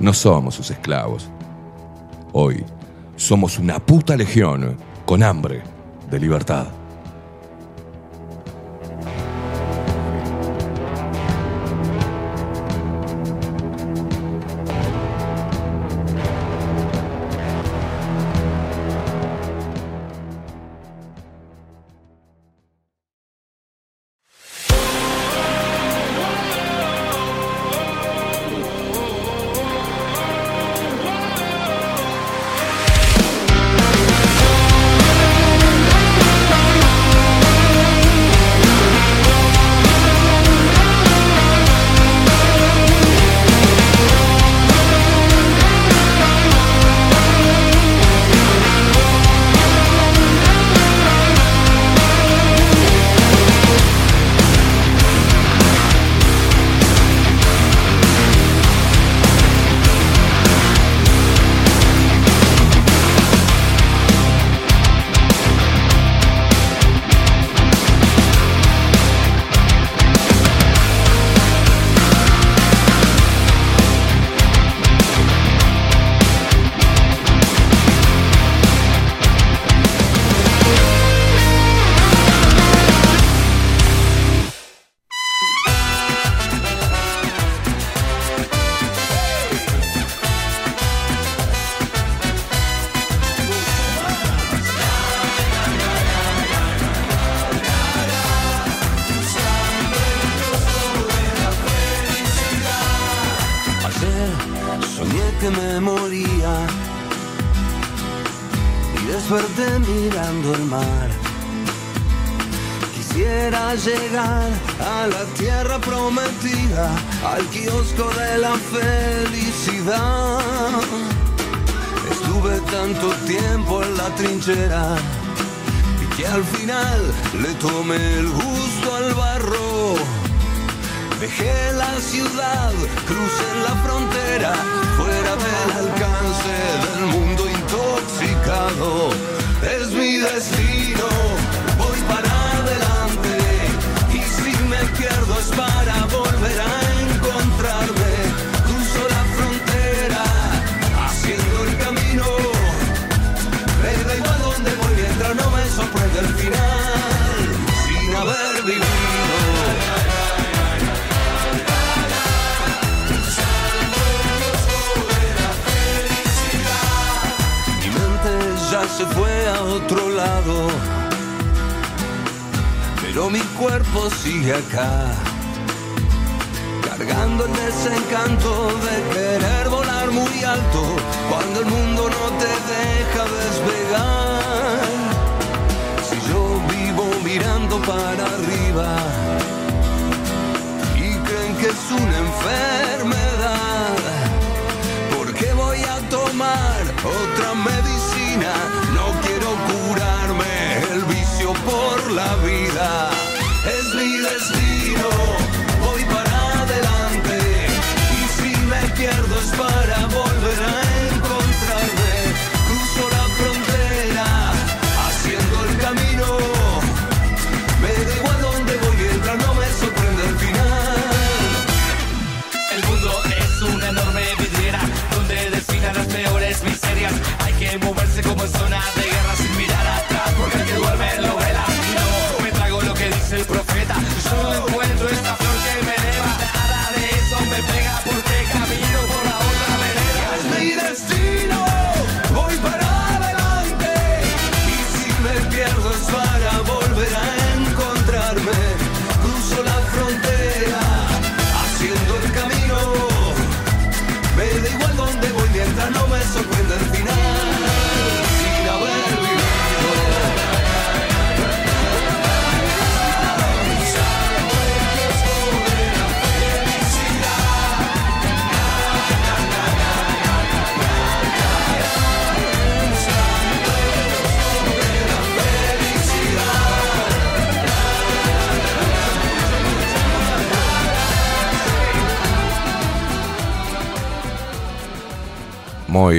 No somos sus esclavos. Hoy somos una puta legión con hambre de libertad.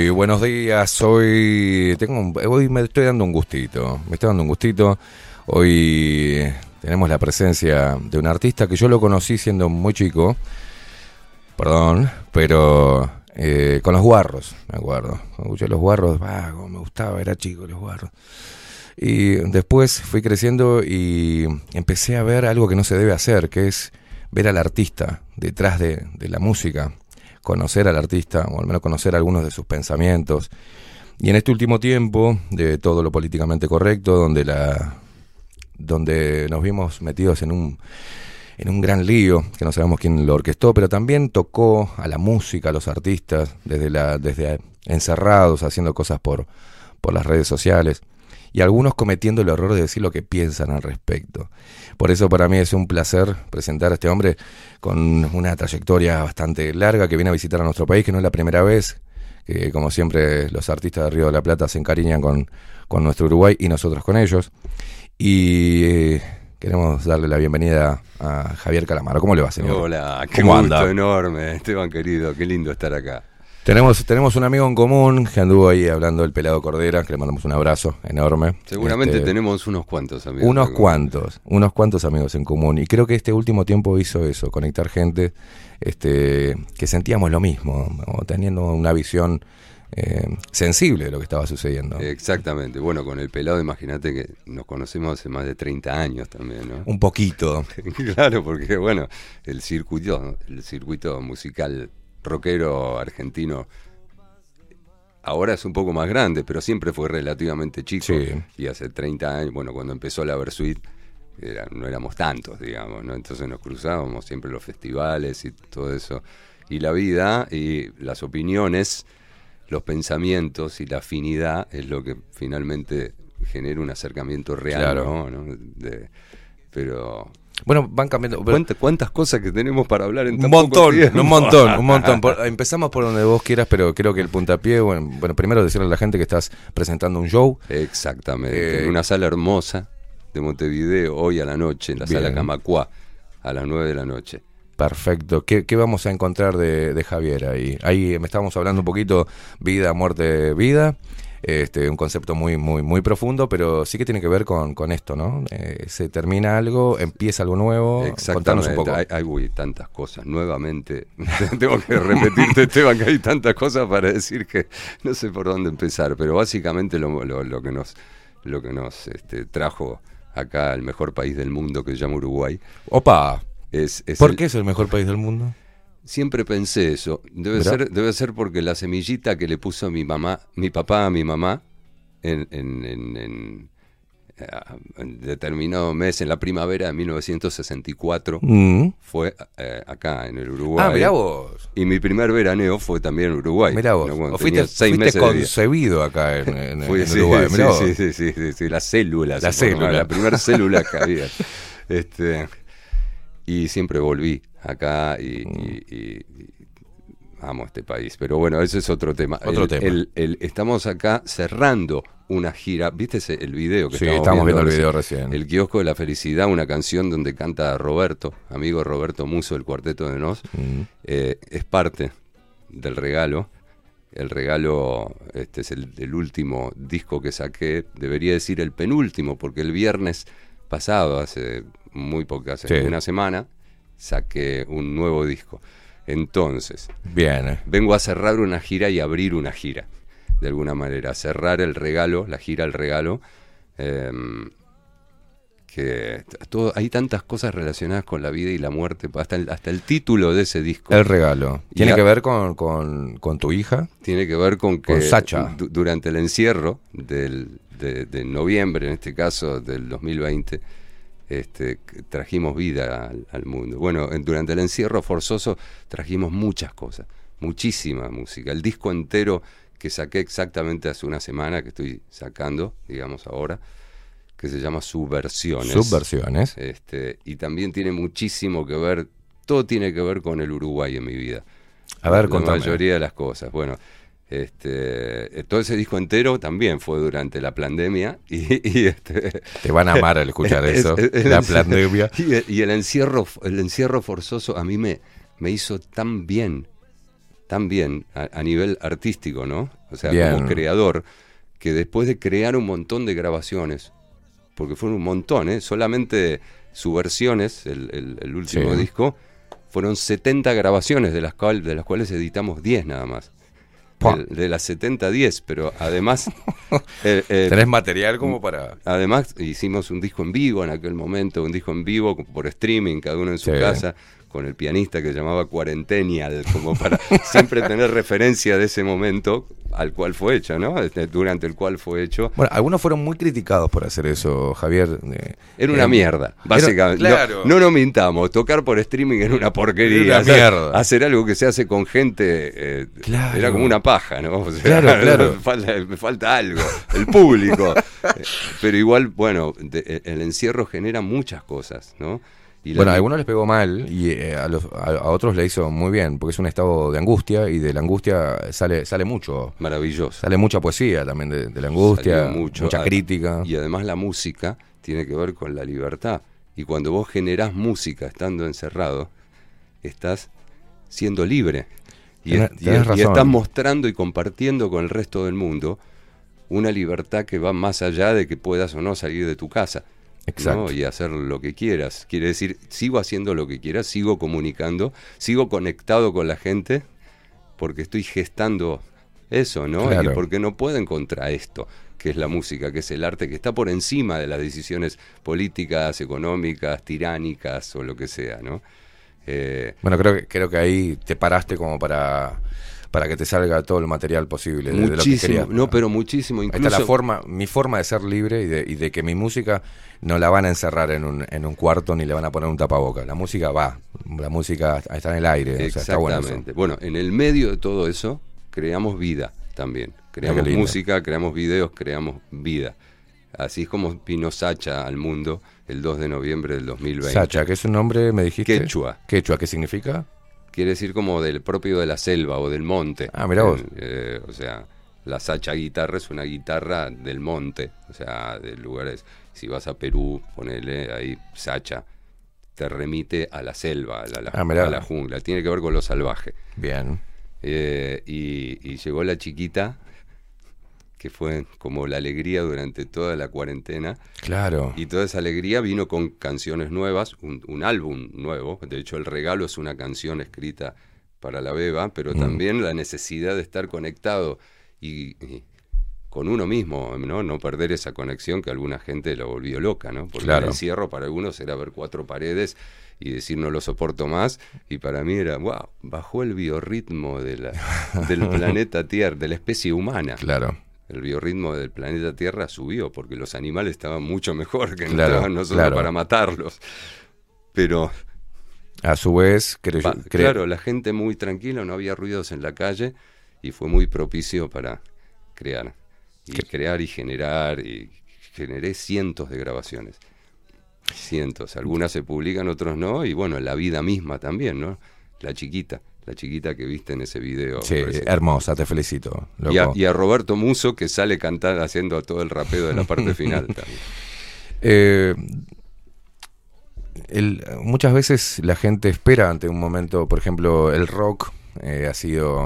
Buenos días. Hoy tengo hoy me estoy dando un gustito. Me estoy dando un gustito. Hoy tenemos la presencia de un artista que yo lo conocí siendo muy chico. Perdón, pero eh, con los guarros, me acuerdo. Escuché los guarros, me gustaba, era chico los guarros. Y después fui creciendo y empecé a ver algo que no se debe hacer, que es ver al artista detrás de, de la música, conocer al artista, o al menos conocer algunos de sus pensamientos. Y en este último tiempo, de todo lo políticamente correcto, donde la donde nos vimos metidos en un en un gran lío, que no sabemos quién lo orquestó, pero también tocó a la música, a los artistas, desde, la, desde encerrados, haciendo cosas por, por las redes sociales, y algunos cometiendo el error de decir lo que piensan al respecto. Por eso para mí es un placer presentar a este hombre con una trayectoria bastante larga que viene a visitar a nuestro país, que no es la primera vez, que como siempre los artistas de Río de la Plata se encariñan con, con nuestro Uruguay y nosotros con ellos. Y eh, queremos darle la bienvenida a Javier Calamaro. ¿Cómo le va, señor? Hola, qué ¿Cómo gusto anda? enorme, Esteban querido, qué lindo estar acá. Tenemos, tenemos un amigo en común que anduvo ahí hablando del pelado Cordera, que le mandamos un abrazo enorme. Seguramente Este, tenemos unos cuantos amigos. Unos cuantos, unos cuantos amigos en común. Y creo que este último tiempo hizo eso, conectar gente este, que sentíamos lo mismo, o teniendo una visión eh, sensible de lo que estaba sucediendo. Exactamente, bueno, con el pelado imagínate que nos conocemos hace más de 30 años también, ¿no? Un poquito. claro, porque bueno, el circuito, el circuito musical rockero argentino ahora es un poco más grande, pero siempre fue relativamente chico. Sí. Y hace 30 años, bueno, cuando empezó la Versuit, era- no éramos tantos, digamos, ¿no? Entonces nos cruzábamos siempre los festivales y todo eso. Y la vida y las opiniones, los pensamientos y la afinidad es lo que finalmente genera un acercamiento real, Claro. ¿no? ¿no? De- pero Bueno, van cambiando. ¿Cuántas, cuántas cosas que tenemos para hablar en un tan poco montón, un montón, un montón. Por- empezamos por donde vos quieras, pero creo que el puntapié, bueno, bueno, primero decirle a la gente que estás presentando un show. Exactamente. Eh, en una sala hermosa de Montevideo, hoy a la noche, en la Bien. sala Camacuá, a las 9 de la noche. Perfecto. ¿Qué, qué vamos a encontrar de, de Javier ahí? Ahí me estábamos hablando un poquito vida, muerte, vida. Este, un concepto muy, muy, muy profundo, pero sí que tiene que ver con, con esto, ¿no? Eh, se termina algo, empieza algo nuevo. Contanos un poco. hay, hay, uy, tantas cosas. Nuevamente, tengo que repetirte, Esteban, que hay tantas cosas para decir que no sé por dónde empezar, pero básicamente lo, lo- lo que nos, lo que nos este, trajo acá al mejor país del mundo que se llama Uruguay Opa, es, es ¿por el- qué es el mejor país del mundo? Siempre pensé eso. Debe ser, debe ser porque la semillita que le puso mi mamá, mi papá a mi mamá en, en- en- en, eh, en determinado mes, en la primavera de 1964, Mm. fue eh, acá en el Uruguay. Ah, mirá vos. Y mi primer veraneo fue también en Uruguay. Mirá vos. ¿no? O fuiste, tenía seis fuiste meses de vida. concebido acá en, en- Fui- en sí, Uruguay. sí, mirá sí, sí, sí, sí, sí, la célula. La formaba, célula. La primera célula que había. Este, y siempre volví acá y, Mm. y- y- y amo este país. Pero bueno, ese es otro tema. Otro El- tema. el- el- estamos acá cerrando una gira. ¿Viste ese- el video que Sí, estamos viendo el video recién. El kiosco de la felicidad, una canción donde canta Roberto, amigo Roberto Muso del Cuarteto de Nos. Mm. Eh, es parte del regalo. El regalo este es el, el último disco que saqué, debería decir el penúltimo, porque el viernes pasado, hace muy poca, hace Sí. una semana, saqué un nuevo disco. Entonces, Bien. eh. vengo a cerrar una gira y abrir una gira, de alguna manera. Cerrar el regalo, la gira el regalo. em, que todo, hay tantas cosas relacionadas con la vida y la muerte, hasta el, hasta el título de ese disco El regalo. ¿Tiene Ya- que ver con, con, con tu hija? tiene que ver con que Con Sacha. du- durante el encierro del, de, de noviembre, en este caso del 2020, este, trajimos vida al, al mundo. Bueno, en- durante el encierro forzoso trajimos muchas cosas, muchísima música. El disco entero que saqué exactamente hace una semana, que estoy sacando, digamos ahora, que se llama Subversiones. Subversiones. Este, y también tiene muchísimo que ver, todo tiene que ver con el Uruguay en mi vida. A ver, la contame. mayoría de las cosas. Bueno, este, todo ese disco entero también fue durante la pandemia y, y, este, Te van a amar al escuchar es- eso. es- es- la pandemia. Y, el- y el encierro, el encierro forzoso a mí me, me hizo tan bien, tan bien a, a nivel artístico, ¿no? O sea, Bien. como creador, que después de crear un montón de grabaciones, porque fueron un montón, ¿eh? Solamente subversiones, el, el, el último Sí. disco, fueron 70 grabaciones, de las, cual, de las cuales editamos 10 nada más. El- de las 70, 10, pero además... eh, eh, Tenés material como para. Además, hicimos un disco en vivo en aquel momento, un disco en vivo por streaming, cada uno en su Sí. casa, con el pianista que llamaba Cuarentenial, como para siempre tener referencia de ese momento al cual fue hecho, ¿no? Este, Durante el cual fue hecho. Bueno, algunos fueron muy criticados por hacer eso, Javier. eh, Era una eh, mierda, básicamente. No- claro. No, nos mintamos, tocar por streaming era una porquería. Era una hacer, mierda. hacer algo que se hace con gente eh, Claro. era como una paja, ¿no? O sea, Claro, claro. Me falta, me falta algo, el público. Eh, Pero igual, bueno, de- el encierro genera muchas cosas, ¿no? Y Bueno, a algunos les pegó mal y eh, a, los- a- a otros le hizo muy bien, porque es un estado de angustia y de la angustia sale, sale mucho. Maravilloso. Sale mucha poesía también de, de la angustia, mucho. mucha crítica. Y además la música tiene que ver con la libertad. Y cuando vos generás música estando encerrado, estás siendo libre. Y, estás mostrando y compartiendo con el resto del mundo una libertad que va más allá de que puedas o no salir de tu casa. ¿No? Exacto. Y hacer lo que quieras. Quiere decir, sigo haciendo lo que quieras, sigo comunicando, sigo conectado con la gente, porque estoy gestando eso, ¿no? Claro. Y porque no pueden contra esto, que es la música, que es el arte, que está por encima de las decisiones políticas, económicas, tiránicas o lo que sea, ¿no? Eh, Bueno, creo que, creo que ahí te paraste como para, para que te salga todo el material posible de, de lo que muchísimo, querías. no, pero muchísimo. Incluso, está la forma, mi forma de ser libre y de, y de que mi música no la van a encerrar en un, en un cuarto ni le van a poner un tapaboca. La música va, la música está en el aire. o sea, está bueno eso. Exactamente. bueno, en el medio de todo eso, creamos vida también. Creamos música, creamos videos, creamos vida. Así es como vino Sacha al mundo el 2 de noviembre del 2020. Sacha, que es un nombre, me dijiste. Quechua. Quechua, ¿qué significa? Quiere decir como del propio de la selva o del monte. Ah, mirá vos. Eh, o sea, la Sacha guitarra es una guitarra del monte, o sea, de lugares. Si vas a Perú, ponele ahí Sacha. te remite a la selva, a la, Ah, a la jungla, tiene que ver con lo salvaje. Bien. Eh, y, y llegó la chiquita, que fue como la alegría durante toda la cuarentena, Claro. y toda esa alegría vino con canciones nuevas, un, un álbum nuevo, de hecho el regalo es una canción escrita para la beba, pero Mm. también la necesidad de estar conectado y, y con uno mismo, ¿no? No perder esa conexión que alguna gente lo volvió loca, ¿no? Porque Claro. el encierro para algunos era ver cuatro paredes y decir no lo soporto más, y para mí era, wow, bajó el biorritmo de la, del planeta Tierra, de la especie humana. Claro. El biorritmo del planeta Tierra subió porque los animales estaban mucho mejor que Claro, nosotros claro. para matarlos. Pero A su vez, creo Pa- yo- cre- Claro, la gente muy tranquila, no había ruidos en la calle y fue muy propicio para crear. Y crear y generar, y generé cientos de grabaciones. Cientos. Algunas se publican, otros no, y bueno, la vida misma también, ¿no? La chiquita, la chiquita que viste en ese video. Sí, hermosa, te felicito. y, a, loco. y a Roberto Muso que sale cantando, haciendo todo el rapeo de la parte final también. Eh, el- muchas veces la gente espera ante un momento, por ejemplo, el rock eh, ha sido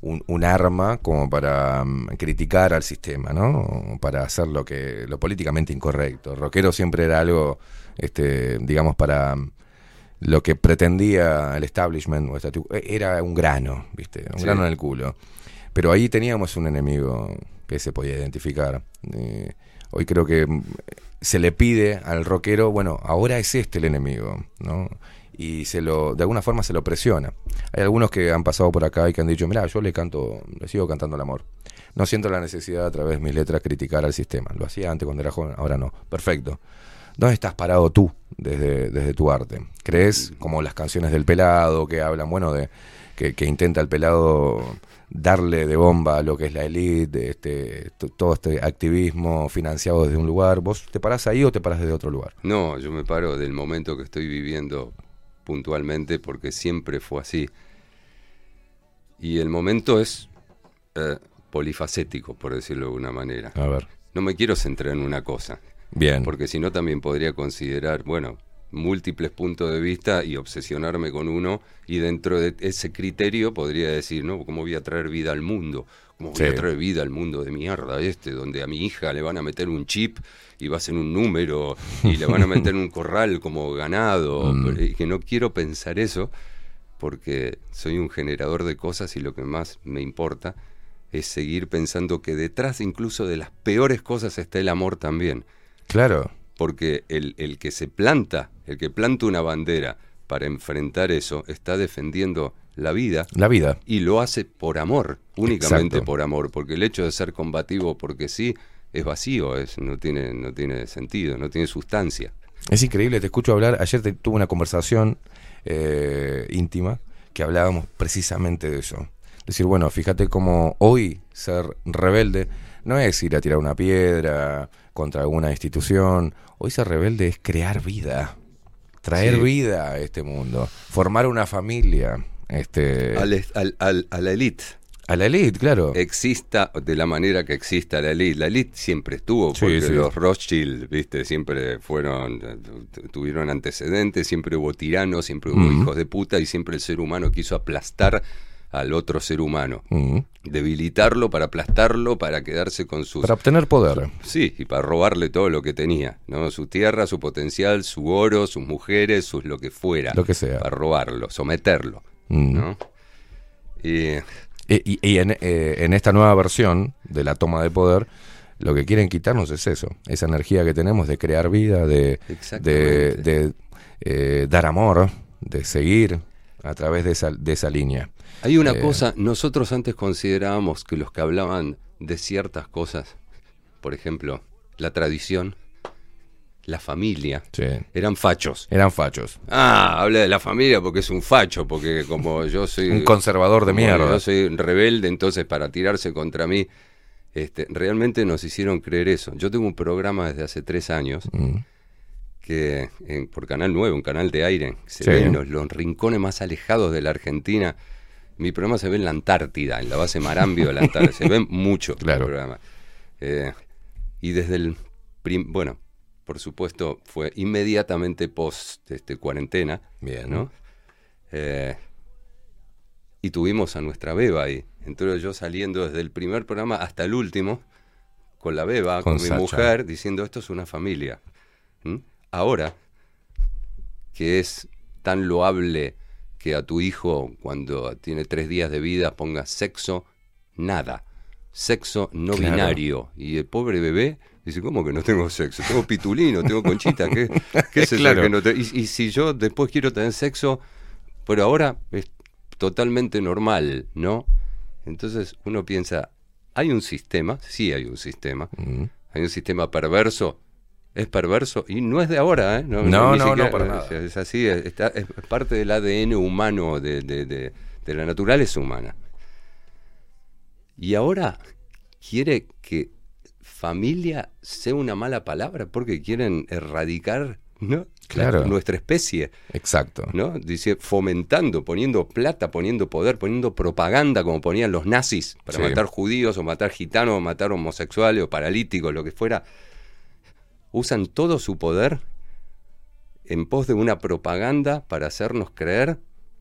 un, un arma como para mm, criticar al sistema, ¿no? Para hacer lo que lo políticamente incorrecto. Rockero siempre era algo, este, digamos, para mm, lo que pretendía el establishment eh, era un grano, ¿viste? Un Sí. grano en el culo. Pero ahí teníamos un enemigo que se podía identificar. Eh, hoy creo que mm, se le pide al rockero, bueno, ahora es este el enemigo, ¿no? Y se lo, de alguna forma se lo presiona. Hay algunos que han pasado por acá y que han dicho, mira, yo le canto, le sigo cantando el amor. No siento la necesidad a través de mis letras criticar al sistema. Lo hacía antes cuando era joven, ahora no. Perfecto. ¿Dónde estás parado tú desde, desde tu arte? ¿Crees como las canciones del pelado que hablan, bueno, de que, que intenta el pelado darle de bomba a lo que es la élite, este, todo este activismo financiado desde un lugar? ¿Vos te parás ahí o te parás desde otro lugar? No, yo me paro del momento que estoy viviendo puntualmente porque siempre fue así. Y el momento es eh, polifacético, por decirlo de alguna manera. A ver. No me quiero centrar en una cosa, Bien. porque si no también podría considerar, bueno, múltiples puntos de vista y obsesionarme con uno y dentro de ese criterio podría decir, ¿no? ¿Cómo voy a traer vida al mundo? ¿Cómo voy Sí. a traer vida al mundo de mierda este, donde a mi hija le van a meter un chip y va a ser un número y le van a meter un corral como ganado? Mm. Y que no quiero pensar eso porque soy un generador de cosas y lo que más me importa es seguir pensando que detrás incluso de las peores cosas está el amor también Claro. porque el, el que se planta, el que planta una bandera para enfrentar eso, está defendiendo la vida La vida. y lo hace por amor, únicamente Exacto. por amor, porque el hecho de ser combativo porque sí es vacío, es, no, tiene, no tiene sentido, no tiene sustancia. Es increíble, te escucho hablar. Ayer te, tuve una conversación eh, íntima que hablábamos precisamente de eso. Decir, bueno, fíjate cómo hoy ser rebelde no es ir a tirar una piedra contra alguna institución. Hoy ser rebelde es crear vida, traer Sí. vida a este mundo, formar una familia. Este, Al, al- al- a la élite, a la elite, claro. exista de la manera que exista la élite. La élite siempre estuvo, porque sí. los Rothschild, viste, siempre fueron, tu- tuvieron antecedentes, siempre hubo tiranos, siempre hubo hijos de puta y siempre el ser humano quiso aplastar al otro ser humano, debilitarlo para aplastarlo, para quedarse con sus... Para obtener poder. Sí, y para robarle todo lo que tenía, ¿no? Su tierra, su potencial, su oro, sus mujeres, sus lo que fuera. Lo que sea. Para robarlo, someterlo. ¿no? Y Y, y- y en, eh, en esta nueva versión de la toma de poder, lo que quieren quitarnos es eso, esa energía que tenemos de crear vida, de, de, eh, dar amor, de seguir a través de esa, de esa línea. Hay una Eh, cosa, nosotros antes considerábamos que los que hablaban de ciertas cosas, por ejemplo, la tradición, la familia, Sí. eran fachos. Eran fachos. Ah, habla de la familia porque es un facho, porque como yo soy... Un conservador de mierda. Yo soy rebelde, entonces para tirarse contra mí, este, realmente nos hicieron creer eso. Yo tengo un programa desde hace tres años Mm. Que en- por Canal 9, un canal de aire, se Sí. ve en los, los rincones más alejados de la Argentina. Mi programa se ve en la Antártida, en la base Marambio de la Antártida. se ve mucho Claro. el programa. Eh, y desde el... prim- bueno, por supuesto, fue inmediatamente post este, cuarentena. Bien. ¿no? Eh, y tuvimos a nuestra beba ahí. Entonces yo saliendo desde el primer programa hasta el último, con la beba, con, Con mi Sacha. mujer, diciendo esto es una familia. ¿Mm? Ahora, que es tan loable que a tu hijo, cuando tiene tres días de vida, ponga sexo, nada. Sexo no Claro. binario. Y el pobre bebé dice, ¿cómo que no tengo sexo? Tengo pitulino, tengo conchita. ¿Qué, qué es eso Claro. que no te- y, y si yo después quiero tener sexo, pero ahora es totalmente normal, ¿no? Entonces uno piensa, ¿hay un sistema? Sí hay un sistema. Mm. Hay un sistema perverso. Es perverso y no es de ahora, ¿eh? No, ni no, siquiera- no, para nada. Es así, es, está- es parte del ADN humano, de, de- de- de la naturaleza humana. Y ahora quiere que familia sea una mala palabra porque quieren erradicar ¿no? La- Claro. nuestra especie. Exacto. ¿no? Dice, fomentando, poniendo plata, poniendo poder, poniendo propaganda como ponían los nazis para Sí. matar judíos o matar gitanos o matar homosexuales o paralíticos, lo que fuera. Usan todo su poder en pos de una propaganda para hacernos creer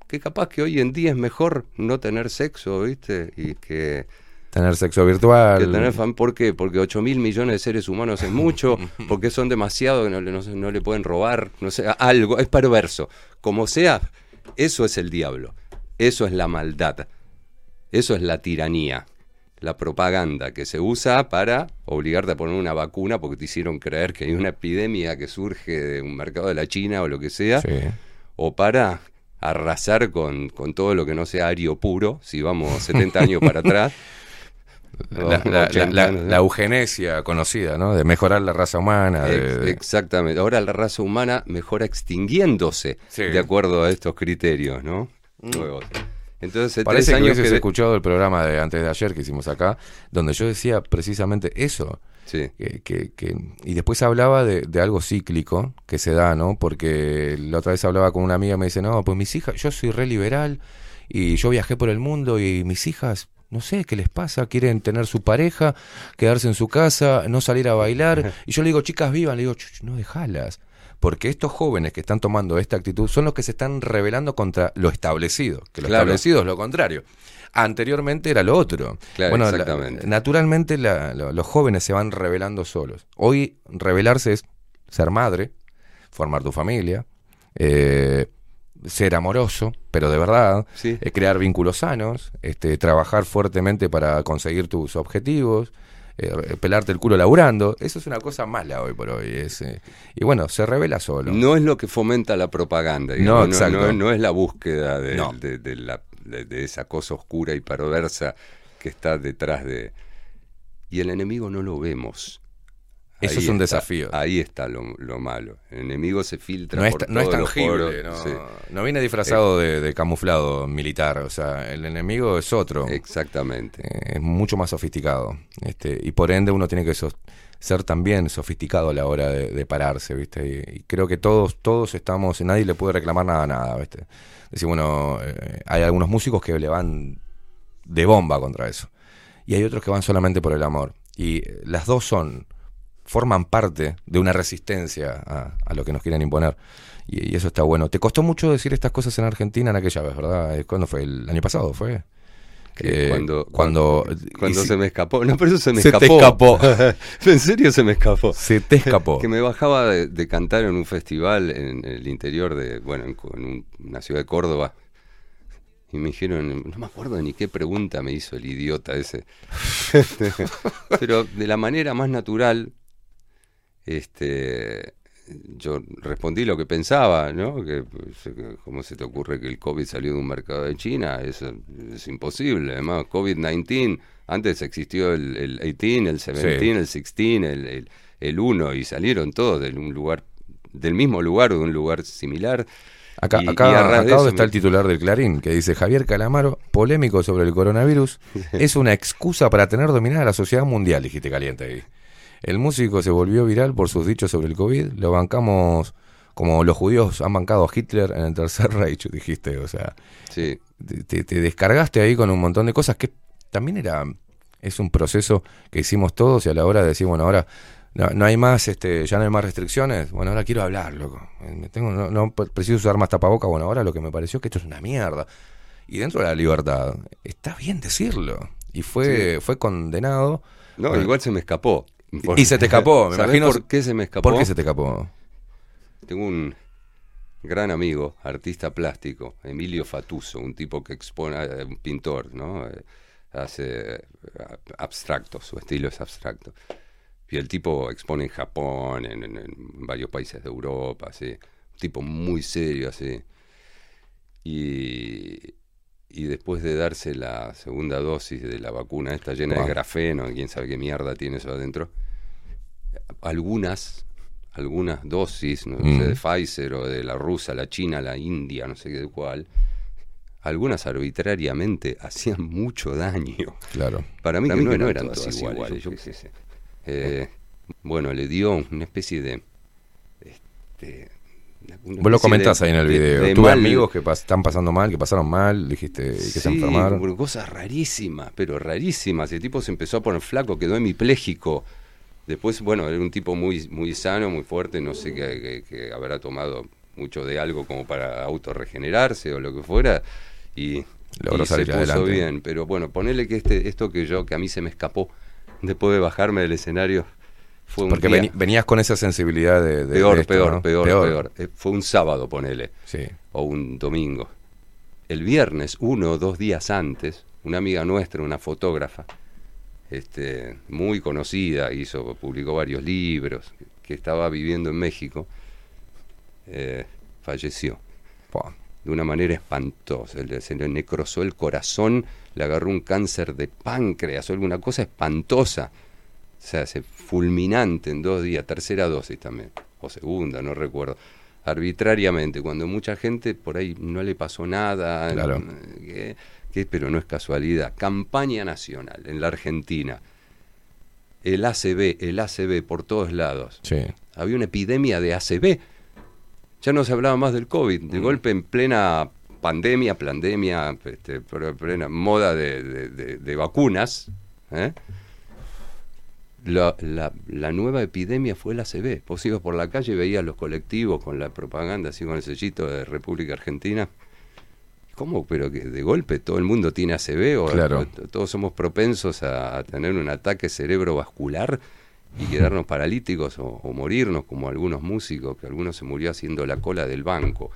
que capaz que hoy en día es mejor no tener sexo, ¿viste? Y que, Tener sexo virtual. que tener fam- ¿Por qué? Porque 8 mil millones de seres humanos es mucho, porque son demasiados que no, no le pueden robar, no sé, algo, es perverso. Como sea, eso es el diablo, eso es la maldad, eso es la tiranía, la propaganda que se usa para obligarte a poner una vacuna porque te hicieron creer que hay una epidemia que surge de un mercado de la China o lo que sea, Sí. o para arrasar con, con todo lo que no sea ario puro, si vamos 70 años para atrás. La, o la- la- 80 la- años, ¿no? la eugenesia conocida, ¿no? De mejorar la raza humana. de- Ex- de- Exactamente. Ahora la raza humana mejora extinguiéndose Sí. Mm. de acuerdo a estos criterios, ¿no? Nuevos. Entonces, Parece tres que años hubieses que... escuchado el programa de antes de ayer que hicimos acá, donde yo decía precisamente eso. Sí, Que, que- que- y después hablaba de, de algo cíclico que se da, ¿no? Porque la otra vez hablaba con una amiga y me dice, no, pues mis hijas, yo soy re liberal y yo viajé por el mundo y mis hijas, no sé qué les pasa, quieren tener su pareja, quedarse en su casa, no salir a bailar. Y yo le digo, chicas, vivan, le digo, "Ch, ch, no dejalas. Porque estos jóvenes que están tomando esta actitud son los que se están rebelando contra lo establecido, que lo Claro. establecido es lo contrario. Anteriormente era lo otro. Claro, bueno, la- exactamente. naturalmente la- los jóvenes se van rebelando solos. Hoy rebelarse es ser madre, formar tu familia, eh, ser amoroso, pero de verdad, sí. eh, crear vínculos sanos, este, trabajar fuertemente para conseguir tus objetivos, eh, pelarte el culo laburando. Eso es una cosa mala hoy por hoy. es, eh, y bueno, se revela solo. No es lo que fomenta la propaganda. No, exacto. no, no es la búsqueda de, No. de- de la- de- de esa cosa oscura y perversa que está detrás de... Y el enemigo no lo vemos. Eso Ahí es un está, desafío. Ahí está lo, lo malo. El enemigo se filtra No es, no todos tangible, no, Sí, no viene disfrazado de, de camuflado militar, o sea, el enemigo es otro, exactamente. eh, es mucho más sofisticado, este, y por ende uno tiene que ser también sofisticado a la hora de, de pararse, ¿viste? Y, y creo que todos, todos estamos, nadie le puede reclamar nada a nada, ¿viste? Decir, bueno, eh, hay algunos músicos que le van de bomba contra eso, y hay otros que van solamente por el amor, y eh, las dos son forman parte de una resistencia a, a lo que nos quieren imponer. Y, y eso está bueno. ¿Te costó mucho decir estas cosas en Argentina en aquella vez, verdad? Eh, ¿Cuándo fue? ¿El año pasado fue? Eh, cuando cuando, cuando si- se me escapó. No, pero eso se me Se te escapó. escapó. en serio se me escapó. se te escapó. Que me bajaba de, de cantar en un festival en el interior de, bueno, en, en un- una ciudad de Córdoba. Y me dijeron, no me acuerdo ni qué pregunta me hizo el idiota ese. Pero de la manera más natural, este, yo respondí lo que pensaba, ¿no? Que, pues, que, ¿Cómo se te ocurre que el COVID salió de un mercado de China? Eso es imposible. Además, COVID-19, antes existió el, el 18, el 17, el 16, el, el, el 1, y salieron todos de un lugar, del mismo lugar o de un lugar similar. Acá, Y- acá, y de acá está me- el titular del Clarín, que dice Javier Calamaro, polémico sobre el coronavirus, es una excusa para tener dominada la sociedad mundial, dijiste caliente ahí. El músico se volvió viral por sus dichos sobre el COVID, lo bancamos como los judíos han bancado a Hitler en el Tercer Reich, dijiste, o sea, Sí, te, te- te descargaste ahí con un montón de cosas que también era es un proceso que hicimos todos y a la hora de decir, bueno, ahora no, no hay más, este, ya no hay más restricciones. Bueno, ahora quiero hablar, loco. Eh, me tengo, no, no preciso usar más tapaboca. Bueno, ahora lo que me pareció que esto es una mierda. Y dentro de la libertad, está bien decirlo. Y fue, fue condenado. No, Bueno. igual se me escapó. Y se te escapó, me ¿Sabés imagino. por qué se me escapó? ¿Por qué se te escapó? Tengo un gran amigo, artista plástico, Emilio Fatuso, un tipo que expone, eh, un pintor, ¿no? Eh, Hace eh, abstracto, su estilo es abstracto. Y el tipo expone en Japón, en, en- en varios países de Europa, así. Un tipo muy serio, así. Y, y después de darse la segunda dosis de la vacuna, esta llena Wow. de grafeno, quién sabe qué mierda tiene eso adentro, algunas, algunas dosis, no Mm. sé, de Pfizer o de la rusa, la china, la india, no sé qué de cuál, algunas arbitrariamente hacían mucho daño. Claro. Para mí, Para que mí no, que no eran todas iguales. iguales, yo yo qué sé. Eh, bueno, le dio una especie de... este, Vos lo comentás de- ahí en el de- video. de Tuve mal- amigos que pas- están pasando mal, que pasaron mal, dijiste que se enfermaron. cosas rarísimas, pero rarísimas. El tipo se empezó a poner flaco, quedó hemipléjico. Después, bueno, era un tipo muy, muy sano, muy fuerte, no sé que, que- que habrá tomado mucho de algo como para autorregenerarse o lo que fuera. Y, Logró y se salir puso adelante. bien. Pero bueno, ponele que este, esto que yo, que a mí se me escapó después de bajarme del escenario, fue un Porque día- venías con esa sensibilidad de. de- peor, de esto, peor, ¿no? peor, peor, Eh, Fue un sábado, ponele Sí. o un domingo. El viernes, uno o dos días antes, una amiga nuestra, una fotógrafa, este, muy conocida, hizo, publicó varios libros, que estaba viviendo en México, eh, falleció de una manera espantosa. Se le necrosó el corazón, le agarró un cáncer de páncreas o alguna cosa espantosa. O sea, se fulminante en dos días, tercera dosis también, o segunda, no recuerdo. Arbitrariamente, cuando mucha gente por ahí no le pasó nada, Claro. que- que- pero no es casualidad. Campaña nacional en la Argentina. El ACB, el ACB por todos lados Sí. había una epidemia de ACV. Ya no se hablaba más del COVID. De golpe, en plena pandemia, pandemia, este, plena moda de, de- de- de vacunas, ¿eh? La, la- la nueva epidemia fue el ACV. Vos ibas por la calle y veías los colectivos con la propaganda, así con el sellito de República Argentina. ¿Cómo? Pero que de golpe todo el mundo tiene ACV o, Claro. o t- todos somos propensos a, a tener un ataque cerebrovascular y quedarnos paralíticos o, o morirnos como algunos músicos, que algunos se murió haciendo la cola del banco,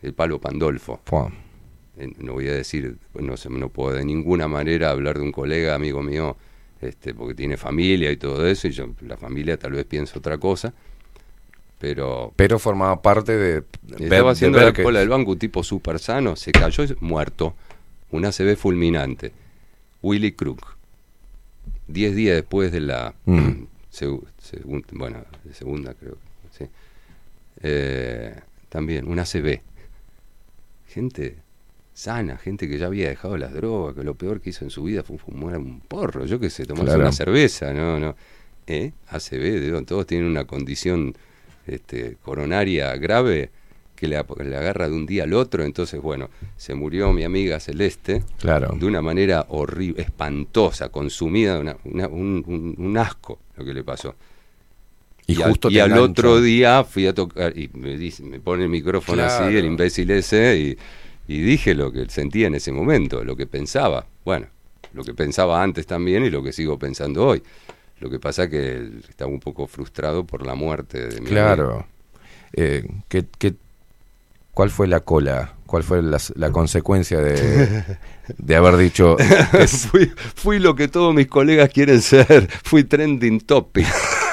el palo Pandolfo. Eh, No voy a decir, no, no puedo de ninguna manera hablar de un colega, amigo mío, este, porque tiene familia y todo eso, y yo, la familia tal vez piensa otra cosa, pero Pero formaba parte de. estaba haciendo la cola del banco, un tipo súper sano, se cayó y muerto. Una CB fulminante. Willy Crook. Diez días después de la Mm. segun- bueno, de segunda creo. Sí. Eh, también, una CB. Gente sana, gente que ya había dejado las drogas, que lo peor que hizo en su vida fue fumar un porro, yo qué sé, tomarse Claro. una cerveza, no, no. ¿Eh? ACB, todos tienen una condición este, coronaria grave que le, agarra de un día al otro, entonces bueno, se murió mi amiga Celeste Claro. de una manera horrible, espantosa, consumida, una- una- un, un- un asco lo que le pasó. Y, al- justo y te al otro día fui a tocar y me, dice, me pone el micrófono Claro. así, el imbécil ese, y, y dije lo que sentía en ese momento, lo que pensaba. Bueno, lo que pensaba antes también y lo que sigo pensando hoy. Lo que pasa que estaba un poco frustrado por la muerte de mi. Claro. Eh, ¿qué, qué, cuál fue la cola? ¿Cuál fue la, la consecuencia de, de haber dicho. fui, fui lo que todos mis colegas quieren ser. Fui trending topic.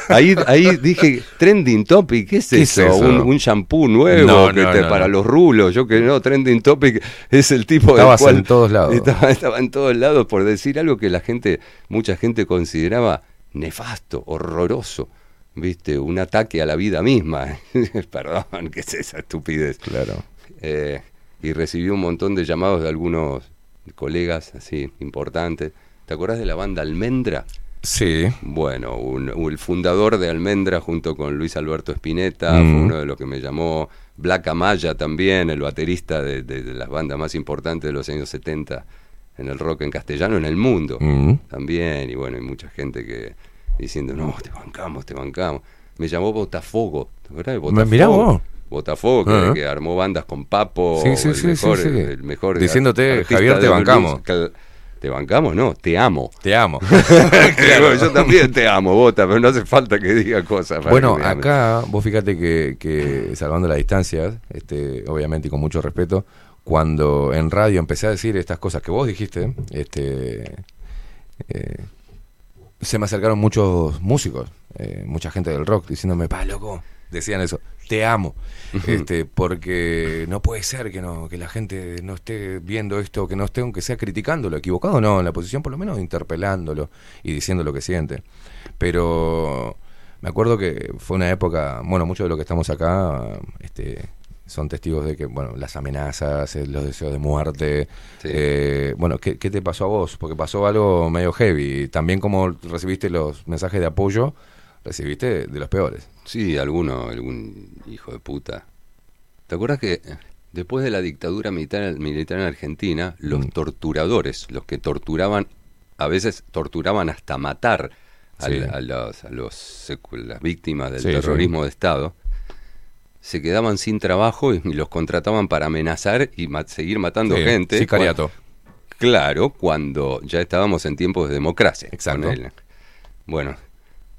Ahí, ahí dije, trending topic, ¿qué es ¿Qué es eso? Un, un shampoo nuevo No, que no, te- no, para los rulos. Yo que no, trending topic es el tipo del Estabas cual- en todos lados. Estaba, estaba en todos lados por decir algo que la gente, mucha gente consideraba nefasto, horroroso. ¿Viste? Un ataque a la vida misma. Perdón, ¿qué es esa estupidez? claro. Eh, y recibí un montón de llamados de algunos colegas así importantes. ¿Te acordás de la banda Almendra? Sí. Bueno, un- un- el fundador de Almendra junto con Luis Alberto Spinetta Mm. fue uno de los que me llamó. Black Amaya también, el baterista de, de- de las bandas más importantes de los años 70 en el rock en castellano en el mundo. Mm. También, y bueno, hay mucha gente que, diciendo, no, te bancamos, te bancamos. Me llamó Botafogo, ¿te acuerdas de Me- Botafogo? mirá vos. Botafogo, que, Ajá. que armó bandas con Papo, Sí, sí, el, sí, mejor, el mejor Diciéndote, Javier, te bancamos. Que- ¿Te bancamos? No, te amo. Te amo. Yo también te amo, Bota, pero no hace falta que diga cosas. para Bueno, acá, vos fíjate que, que salvando las distancias, este, obviamente y con mucho respeto, cuando en radio empecé a decir estas cosas que vos dijiste, este, eh, se me acercaron muchos músicos, eh, mucha gente del rock, diciéndome, pa, loco, decían eso, te amo, este, porque no puede ser que no, que la gente no esté viendo esto, que no esté, aunque sea criticándolo, equivocado o no, en la posición por lo menos interpelándolo y diciendo lo que siente. Pero me acuerdo que fue una época, bueno, muchos de los que estamos acá, este, son testigos de que, bueno, las amenazas, eh, los deseos de muerte. Sí. eh, bueno, ¿qué, qué te pasó a vos? Porque pasó algo medio heavy. También como recibiste los mensajes de apoyo, recibiste de los peores. Sí, alguno, algún hijo de puta. ¿Te acuerdas que después de la dictadura militar, militar en Argentina, los Mm. torturadores, los que torturaban, a veces torturaban hasta matar Sí. a, los, a los secu- las víctimas del Sí, terrorismo de Estado, se quedaban sin trabajo y, los contrataban para amenazar y seguir matando gente. Sicariato. Cuan- Claro, cuando ya estábamos en tiempos de democracia. Exacto. Bueno,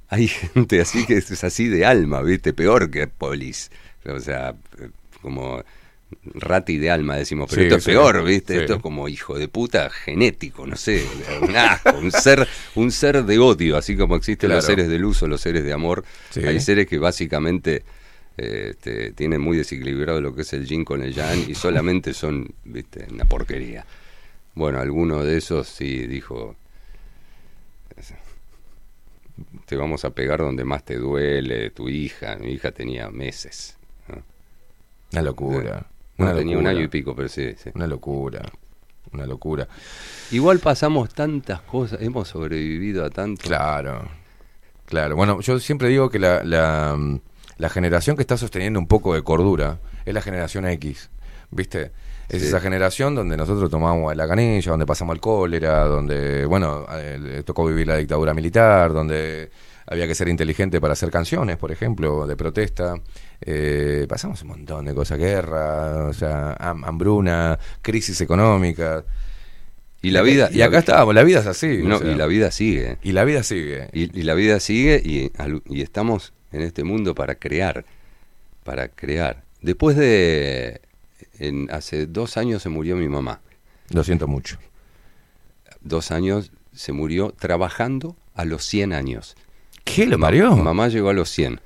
hay gente así que es así de alma, ¿viste? Peor que polis. O sea, como rati de alma decimos, pero Sí, esto es sí. peor, ¿viste? Sí. Esto es como hijo de puta genético, no sé, un asco, un ser, un ser de odio, así como existen los seres de luz o los seres de amor. Hay seres que básicamente eh, este, tienen muy desequilibrado lo que es el yin con el yang y solamente son, ¿viste? Una porquería. Bueno, alguno de esos sí dijo, te vamos a pegar donde más te duele, tu hija, mi hija tenía meses. ¿no? Una locura. No, Una tenía un año y pico, pero sí, sí. Una locura. Una locura. Igual pasamos tantas cosas, hemos sobrevivido a tanto. Claro. Claro. Bueno, yo siempre digo que la, la, mm, la generación que está sosteniendo un poco de cordura es la generación X. ¿Viste? Es Sí. esa generación donde nosotros tomamos la canilla, donde pasamos el cólera, donde, bueno, eh, tocó vivir la dictadura militar, donde había que ser inteligente para hacer canciones, por ejemplo, de protesta. Eh, pasamos un montón de cosas, guerra, o sea, ham- hambruna, crisis económica. Y la vida. Y acá estábamos, la vida es así. o No, sea, y la vida sigue. y la vida sigue. Y, y la vida sigue y, y estamos en este mundo para crear. Para crear. Después de. En, hace dos años se murió mi mamá. Lo siento mucho. Dos años se murió trabajando a los 100 años. ¿Qué lo Ma- parió? Mamá llegó a los 100.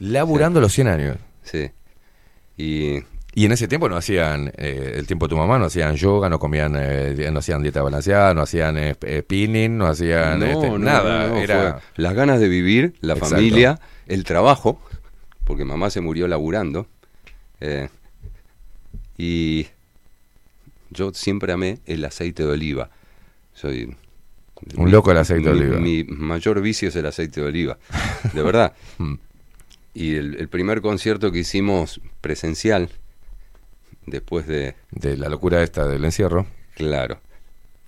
Laburando los 100 años. Sí. Y Y en ese tiempo no hacían, eh, el tiempo de tu mamá, no hacían yoga, no comían, eh, no hacían dieta balanceada, no hacían eh, eh, spinning, no hacían No, este, no, nada. no, era las ganas de vivir, la Exacto. familia, el trabajo, porque mamá se murió laburando. Y yo siempre amé el aceite de oliva. Soy Un loco del aceite de oliva. Mi mayor vicio es el aceite de oliva, de verdad. Mm. y el, el primer concierto que hicimos presencial, después de, de la locura esta del encierro. Claro.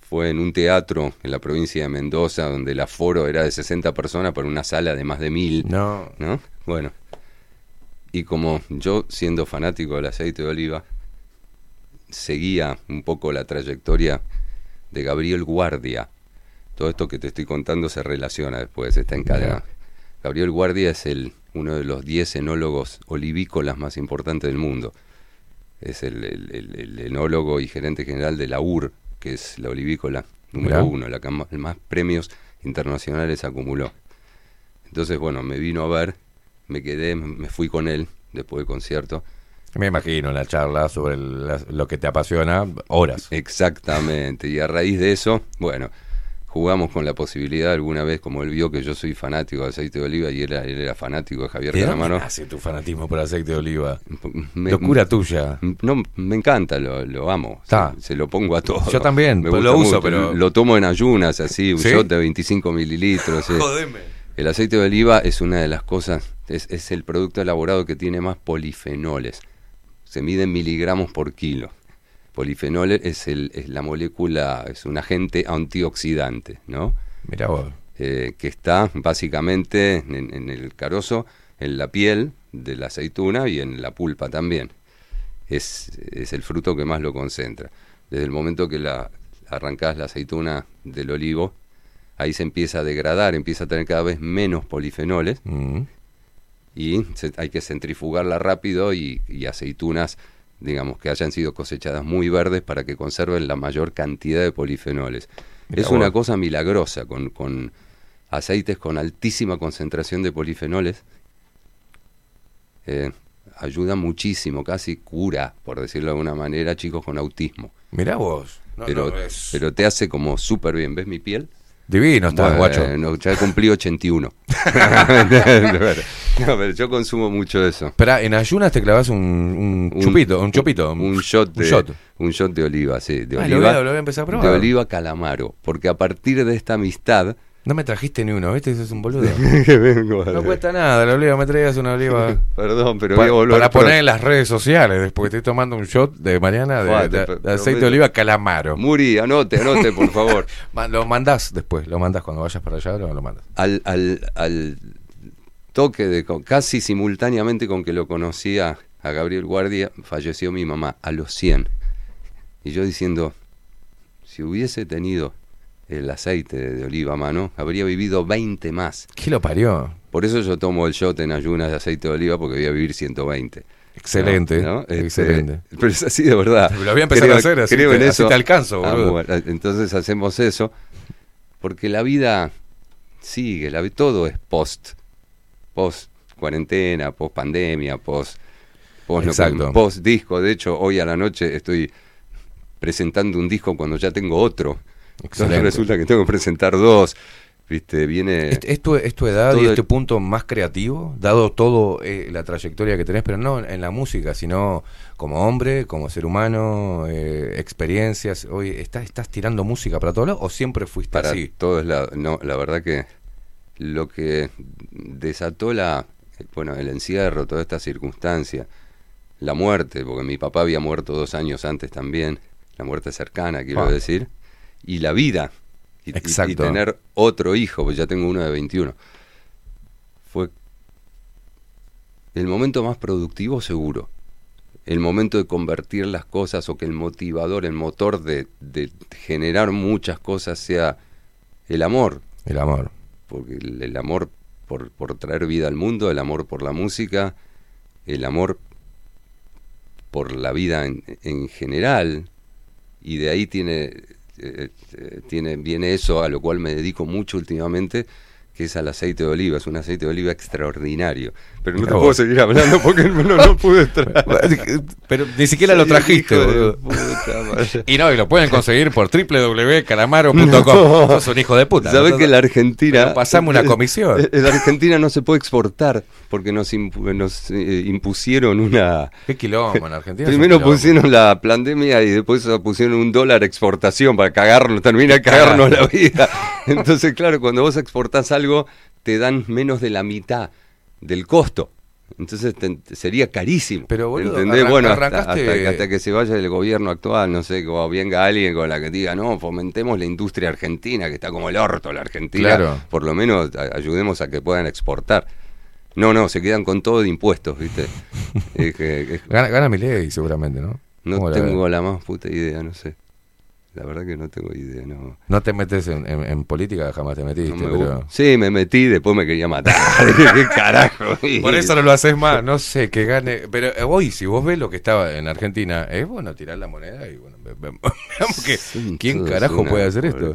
Fue en un teatro en la provincia de Mendoza donde el aforo era de 60 personas para una sala de más de mil, No. ¿no? Bueno. Y como yo, siendo fanático del aceite de oliva, seguía un poco la trayectoria de Gabriel Guardia. Todo esto que te estoy contando se relaciona después, está encadenado. Gabriel Guardia es el, uno de los 10 enólogos olivícolas más importantes del mundo. Es el, el- el- el enólogo y gerente general de la UR, que es la olivícola número Mirá. uno, la que más premios internacionales acumuló. Entonces, bueno, me vino a ver, me quedé, me fui con él después del concierto. Me imagino la charla sobre la- lo que te apasiona, horas. Exactamente, y a raíz de eso, bueno, jugamos con la posibilidad alguna vez, como él vio que yo soy fanático de aceite de oliva y él era, él era fanático de Javier ¿De dónde Calamaro. nace tu fanatismo por aceite de oliva? Me- Locura tuya. No, me encanta, lo, lo amo. Se, se lo pongo a todo. Yo también, Me pues gusta lo uso, mucho. pero- Lo tomo en ayunas, así, un ¿Sí? shot de 25 mililitros. sí. El aceite de oliva es una de las cosas, es, es el producto elaborado que tiene más polifenoles. Se mide en miligramos por kilo. Polifenol es, el, es la molécula, es un agente antioxidante, ¿no? Mira vos. eh, que está básicamente en, en el carozo, en la piel de la aceituna y en la pulpa también. Es, es el fruto que más lo concentra. Desde el momento que la arrancás la aceituna del olivo, ahí se empieza a degradar, empieza a tener cada vez menos polifenoles Mm. Y se- hay que centrifugarla rápido y, y aceitunas, digamos, que hayan sido cosechadas muy verdes para que conserven la mayor cantidad de polifenoles. Mirá es una vos. cosa milagrosa, con, con aceites con altísima concentración de polifenoles. eh, ayuda muchísimo, casi cura, por decirlo de alguna manera, chicos con autismo. Mirá vos. No, pero, no, es pero te hace como súper bien. ¿Ves mi piel? Divino estás, guacho. Bueno, ya cumplí 81. no, pero yo consumo mucho eso. Espera, en ayunas te clavas un, un Un- chupito, un chupito. Un shot de, Un shot. un shot de oliva, sí. De Ah, lo oliva, voy a- lo voy a empezar a probar. De oliva calamaro. Porque a partir de esta amistad. No me trajiste ni uno, ¿viste? Ese es un boludo. vengo No cuesta nada, la oliva, me traigas una oliva. Perdón, pero voy a volver para poner en las redes sociales, después estoy tomando un shot de Mariana de, aceite de oliva calamaro. Muri, anote, anote, por favor. Lo mandás después, lo mandás cuando vayas para allá, lo, lo mandas. al, al, al toque de casi simultáneamente con que lo conocía a Gabriel Guardia, falleció mi mamá a los 100. Y yo diciendo, si hubiese tenido el aceite de, oliva a mano, habría vivido 20 más. ¿Qué lo parió? Por eso yo tomo el shot en ayunas de aceite de oliva porque voy a vivir 120. Excelente, ¿No? ¿No? Este, excelente. pero es así de verdad. Lo voy a empezar a hacer, así creo te- en así eso. te alcanzo, Ah, bueno, entonces hacemos eso. Porque la vida sigue, la, todo es post. Post cuarentena, post pandemia, post, post, Exacto. post disco. De hecho, hoy a la noche estoy presentando un disco cuando ya tengo otro. Entonces resulta que tengo que presentar dos. Viste, viene. ¿Es, es tu, es tu edad todo y el- este punto más creativo, dado todo eh, la trayectoria que tenés, pero no en la música, sino como hombre, como ser humano, eh, experiencias? Hoy ¿estás, ¿Estás tirando música para todos lados o siempre fuiste para así? todos lados. No, la verdad que lo que desató la, bueno, el encierro, toda esta circunstancia, la muerte, porque mi papá había muerto dos años antes también, la muerte cercana, quiero Ah. decir, y la vida, y, y- y Exacto. tener otro hijo, pues ya tengo uno de 21, fue el momento más productivo seguro. El momento de convertir las cosas o que el motivador, el motor de, de generar muchas cosas sea el amor, El amor. porque el, el amor por, por traer vida al mundo, el amor por la música, el amor por la vida en, en general, y de ahí tiene, eh, eh, tiene, viene eso a lo cual me dedico mucho últimamente, que es al aceite de oliva, es un aceite de oliva extraordinario. Pero no Mirá te vos. puedo seguir hablando porque no, no pude traer. Pero ni siquiera lo trajiste, boludo. Y no, y lo pueden conseguir por www.calamaro.com. No. Sos un hijo de puta. ¿Sabes ¿no? que la Argentina... Pasame una comisión. La Argentina no se puede exportar porque nos, impu- nos eh, impusieron una... Qué quilombo en Argentina. Primero pusieron la pandemia y después pusieron un dólar exportación para cagarnos, termina de cagarnos la vida. Entonces, claro, cuando vos exportás algo, te dan menos de la mitad del costo. Entonces te- sería carísimo. Pero, boludo, bueno, hasta, que- hasta que se vaya el gobierno actual, no sé, o venga alguien con la que diga, no, fomentemos la industria argentina, que está como el orto la Argentina. Claro. Por lo menos a- ayudemos a que puedan exportar. No, no, se quedan con todo de impuestos, ¿viste? Es que- es- Gana, gana mi ley, seguramente, ¿no? no ¿Cómo la tengo la más puta idea, no sé. La verdad que no tengo idea, no. No te metes en, en- en política, jamás te metiste, no me pero... Sí, me metí, después me quería matar. ¿Qué carajo? Por eso no lo haces más, no sé, que gane. Pero eh, hoy, si vos ves lo que estaba en Argentina, es bueno tirar la moneda y bueno, ve- ve- veamos que quién carajo puede hacer esto.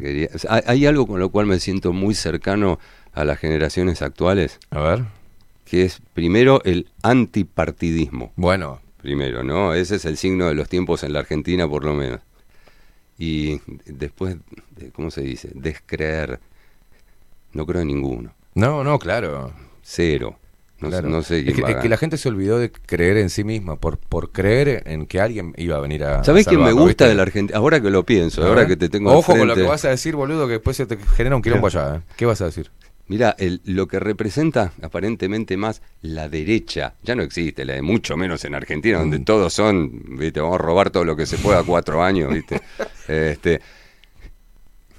hay, hay algo con lo cual me siento muy cercano a las generaciones actuales, A ver, que es primero el antipartidismo. bueno, Primero, ¿no? Ese es el signo de los tiempos en la Argentina, por lo menos. Y después, de- ¿cómo se dice? Descreer. No creo en ninguno. no, no, claro. Cero. No, sé- claro. no sé es, que, es la gente se olvidó de creer en sí misma, por, por creer en que alguien iba a venir a. ¿Sabés quién me gusta de la Argentina? Ahora que lo pienso, ahora que te tengo Ojo con lo que vas a decir, boludo, que después se te genera un quilombo allá. ¿eh? ¿Qué vas a decir? Mira, el, lo que representa aparentemente más la derecha, ya no existe, la de mucho menos en Argentina, donde Mm. todos son, viste, vamos a robar todo lo que se pueda cuatro años, viste. este,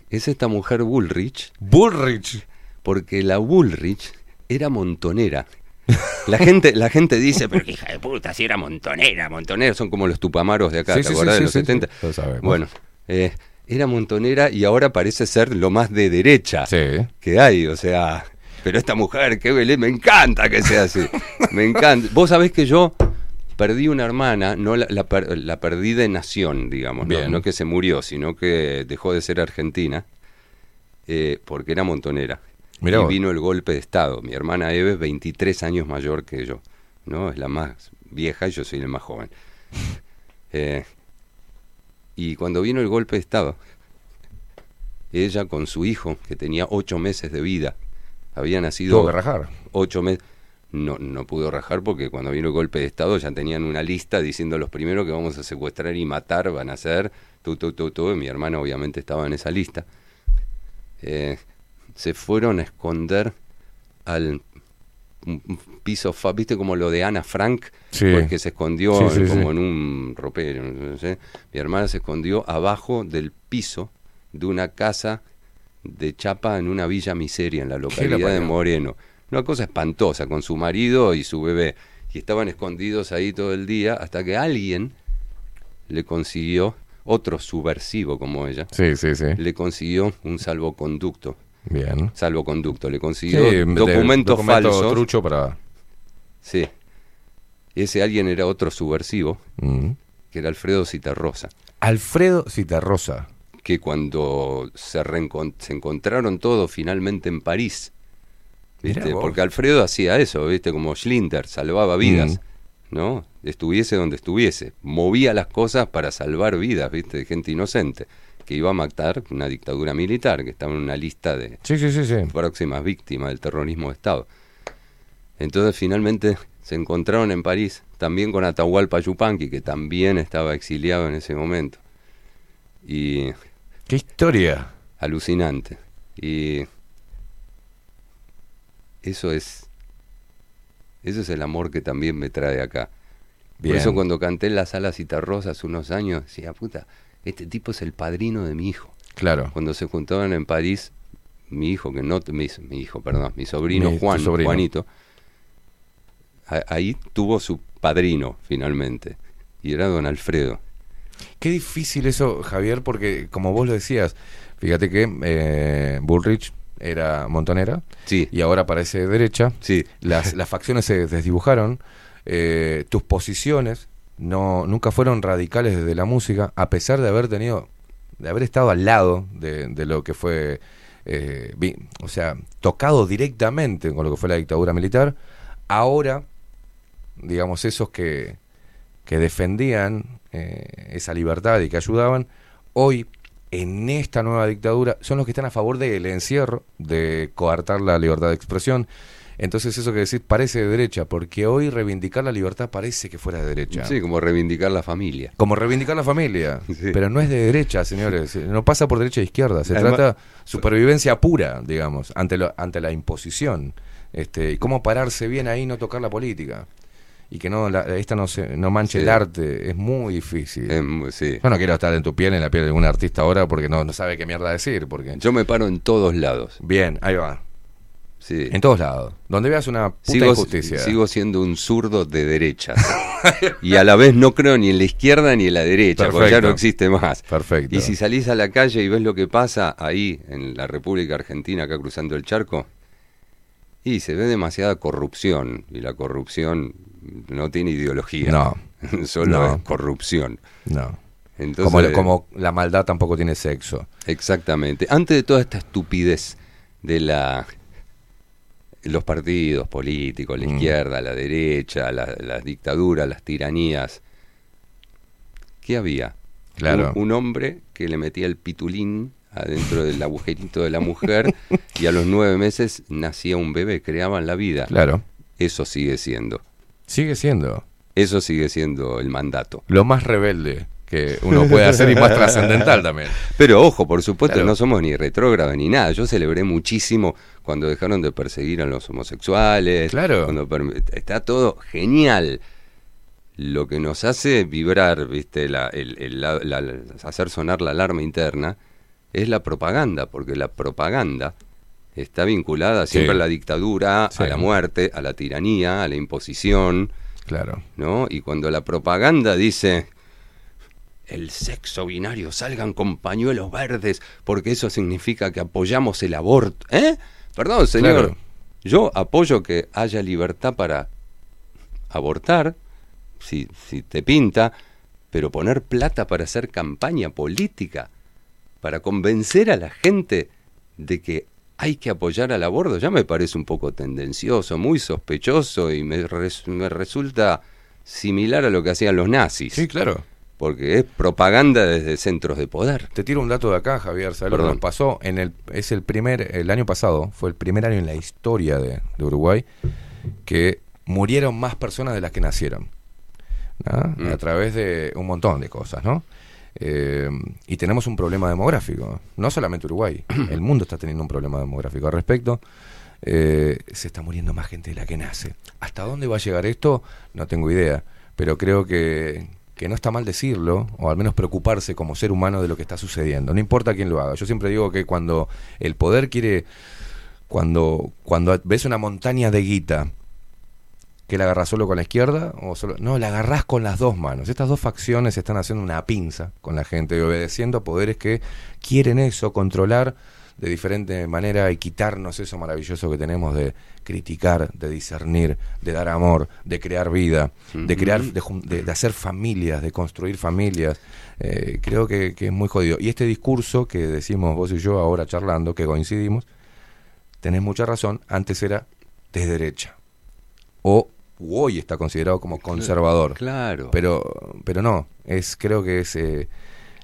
es esta mujer Bullrich, Bullrich. porque la Bullrich era montonera. La gente, la gente dice, pero hija de puta, si era montonera, montonera, son como los tupamaros de acá, Sí, ¿te sí, acordás sí, de los sí, sí, 70? lo sabemos. Bueno, eh, era montonera y ahora parece ser lo más de derecha Sí. que hay, o sea, pero esta mujer, qué belén, me encanta que sea así, me encanta. Vos sabés que yo perdí una hermana, no la, la la perdí de nación, digamos, no, que se murió, sino que dejó de ser argentina, eh, porque era montonera. Mirá y vos. vino el golpe de Estado. Mi hermana Eve es 23 años mayor que yo, ¿no? Es la más vieja y yo soy el más joven. Eh, y cuando vino el golpe de Estado, ella con su hijo, que tenía ocho meses de vida, había nacido Tuvo que rajar. ocho meses. No, no pudo rajar porque cuando vino el golpe de Estado ya tenían una lista diciendo los primeros que vamos a secuestrar y matar van a ser tú, tú, tú, tú. Y mi hermana obviamente estaba en esa lista. Eh, se fueron a esconder al un- piso, viste como lo de Ana Frank, Sí. porque se escondió Sí, sí, como en un ropero. no sé. Mi hermana se escondió abajo del piso de una casa de chapa en una villa miseria en la localidad de. Moreno. Una cosa espantosa, con su marido y su bebé. Y estaban escondidos ahí todo el día hasta que alguien le consiguió, otro subversivo como ella, Sí, sí, sí. le consiguió un salvoconducto. Bien. Salvoconducto, le Sí, consiguió de- documentos documento falsos. trucho para... Sí. Ese alguien era otro subversivo, Mm. que era Alfredo Citarrosa. Alfredo Citarrosa. que cuando se, se encontraron todos finalmente en París, ¿viste? Porque Alfredo hacía eso, ¿viste? como Schlinter, salvaba vidas, ¿no? Estuviese donde estuviese, movía las cosas para salvar vidas, ¿viste? de gente inocente, que iba a matar una dictadura militar, que estaba en una lista de Sí, sí, sí, sí. próximas víctimas del terrorismo de Estado. Entonces finalmente se encontraron en París, también con Atahualpa Yupanqui, que también estaba exiliado en ese momento. Y Qué historia. alucinante. Y eso es eso es el amor que también me trae acá. Bien. Por eso cuando canté en la sala Citarrosa hace unos años, decía, puta, este tipo es el padrino de mi hijo. Claro. Cuando se juntaban en París, mi hijo, que no, mi, mi hijo, perdón, mi sobrino Mi- Juan, sobrino. Juanito, a- ahí tuvo su padrino finalmente. Y era don Alfredo. Qué difícil eso, Javier, porque como vos lo decías, fíjate que eh, Bullrich era montonera Sí, y ahora parece de derecha. sí. Las, las facciones se desdibujaron. eh, tus posiciones no nunca fueron radicales desde la música, a pesar de haber tenido, de haber estado al lado de, lo que fue, eh, o sea, tocado directamente con lo que fue la dictadura militar. Ahora, digamos, esos que, que defendían eh, esa libertad y que ayudaban, hoy en esta nueva dictadura son los que están a favor del encierro, de coartar la libertad de expresión. Entonces eso que decir parece de derecha, porque hoy reivindicar la libertad parece que fuera de derecha. Sí, como reivindicar la familia. Como reivindicar la familia. Sí. Pero no es de derecha, señores. No pasa por derecha e izquierda. Se Además- trata supervivencia pura, digamos, ante, lo, ante la imposición. Este, y cómo pararse bien ahí y no tocar la política. Y que no la- esta no, se, no manche Sí. el arte. Es muy difícil. Es sí. Yo no quiero estar en tu piel, en la piel de algún artista ahora, porque no, no sabe qué mierda decir. Porque... Yo me paro en todos lados. Bien, ahí va. Sí. En todos lados. Donde veas una puta Sigo, injusticia. sigo siendo un zurdo de derecha. y a la vez no creo ni en la izquierda ni en la derecha, porque ya no existe más. Perfecto. Y si salís a la calle y ves lo que pasa ahí, en la República Argentina, acá cruzando el charco, y se ve demasiada corrupción. Y la corrupción no tiene ideología. No, Solo no. es corrupción. no. Entonces, Como, como la maldad tampoco tiene sexo. Exactamente. Antes de toda esta estupidez de la los partidos políticos, la Mm. izquierda, la derecha, la- las dictaduras, las tiranías, ¿qué había? Claro. Un, un hombre que le metía el pitulín adentro del agujerito de la mujer y a los nueve meses nacía un bebé, creaban la vida. Claro. Eso sigue siendo. Sigue siendo Eso sigue siendo el mandato. lo más rebelde que uno puede hacer y más trascendental también. Pero ojo, por supuesto, Claro. no somos ni retrógrados ni nada. Yo celebré muchísimo cuando dejaron de perseguir a los homosexuales. Claro. Cuando está todo genial. Lo que nos hace vibrar, viste, la, el- el- la- la- hacer sonar la alarma interna es la propaganda, porque la propaganda está vinculada siempre Sí. a la dictadura, Sí. a la muerte, a la tiranía, a la imposición, Claro. ¿no? Y cuando la propaganda dice el sexo binario salgan con pañuelos verdes porque eso significa que apoyamos el aborto, ¿eh? Perdón, señor. Claro. Yo apoyo que haya libertad para abortar, si, si te pinta, pero poner plata para hacer campaña política, para convencer a la gente de que hay que apoyar al aborto, ya me parece un poco tendencioso, muy sospechoso y me, res- me resulta similar a lo que hacían los nazis, Sí, claro. Porque es propaganda desde centros de poder. Te tiro un dato de acá, Javier. ¿Sabes lo que Perdón. nos pasó? En el, es el primer, el año pasado, fue el primer año en la historia de, de Uruguay que murieron más personas de las que nacieron. ¿no? Mm. A través de un montón de cosas, ¿no? Eh, y tenemos un problema demográfico. No solamente Uruguay, el mundo está teniendo un problema demográfico al respecto. Eh, se está muriendo más gente de la que nace. ¿Hasta dónde va a llegar esto? No tengo idea. Pero creo que, que no está mal decirlo, o al menos preocuparse como ser humano de lo que está sucediendo. No importa quién lo haga. Yo siempre digo que cuando el poder quiere. Cuando, cuando ves una montaña de guita que la agarras solo con la izquierda o solo no la agarrás con las dos manos estas dos facciones están haciendo una pinza con la gente y obedeciendo a poderes que quieren eso controlar de diferente manera y quitarnos eso maravilloso que tenemos de criticar de discernir de dar amor de crear vida de crear de, de- de hacer familias de construir familias Eh, creo que, que es muy jodido y este discurso que decimos vos y yo ahora charlando que coincidimos tenés mucha razón antes era de derecha o hoy está considerado como conservador. Claro. Pero, pero no, es creo que es eh,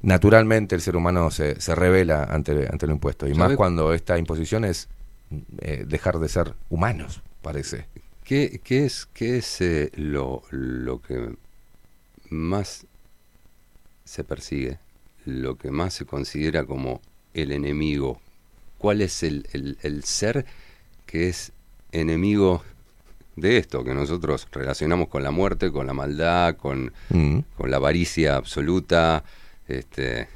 naturalmente el ser humano se, se revela ante, ante lo impuesto. Y más cuando esta imposición es eh, dejar de ser humanos, parece. ¿Qué, qué es, qué es eh, lo, lo que más se persigue? Lo que más se considera como el enemigo. ¿Cuál es el, el- el ser que es enemigo de esto que nosotros relacionamos con la muerte, con la maldad, con, Mm. con la avaricia absoluta, este,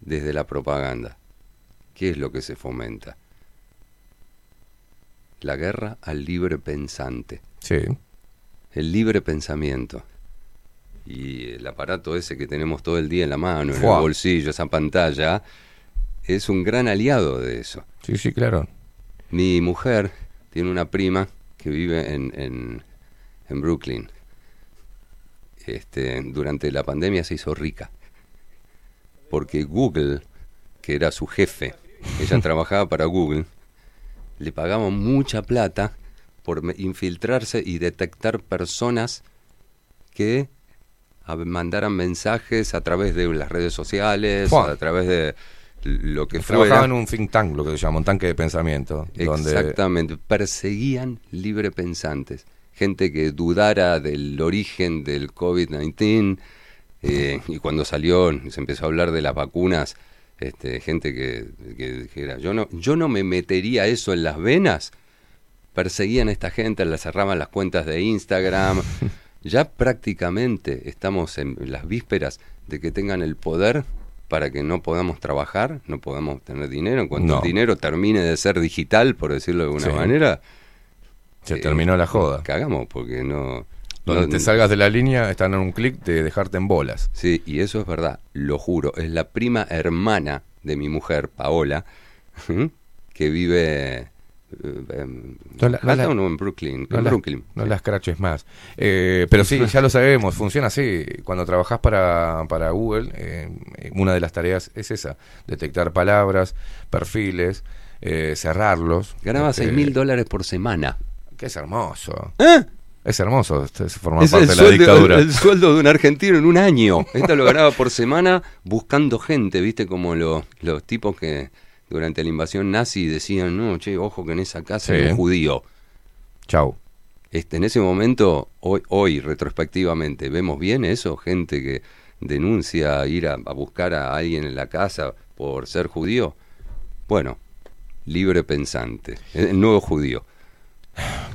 desde la propaganda? ¿Qué es lo que se fomenta? La guerra al libre pensante Sí, el libre pensamiento. Y el aparato ese que tenemos todo el día en la mano, en el bolsillo, esa pantalla, es un gran aliado de eso. sí, sí, claro. Mi mujer tiene una prima que vive en, en, en Brooklyn. Este, durante la pandemia se hizo rica. Porque Google, que era su jefe, ella trabajaba para Google, le pagaban mucha plata por infiltrarse y detectar personas que mandaran mensajes a través de las redes sociales, Fua. a través de lo que Trabajaba fuera. en un think tank, lo que se llama un tanque de pensamiento. Donde, Exactamente, perseguían libre pensantes, gente que dudara del origen del COVID-19 eh, y cuando salió, se empezó a hablar de las vacunas, este, gente que, que dijera, yo no, yo no me metería eso en las venas, perseguían a esta gente, le cerraban las cuentas de Instagram, ya prácticamente estamos en las vísperas de que tengan el poder para que no podamos trabajar, no podamos tener dinero, en cuanto No. el dinero termine de ser digital, por decirlo de alguna Sí. manera, se eh, terminó la joda. cagamos, porque no... Donde no- te salgas de la línea están en un clic de dejarte en bolas. Sí, y eso es verdad, lo juro. Es la prima hermana de mi mujer, Paola, que vive eh, en No la- no la- en Brooklyn. No en Brooklyn. no sí. las craches más. Eh, pero sí, ya lo sabemos, funciona así. Cuando trabajás para, para Google, eh, una de las tareas es esa, detectar palabras, perfiles, eh, cerrarlos. Ganaba Este, 6 mil dólares por semana. Que es hermoso. ¿Eh? Es hermoso este, formar Es parte el de la sueldo, dictadura. el sueldo de un argentino en un año. Esta lo ganaba por semana buscando gente, ¿viste? Como lo- los tipos que durante la invasión nazi decían, no, che, ojo que en esa casa hay Sí. un judío. Chau. Este, en ese momento, hoy, hoy retrospectivamente, vemos bien eso, gente que denuncia ir a, a buscar a alguien en la casa por ser judío. Bueno, libre pensante, el nuevo judío.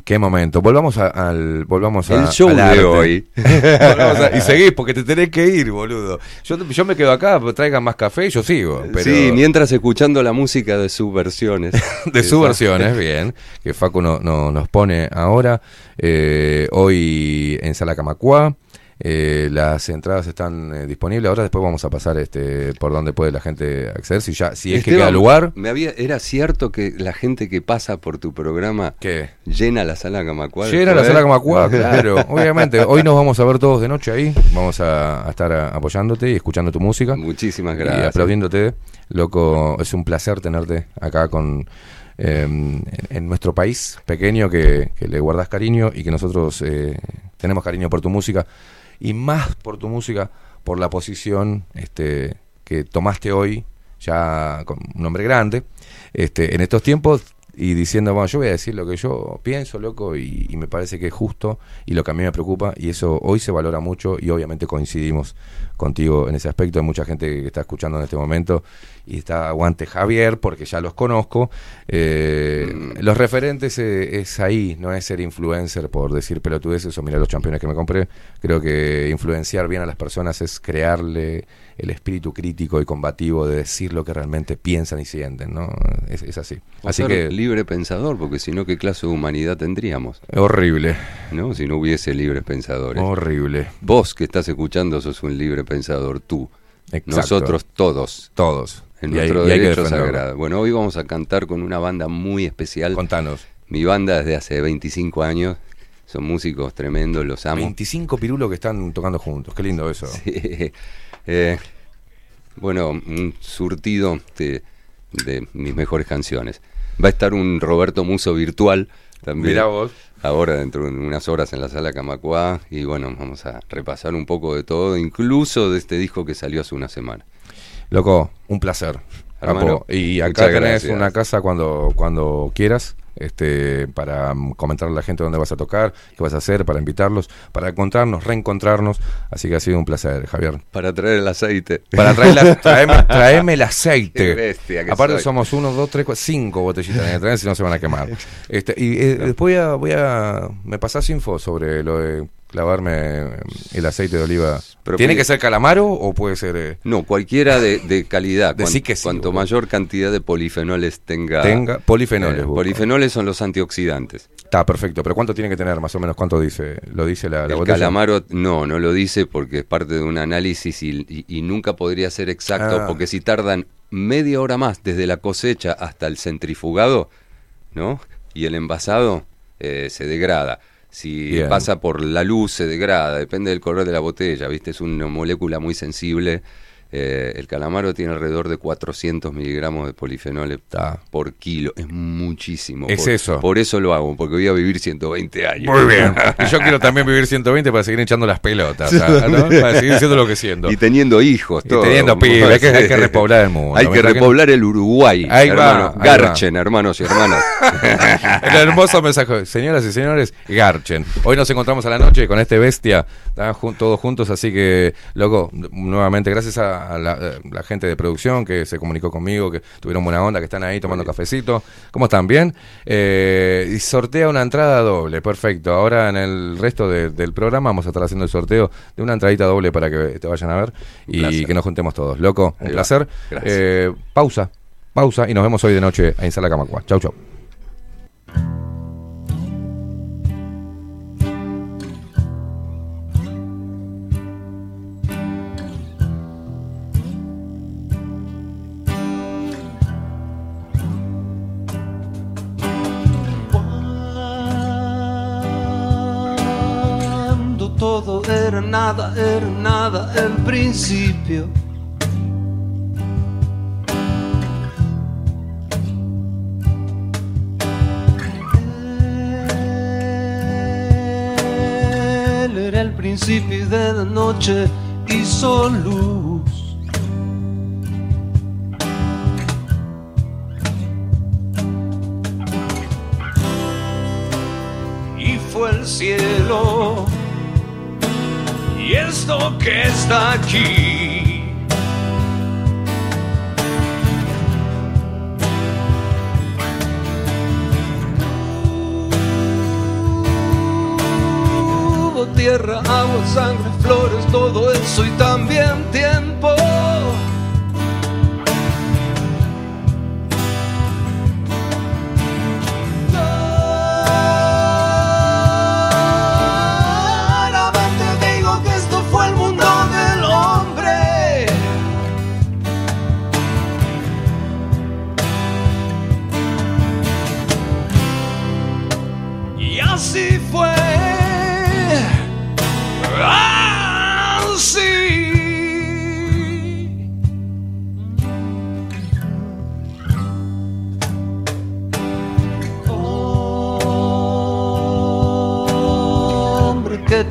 Qué momento. Volvamos a- al. Volvamos a, El show al de hoy. A- y seguís porque te tenés que ir, boludo. Yo, yo me quedo acá, traigan más café y yo sigo. Pero Sí, mientras escuchando la música de subversiones. de subversiones, bien, que Facu no, no- nos pone ahora. Eh, hoy en Sala Camacuá. Eh, las entradas están eh, disponibles. Ahora después vamos a pasar este por donde puede la gente acceder. Si ya, si es que queda lugar. Me había, ¿Era cierto que la gente que pasa por tu programa ¿Qué? llena la sala Camacuá? Llena la sala Camacuá, claro. Obviamente, hoy nos vamos a ver todos de noche ahí. Vamos a, a estar a- apoyándote y escuchando tu música. Muchísimas Y gracias. aplaudiéndote. Loco, es un placer tenerte acá con eh, en, en nuestro país pequeño que, que le guardas cariño y que nosotros eh, tenemos cariño por tu música y más por tu música, por la posición este, que tomaste hoy, ya con un hombre grande, este, en estos tiempos y diciendo, bueno, yo voy a decir lo que yo pienso, loco, y, y me parece que es justo y lo que a mí me preocupa, y eso hoy se valora mucho y obviamente coincidimos contigo en ese aspecto. Hay mucha gente que está escuchando en este momento y está aguante Javier porque ya los conozco. Eh, Mm. Los referentes eh, es ahí, no es ser influencer por decir pelotudeces o mirar los campeones que me compré. Creo que influenciar bien a las personas es crearle el espíritu crítico y combativo de decir lo que realmente piensan y sienten, ¿no? Es, es así. O Así que libre pensador, porque si no, ¿qué clase de humanidad tendríamos? horrible, ¿No? Si no hubiese libres pensadores. horrible. Vos que estás escuchando sos un libre pensador, tú. Exacto. Nosotros todos. todos. En Y nuestro hay derecho sagrado. Bueno, hoy vamos a cantar con una banda muy especial. Contanos. Mi banda desde hace 25 años. Son músicos tremendos, los amo. 25 pirulos que están tocando juntos. Qué lindo eso. Sí. Eh, bueno, un surtido de, de mis mejores canciones. Va a estar un Roberto Muso virtual también. Mirá vos. Ahora, dentro de unas horas en la sala Camacuá. Y bueno, vamos a repasar un poco de todo, incluso de este disco que salió hace una semana. Loco, un placer. Hermano, y acá tenés gracias. una casa cuando, cuando quieras. Este, para comentarle a la gente dónde vas a tocar, qué vas a hacer, para invitarlos, para encontrarnos, reencontrarnos. Así que ha sido un placer, Javier. Para traer el aceite. Para traer la- traeme, traeme el aceite. Qué bestia que Aparte soy. somos uno, dos, tres, cuatro, cinco botellitas en el tren, si no se van a quemar. Este, y eh, después voy a, voy a... ¿Me pasás info sobre lo de clavarme eh, el aceite de oliva? Pero ¿Tiene que ser calamaro o puede ser... eh, No, cualquiera de, de calidad. Decí Cuan- que sí, cuanto mayor cantidad de polifenoles tenga. tenga polifenoles? Eh, polifenoles son los antioxidantes. Está perfecto, pero ¿cuánto tiene que tener más o menos? ¿Cuánto dice? ¿Lo dice la, la el botella? calamaro no, no lo dice porque es parte de un análisis y, y- y nunca podría ser exacto Ah. porque si tardan media hora más desde la cosecha hasta el centrifugado, ¿no? Y el envasado eh, se degrada. Si Bien. pasa por la luz se degrada, depende del color de la botella, ¿viste? Es una molécula muy sensible. Eh, el calamaro tiene alrededor de 400 miligramos de polifenoles Está. por kilo. Es muchísimo. Es Por- eso. Por eso lo hago, porque voy a vivir 120 años. Muy bien. Y yo quiero también vivir 120 para seguir echando las pelotas. Para seguir siendo lo que siendo. Y teniendo hijos, Y teniendo pibes, hay que- hay que repoblar el mundo. Hay que repoblar el Uruguay. Ahí va, hermano. va. Garchen, hermanos y hermanas. El hermoso mensaje. Señoras y señores, Garchen. Hoy nos encontramos a la noche con este bestia, ¿tá? Jun- todos juntos, así que, loco, nuevamente, gracias a, a la, a la gente de producción que se comunicó conmigo, que tuvieron buena onda, que están ahí tomando cafecito. ¿Cómo están? ¿Bien? Eh, y sortea una entrada doble, perfecto. Ahora en el resto de- del programa vamos a estar haciendo el sorteo de una entradita doble para que te vayan a ver y placer. que nos juntemos todos. Loco, un placer. Eh, pausa, pausa y nos vemos hoy de noche en Sala Camacua. Chau, chau. Era nada, era nada el principio. Era el principio de la noche hizo luz. y fue el cielo y esto que está aquí. Hubo tierra, agua, sangre, flores, todo eso y también tiempo.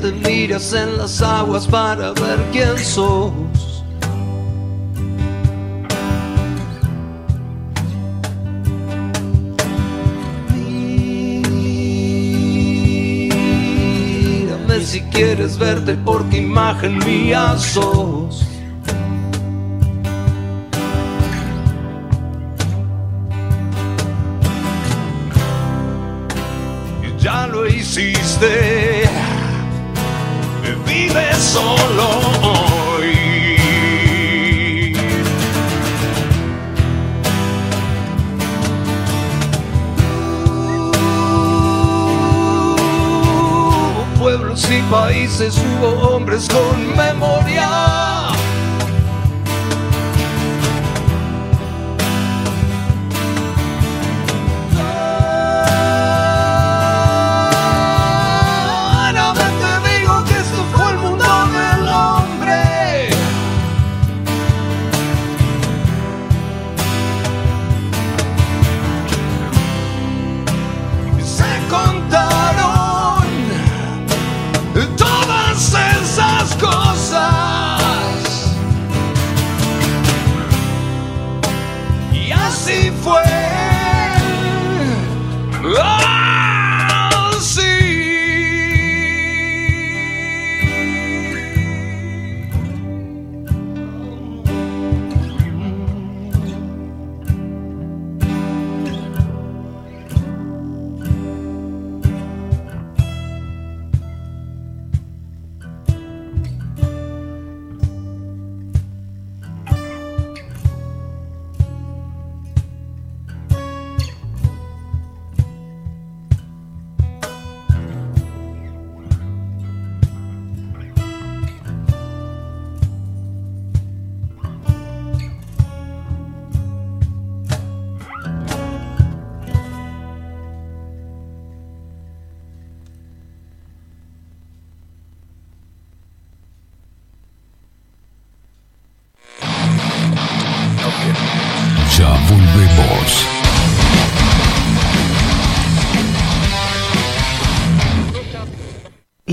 Te miras en las aguas para ver quién sos. Mírame si quieres verte porque imagen mía sos. Ya lo hiciste. Países, hubo hombres con memoria.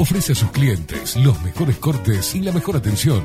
Ofrece a sus clientes los mejores cortes y la mejor atención.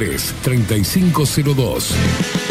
3502.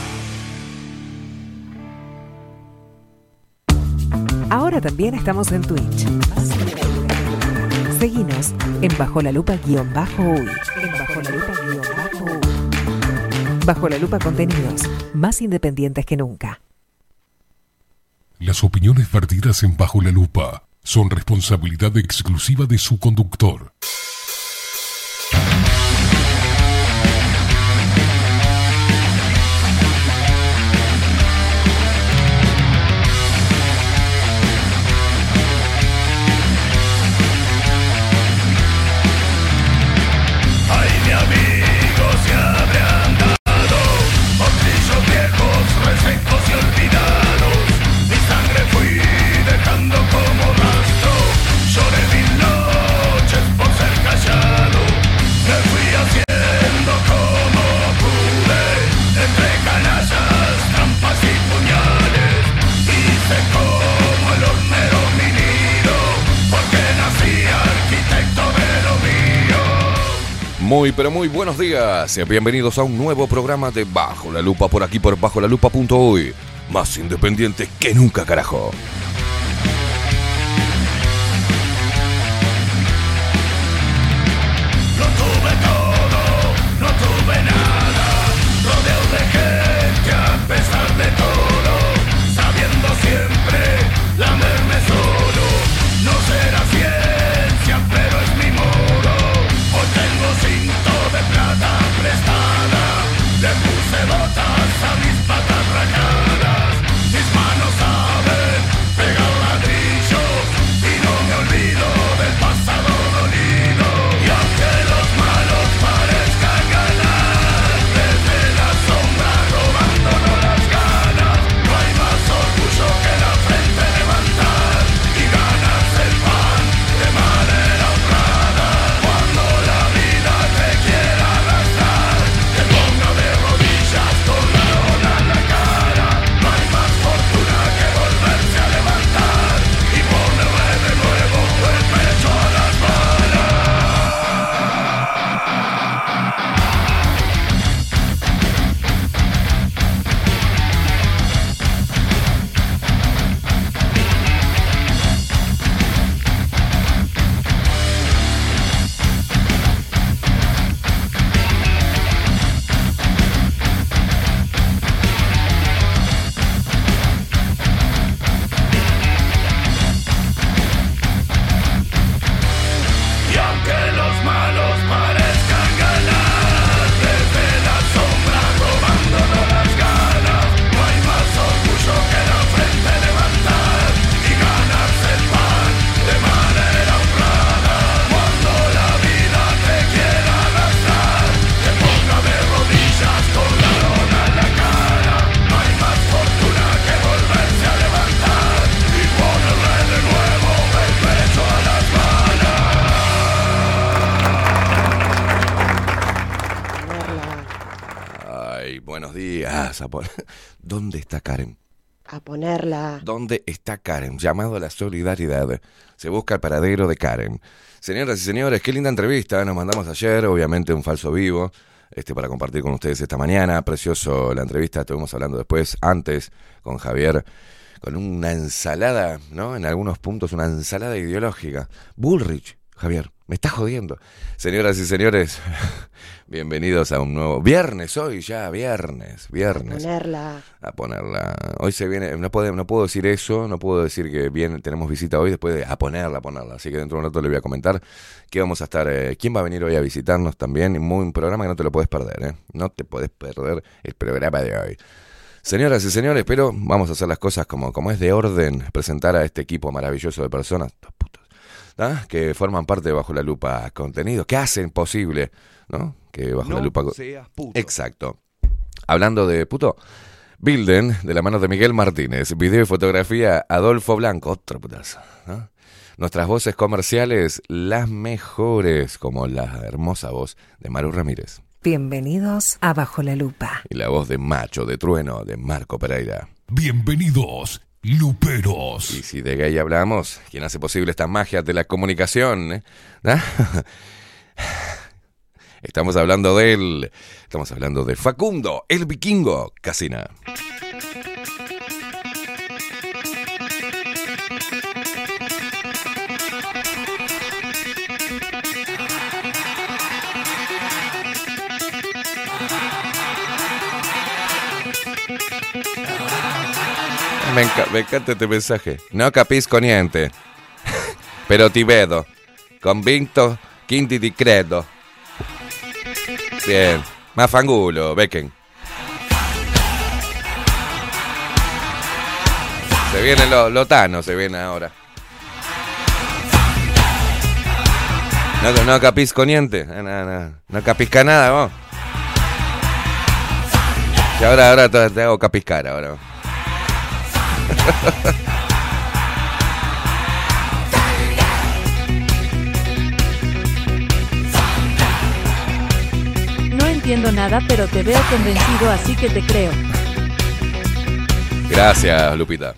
Ahora también estamos en Twitch. Seguinos en Bajo la Lupa guion bajo uy. Bajo la. Bajo la Lupa contenidos más independientes que nunca. Las opiniones vertidas en Bajo la Lupa son responsabilidad exclusiva de su conductor. Muy, pero muy buenos días. Bienvenidos a un nuevo programa de Bajo la Lupa por aquí por bajolalupa.uy. Más independiente que nunca, carajo. Llamado a la solidaridad. Se busca el paradero de Karen. Señoras y señores, qué linda entrevista. Nos mandamos ayer, obviamente un falso vivo, este para compartir con ustedes esta mañana. Precioso la entrevista, estuvimos hablando después, antes, con Javier, con una ensalada, ¿no? En algunos puntos, una ensalada ideológica. Bullrich, Javier, me está jodiendo. Señoras y señores, bienvenidos a un nuevo viernes hoy ya, viernes, A viernes. ponerla. A ponerla. Hoy se viene, no puedo, no puedo decir eso, no puedo decir que bien tenemos visita hoy después de a ponerla, a ponerla. Así que dentro de un rato le voy a comentar que vamos a estar, eh, quién va a venir hoy a visitarnos también. Muy, un programa que no te lo puedes perder, ¿eh? No te puedes perder el programa de hoy. Señoras y señores, pero vamos a hacer las cosas como, como es de orden, presentar a este equipo maravilloso de personas, ¿ah? que forman parte de Bajo la Lupa Contenido, que hacen posible, ¿no? Que Bajo la Lupa... co- Exacto. Hablando de puto, Bilden, de la mano de Miguel Martínez, video y fotografía Adolfo Blanco, otro putazo. ¿no? Nuestras voces comerciales, las mejores, como la hermosa voz de Maru Ramírez Bienvenidos a Bajo la Lupa. y la voz de Macho de Trueno de Marco Pereira. Bienvenidos, luperos. Y si de gay hablamos, quien hace posible esta magia de la comunicación, ¿eh? ¿Ah? Estamos hablando de él. Estamos hablando de Facundo, el vikingo, Casina. Me, enca- me encanta este mensaje. No capisco niente. Pero ti vedo. Convinto, quinti di credo. Bien. Ma fangulo, Becken. Se viene lo, Lotano, se viene ahora. No, no capisco niente. No, no, no. Capisca nada, vos. Y ahora, ahora te hago capiscar ahora. No entiendo nada, pero te veo convencido, así que te creo. Gracias, Lupita.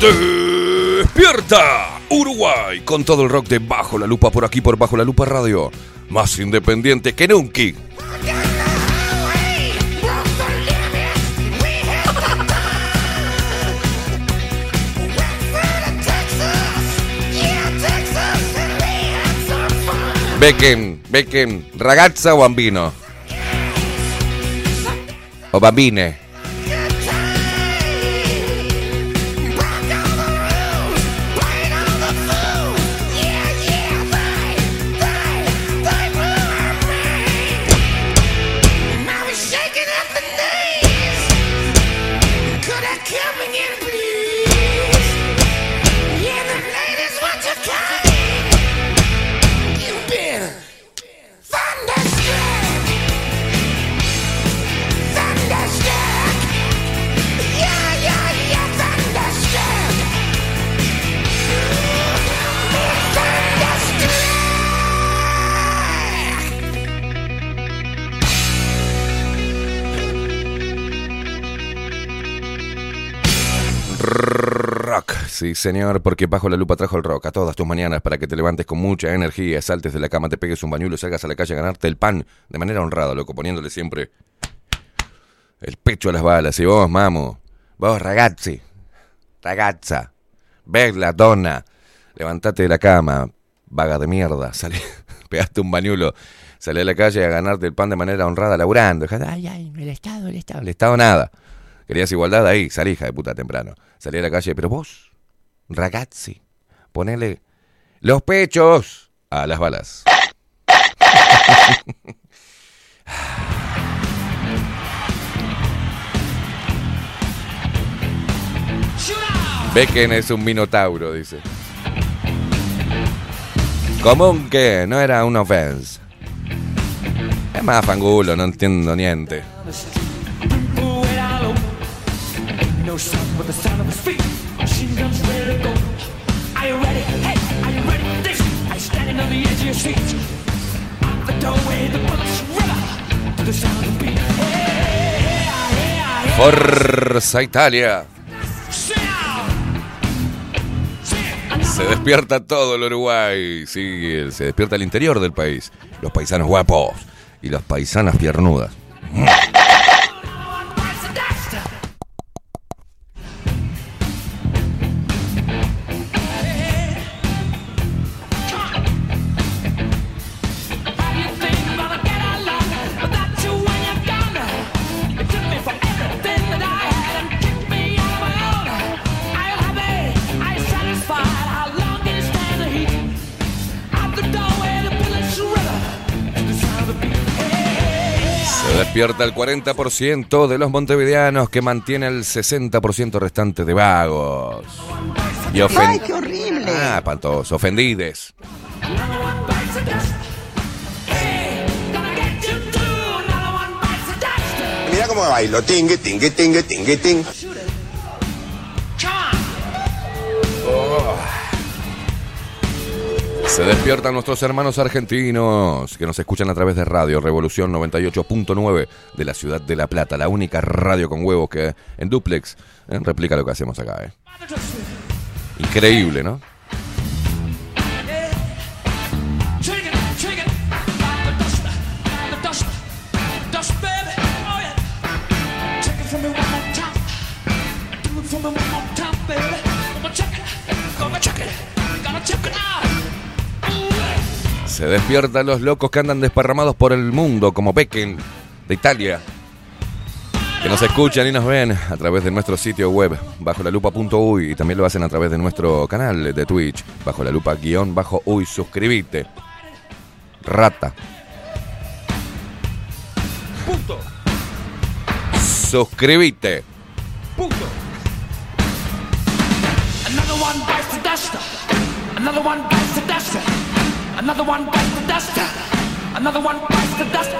¡Despierta! Uruguay, con todo el rock de Bajo la Lupa por aquí por Bajo la Lupa Radio. Más independiente que nunca. Becken, Becken, ragazza o bambino? O bambine? Rock, sí señor, porque bajo la lupa trajo el rock a todas tus mañanas para que te levantes con mucha energía, saltes de la cama, te pegues un bañuelo, salgas a la calle a ganarte el pan de manera honrada, loco, poniéndole siempre el pecho a las balas. Y vos, mamo, vos, ragazzi, ragazza, la donna, levantate de la cama, vaga de mierda, salí, pegaste un bañuelo, salí a la calle a ganarte el pan de manera honrada, laburando. Ay, ay, el Estado, el Estado, el Estado nada. Querías igualdad ahí, salí, hija de puta, temprano. Salí a la calle, pero vos, ragazzi, ponele los pechos a las balas. Becken es un minotauro, dice. Común que no era un offense. Es más fangulo, no entiendo niente. Forza Italia. Se despierta todo el Uruguay. Sí, se despierta el interior del país. Los paisanos guapos y las paisanas piernudas. Despierta el 40% de los montevideanos que mantiene el 60% restante de vagos. Y ofen- ¡Ay, qué horrible! Ah. Ofendides. Mira cómo bailo. Tingue, tingue, tingue, tingue, ting. Se despiertan nuestros hermanos argentinos que nos escuchan a través de Radio Revolución 98.9 de la ciudad de La Plata, la única radio con huevos que en duplex eh, replica lo que hacemos acá. eh. Increíble, ¿no? Se despiertan los locos que andan desparramados por el mundo, como Becken de Italia. Que nos escuchan y nos ven a través de nuestro sitio web, bajo la lupa.uy, y también lo hacen a través de nuestro canal de Twitch, bajo la lupa guion bajo uy. Suscribite. Rata. Punto. Suscribite. Punto. Another one bites the dust. Another one bites the dust. Another one bites the dust. Another one bites the dust.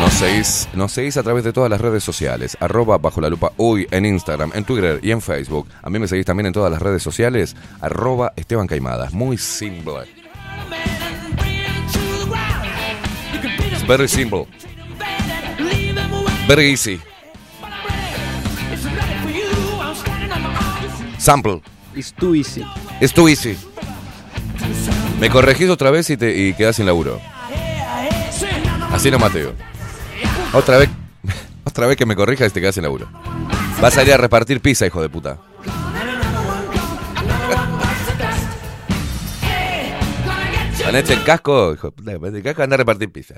Nos seguís, nos seguís a través de todas las redes sociales, arroba bajo la lupa uy en Instagram, en Twitter y en Facebook. A mí me seguís también en todas las redes sociales, arroba Esteban Caimadas. Muy simple. Very simple. Very easy. Sample. It's too easy. Es too easy. Me corregís otra vez y, te, y quedás sin laburo. Así no Mateo. Otra vez, otra vez que me corrijas y te quedas sin laburo. Vas a ir a repartir pizza, hijo de puta. Ponete el casco, hijo de puta, el casco, anda a repartir pizza.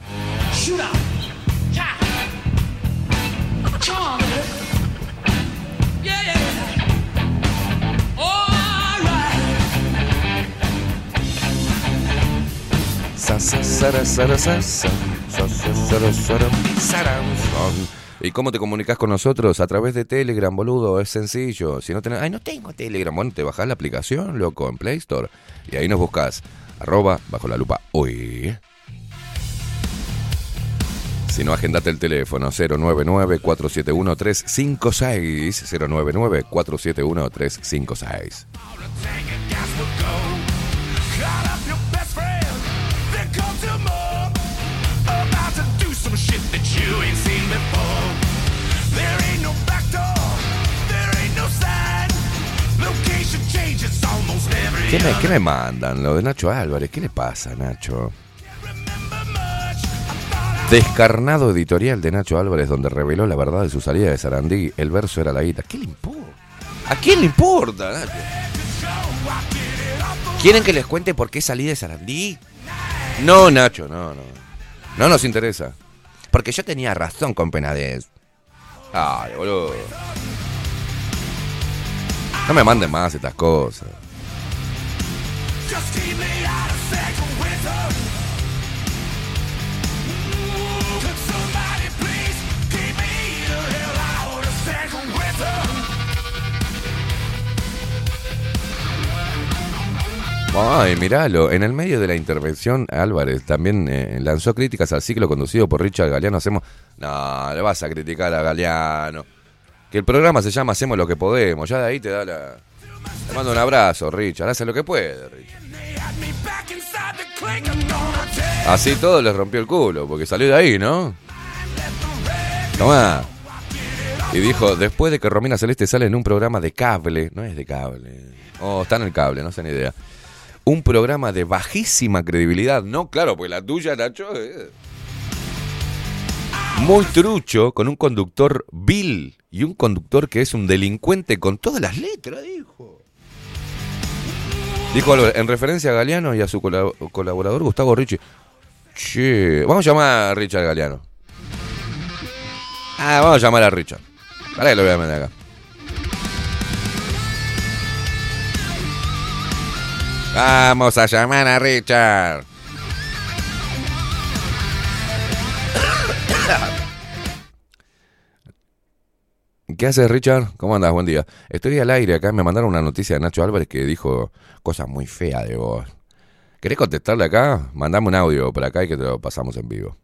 ¿Y cómo te comunicas con nosotros? A través de Telegram, boludo, es sencillo. Si no tenés, ay, no tengo Telegram, bueno, te bajás la aplicación, loco, en Play Store. Y ahí nos buscas, arroba, bajo la lupa, hoy. Si no, agendate el teléfono 099-471-356. 099-471-356. ¿Qué me, qué me mandan? Lo de Nacho Álvarez. ¿Qué le pasa, Nacho? Descarnado editorial de Nacho Álvarez donde reveló la verdad de su salida de Sarandí. El verso era la guita. ¿Qué le importa? ¿A quién le importa, Nacho? ¿Quieren que les cuente por qué salí de Sarandí? No, Nacho, no, no. No nos interesa. Porque yo tenía razón con Penades. Ay, boludo. No me manden más estas cosas. Ay, miralo. En el medio de la intervención, Álvarez también eh, lanzó críticas al ciclo conducido por Richard Galeano. Hacemos. No, le vas a criticar a Galeano. Que el programa se llama Hacemos lo que podemos. Ya de ahí te da la. Te mando un abrazo, Richard. Hace lo que puede, Richard. Así todo les rompió el culo, porque salió de ahí, ¿no? Tomá. Y dijo, después de que Romina Celeste sale en un programa de cable, no es de cable, oh, está en el cable, no sé ni idea. Un programa de bajísima credibilidad, no, claro, pues la tuya, Nacho, es muy trucho, con un conductor vil y un conductor que es un delincuente con todas las letras, dijo. Dijo algo en referencia a Galeano y a su colab- colaborador Gustavo Ricci. Che, vamos a llamar a Richard Galeano. Ah, vamos a llamar a Richard. Para que lo voy a meter acá. Vamos a llamar a Richard. ¿Qué haces, Richard? ¿Cómo andas? Buen día. Estoy al aire acá. Me mandaron una noticia de Nacho Álvarez que dijo cosas muy feas de vos. ¿Querés contestarle acá? Mandame un audio por acá y que te lo pasamos en vivo.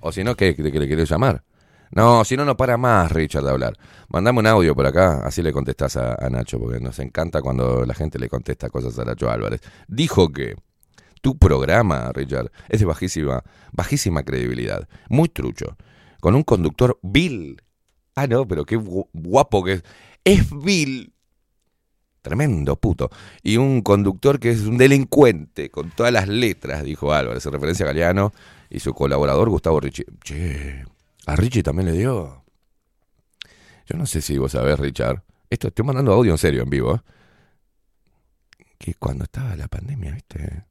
O si no, ¿qué? ¿Que le querés llamar? No, si no, no para más, Richard, de hablar. Mandame un audio por acá, así le contestás a, a Nacho, porque nos encanta cuando la gente le contesta cosas a Nacho Álvarez. Dijo que tu programa, Richard, es de bajísima, bajísima credibilidad, muy trucho, con un conductor vil. Ah, no, pero qué gu- guapo que es. Es vil. Tremendo puto. Y un conductor que es un delincuente, con todas las letras, dijo Álvarez, en referencia a Galeano y su colaborador Gustavo Ricci. Che, a Richie también le dio. Yo no sé si vos sabés, Richard. Esto estoy mandando audio en serio, en vivo. ¿eh? Que cuando estaba la pandemia, ¿viste?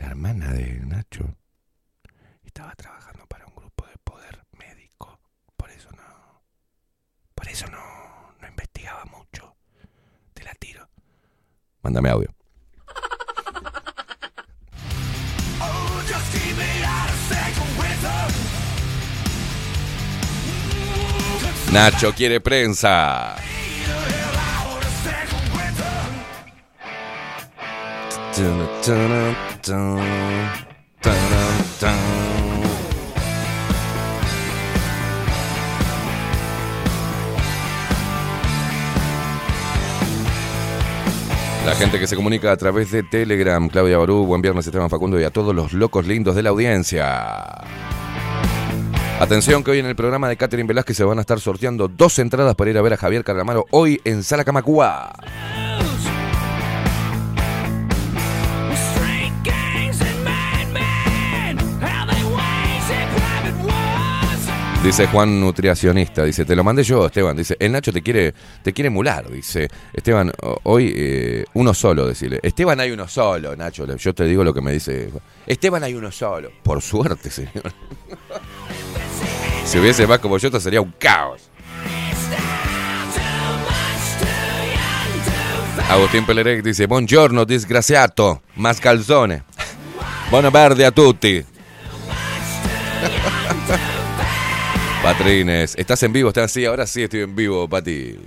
La hermana de Nacho estaba trabajando para un grupo de poder médico. Por eso no. Por eso no, no investigaba mucho. Te la tiro. Mándame audio. Nacho quiere prensa. La gente que se comunica a través de Telegram, Claudia Barú, buen viernes Esteban Facundo y a todos los locos lindos de la audiencia. Atención que hoy en el programa de Catherine Velázquez se van a estar sorteando dos entradas para ir a ver a Javier Carlamaro hoy en Sala Camacúa. Dice Juan Nutricionista, dice, te lo mandé yo, Esteban. Dice, el Nacho te quiere, te quiere emular. Dice, Esteban, hoy eh, uno solo, decirle. Esteban hay uno solo, Nacho. Yo te digo lo que me dice. Esteban hay uno solo. Por suerte, señor. si hubiese más como yo, esto sería un caos. Agustín Pelerec dice, buongiorno, disgraziato, más calzones. Buona verde a tutti. Patrines, ¿estás en vivo? ¿Estás así? Ahora sí estoy en vivo, Pati.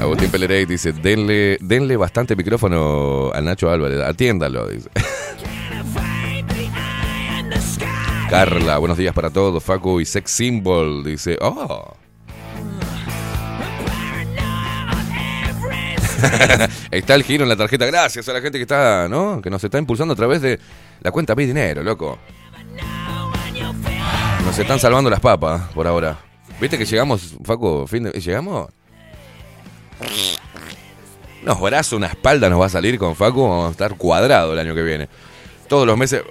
Agustín Pelerey dice, denle, denle bastante micrófono a Nacho Álvarez, atiéndalo, dice. Carla, buenos días para todos. Facu y Sex Symbol dice, oh. está el giro en la tarjeta. Gracias a la gente que está, ¿no? Que nos está impulsando a través de la cuenta Mi Dinero, loco. Nos están salvando las papas por ahora. ¿Viste que llegamos, Facu? Fin de, ¿Llegamos? Unos brazos, una espalda nos va a salir con Facu. Vamos a estar cuadrado el año que viene. Todos los meses.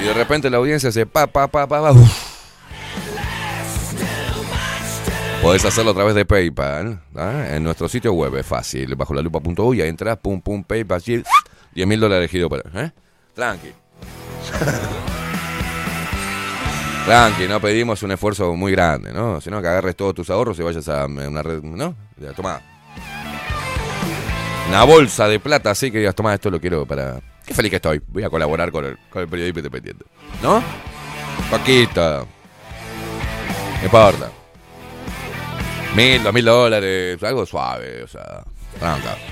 Y de repente la audiencia hace pa, pa, pa, pa, pa. uf. Podés hacerlo a través de PayPal. ¿ah? En nuestro sitio web es fácil. Bajo la lupa.uy, entras, pum, pum, PayPal, y 10 mil dólares elegido para. ¿eh? Tranqui. Tranqui, no pedimos un esfuerzo muy grande, ¿no? Sino que agarres todos tus ahorros y vayas a una red, ¿no? Toma. Una bolsa de plata así que digas, toma, esto lo quiero para. Qué feliz que estoy. Voy a colaborar con el, con el. ¿No? Poquito. No importa. Mil, dos mil dólares, algo suave, o sea, tranca.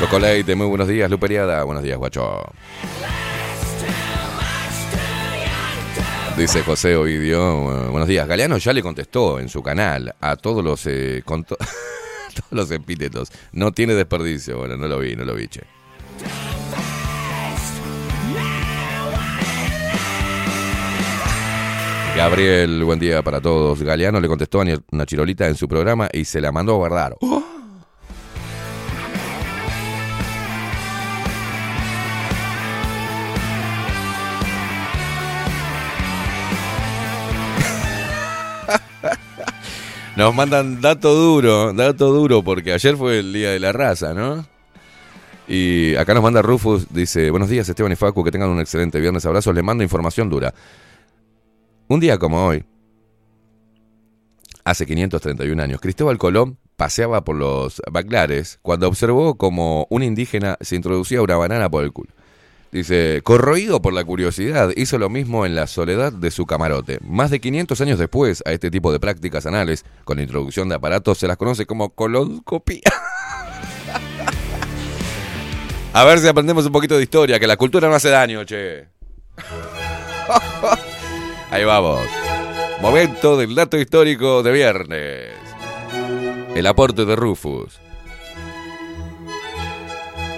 Coco Leite, muy buenos días, Luperiada, buenos días, guacho. Dice José Ovidio, eh, buenos días. Galeano ya le contestó en su canal a todos los eh, con to- todos los epítetos. No tiene desperdicio. Bueno, no lo vi, no lo vi, che. Gabriel, buen día para todos. Galeano le contestó a una chirolita en su programa y se la mandó a guardar. Nos mandan dato duro, dato duro, porque ayer fue el día de la raza, ¿no? Y acá nos manda Rufus, dice, buenos días Esteban y Facu, que tengan un excelente viernes, abrazos, les mando información dura. Un día como hoy, hace 531 años, Cristóbal Colón paseaba por los Baclares cuando observó como un indígena se introducía una banana por el culo. Dice, corroído por la curiosidad, hizo lo mismo en la soledad de su camarote. Más de 500 años después, a este tipo de prácticas anales, con la introducción de aparatos, se las conoce como colonscopía. A ver si aprendemos un poquito de historia, que la cultura no hace daño, che. Ahí vamos. Momento del dato histórico de viernes. El aporte de Rufus.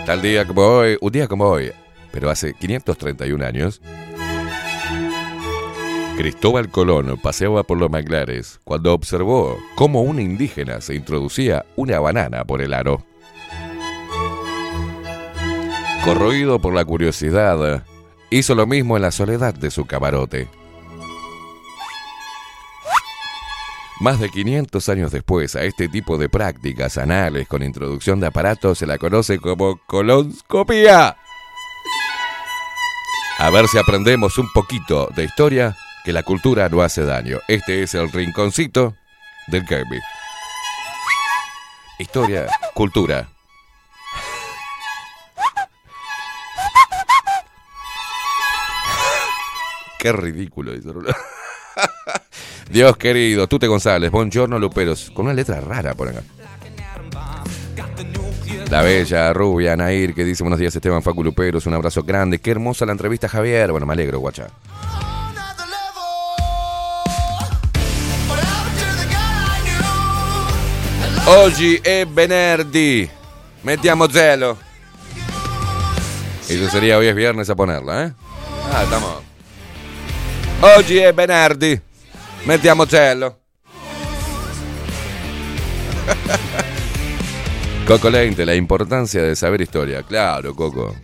Tal día como hoy, un día como hoy, pero hace 531 años, Cristóbal Colón paseaba por los manglares cuando observó cómo un indígena se introducía una banana por el aro. Corroído por la curiosidad, hizo lo mismo en la soledad de su camarote. Más de 500 años después, a este tipo de prácticas anales con introducción de aparatos se la conoce como colonscopía. A ver si aprendemos un poquito de historia, que la cultura no hace daño. Este es el rinconcito del gaming. Historia, cultura. Qué ridículo Rulo. Dios querido, Tute González, Buongiorno Luperos, con una letra rara por acá. La bella rubia Nair que dice buenos días Esteban Facu Luperos, un abrazo grande, qué hermosa la entrevista Javier, bueno me alegro guacha. Oggi è venerdì, mettiamo zelo. Eso sería hoy es viernes a ponerla, ¿eh? Ah, estamos. Oggi è venerdì, mettiamo zelo. Coco Leinte, la importancia de saber historia. Claro, Coco.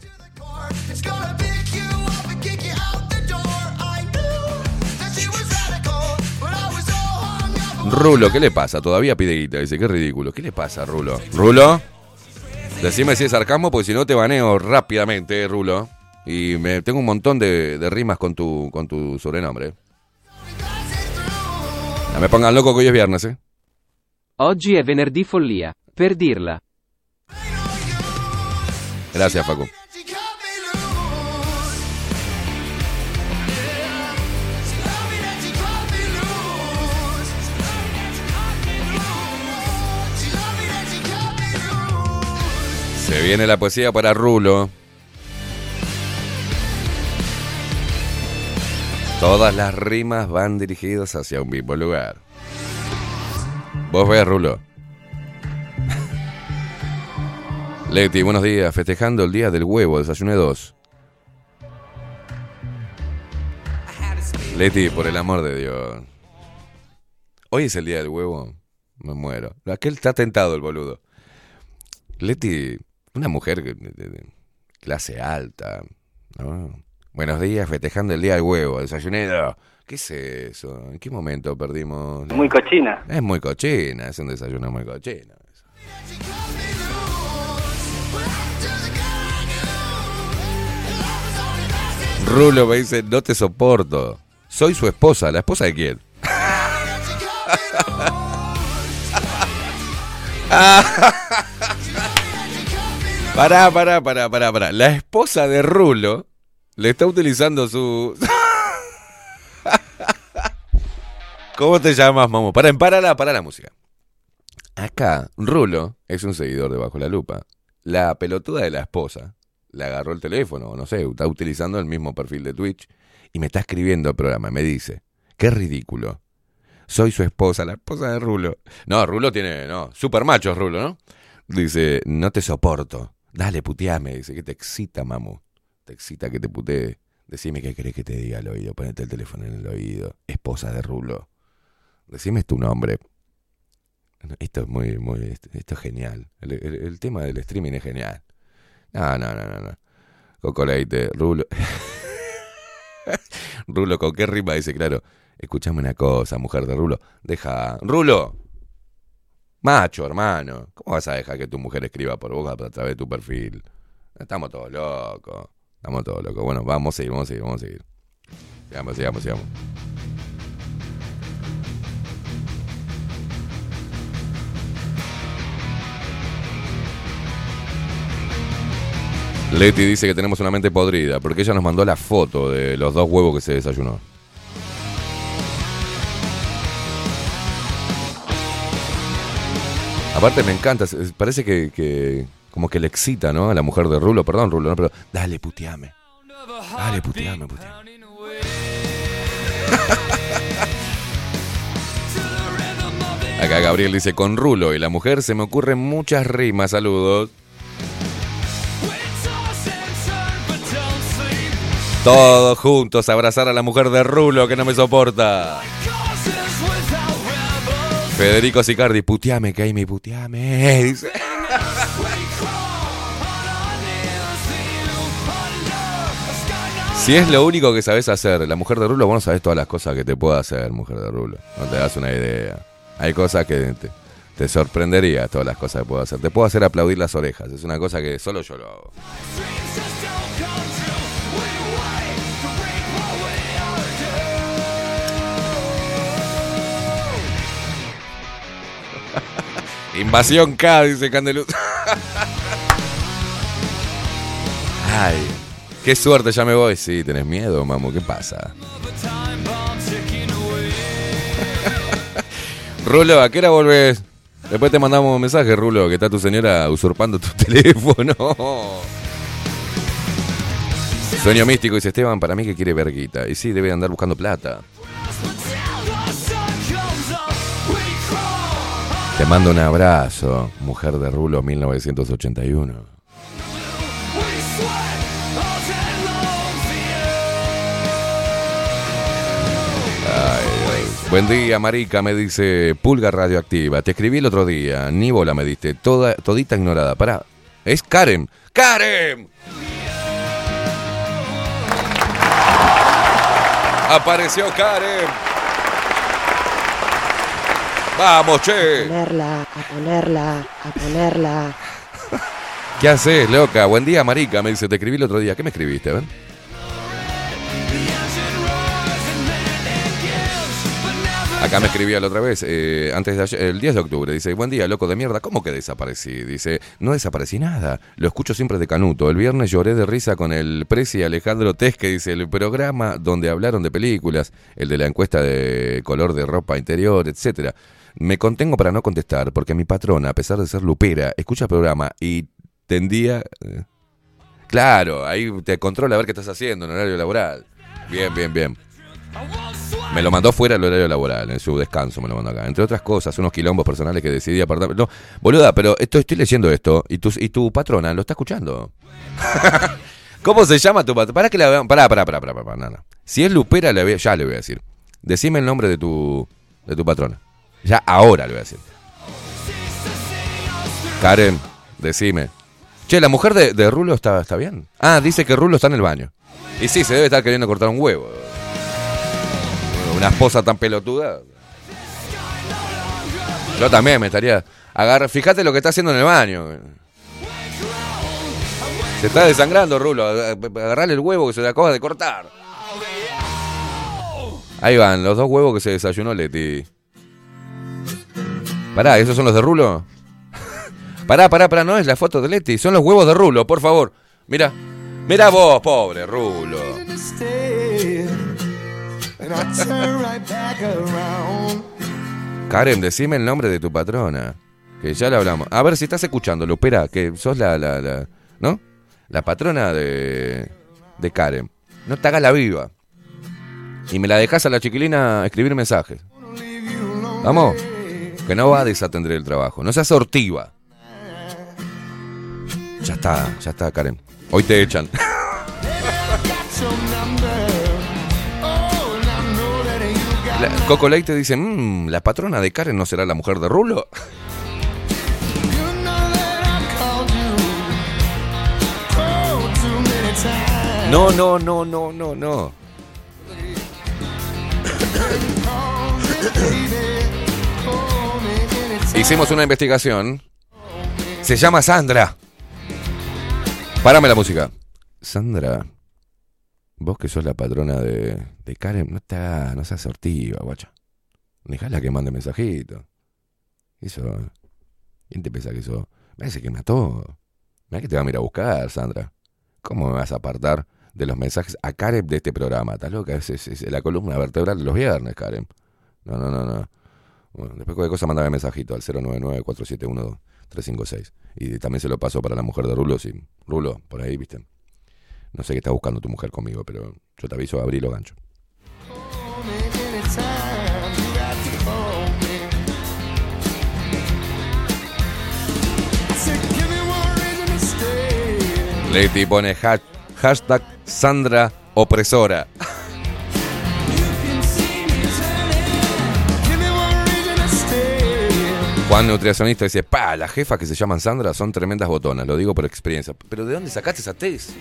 Rulo, ¿qué le pasa? Todavía pide guita. Dice, qué ridículo. ¿Qué le pasa, Rulo? ¿Rulo? Decime si es sarcasmo, porque si no te baneo rápidamente, Rulo. Y me tengo un montón de, de rimas con tu, con tu sobrenombre. No me pongan loco que hoy es viernes, ¿eh? Oggi è venerdì follia. Per dirla. Gracias, Facu. Se viene la poesía para Rulo. Todas las rimas van dirigidas hacia un mismo lugar. Vos ves, Rulo. Leti, buenos días. Festejando el día del huevo, desayuné dos. Leti, por el amor de Dios. Hoy es el día del huevo. Me muero. Aquel está tentado el boludo. Leti, una mujer de, clase alta. ¿no? Buenos días, festejando el día del huevo. Desayuné. ¿Qué es eso? ¿En qué momento perdimos? Muy cochina. Es muy cochina, es un desayuno muy cochino. Rulo me dice, no te soporto. Soy su esposa. ¿La esposa de quién? Pará, pará, pará, pará, pará. La esposa de Rulo le está utilizando su... ¿Cómo te llamas, Momo? Para, para la, para la música. Acá, Rulo es un seguidor de Bajo la Lupa. La pelotuda de la esposa le agarró el teléfono, no sé, está utilizando el mismo perfil de Twitch y me está escribiendo el programa. Me dice, qué ridículo. Soy su esposa, la esposa de Rulo. No, Rulo tiene, no, super macho Rulo, ¿no? Dice, no te soporto. Dale, puteame. Dice, que te excita, mamu. Te excita que te putee. Decime qué querés que te diga al oído. Ponete el teléfono en el oído. Esposa de Rulo. Decime tu nombre. Esto es muy, muy, esto es genial. El, tema del streaming es genial. No, no, no, no, no. Coco Leite, Rulo. Rulo, ¿con qué rima? Dice, claro. Escuchame una cosa, mujer de Rulo. Deja. ¡Rulo! Macho, hermano. ¿Cómo vas a dejar que tu mujer escriba por vos a través de tu perfil? Estamos todos locos. Estamos todos locos. Bueno, vamos a seguir, vamos a seguir, vamos a seguir. Sigamos, sigamos, sigamos. Leti dice que tenemos una mente podrida porque ella nos mandó la foto de los dos huevos que se desayunó. Aparte me encanta, parece que como que le excita, ¿no? A la mujer de Rulo, perdón Rulo, ¿no? pero dale, puteame. Dale, puteame, puteame. Acá Gabriel dice, con Rulo y la mujer se me ocurren muchas rimas, saludos. Todos juntos abrazar a la mujer de Rulo que no me soporta. Federico Sicardi, puteame, que ahí mi puteame. Si es lo único que sabes hacer, la mujer de Rulo, vos no sabés todas las cosas que te puede hacer, mujer de Rulo. No te das una idea. Hay cosas que te, te sorprendería todas las cosas que puedo hacer. Te puedo hacer aplaudir las orejas. Es una cosa que solo yo lo hago. Invasión K, dice Candeluz. Ay, qué suerte, ya me voy. Sí, tenés miedo, mamu, ¿qué pasa? Rulo, ¿a qué hora volvés? Después te mandamos un mensaje, Rulo, que está tu señora usurpando tu teléfono. Sueño místico, dice Esteban, para mí que quiere verguita. Y sí, debe andar buscando plata. Te mando un abrazo, mujer de Rulo 1981. Buen día, Marica, me dice Pulga Radioactiva. Te escribí el otro día, ni bola me diste, toda, todita ignorada. Pará, es Karen. ¡Karen! Apareció Karen. Vamos, che. ponerla, a ponerla, a ponerla. ¿Qué haces, loca? Buen día, marica. Me dice, te escribí el otro día. ¿Qué me escribiste? A ver. Acá me escribía la otra vez, eh, antes de ayer, el 10 de octubre. Dice, buen día, loco de mierda. ¿Cómo que desaparecí? Dice, no desaparecí nada. Lo escucho siempre de Canuto. El viernes lloré de risa con el Preci Alejandro Tesque. Dice, el programa donde hablaron de películas, el de la encuesta de color de ropa interior, etcétera. Me contengo para no contestar porque mi patrona, a pesar de ser lupera, escucha el programa y tendía... eh, Claro, ahí te controla a ver qué estás haciendo en horario laboral. Bien, bien, bien. Me lo mandó fuera del horario laboral, en su descanso me lo mandó acá. Entre otras cosas, unos quilombos personales que decidí apartar. No, boluda, pero esto, estoy leyendo esto y tu, y tu patrona lo está escuchando. ¿Cómo se llama tu patrona? Pará que la vean. Pará, pará, pará, pará, pará. Si es Lupera, le voy ya le voy a decir. Decime el nombre de tu, de tu patrona. Ya ahora le voy a decir. Karen, decime. Che, la mujer de, de Rulo está, está bien. Ah, dice que Rulo está en el baño. Y sí, se debe estar queriendo cortar un huevo. Una esposa tan pelotuda. Yo también me estaría. Agarra, fíjate lo que está haciendo en el baño. Se está desangrando, Rulo. Agarrale el huevo que se le acaba de cortar. Ahí van, los dos huevos que se desayunó Leti. Pará, ¿esos son los de Rulo? pará, pará, pará, no es la foto de Leti, son los huevos de Rulo, por favor. Mira, mira vos, pobre Rulo. Karen, decime el nombre de tu patrona. Que ya le hablamos. A ver si estás escuchando, Lupera, que sos la, la, la- ¿no? la patrona de, de Karen. No te hagas la viva. Y me la dejas a la chiquilina escribir mensajes. Vamos, que no va a desatender el trabajo. No seas sortiva. Ya está, ya está, Karen. Hoy te echan. Coco Leite dice, "Mm, la patrona de Karen no será la mujer de Rulo. No, no, no, no, no, no. Hicimos una investigación. Se llama Sandra. Párame la música. Sandra, vos que sos la patrona de, de Karen, no te hagas- no seas sortiva, guacha. Dejala que mande mensajito. Eso. ¿Quién te piensa que eso? Me parece que mató. Mira que te va a ir a buscar, Sandra. ¿Cómo me vas a apartar de los mensajes a Karen de este programa? ¿Estás loca? Es, la columna vertebral de los viernes, Karen. No, no, no, no. Bueno, después cualquier cosa mandame mensajito al 099-471-356. Y también se lo paso para la mujer de Rulo. Sí. Rulo, por ahí, viste. No sé qué está buscando tu mujer conmigo, pero yo te aviso, abrí los ganchos. Leti pone ha- hashtag Sandra opresora. Juan Nutricionista dice, pa, las jefas que se llaman Sandra son tremendas botonas, lo digo por experiencia. Pero ¿de dónde sacaste esa tesis?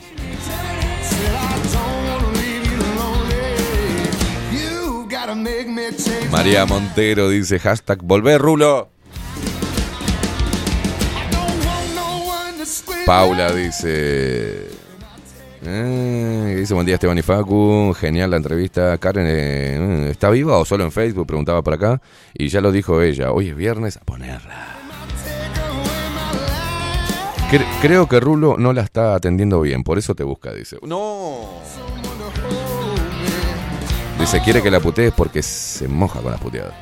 María Montero dice, hashtag volver Rulo. Paula dice... Eh, dice buen día Esteban y Facu, genial la entrevista. Karen, eh, ¿está viva o solo en Facebook? Preguntaba por acá. Y ya lo dijo ella, hoy es viernes, a ponerla. Cre- creo que Rulo no la está atendiendo bien, por eso te busca, dice. No. Dice, quiere que la putees porque se moja con las puteadas.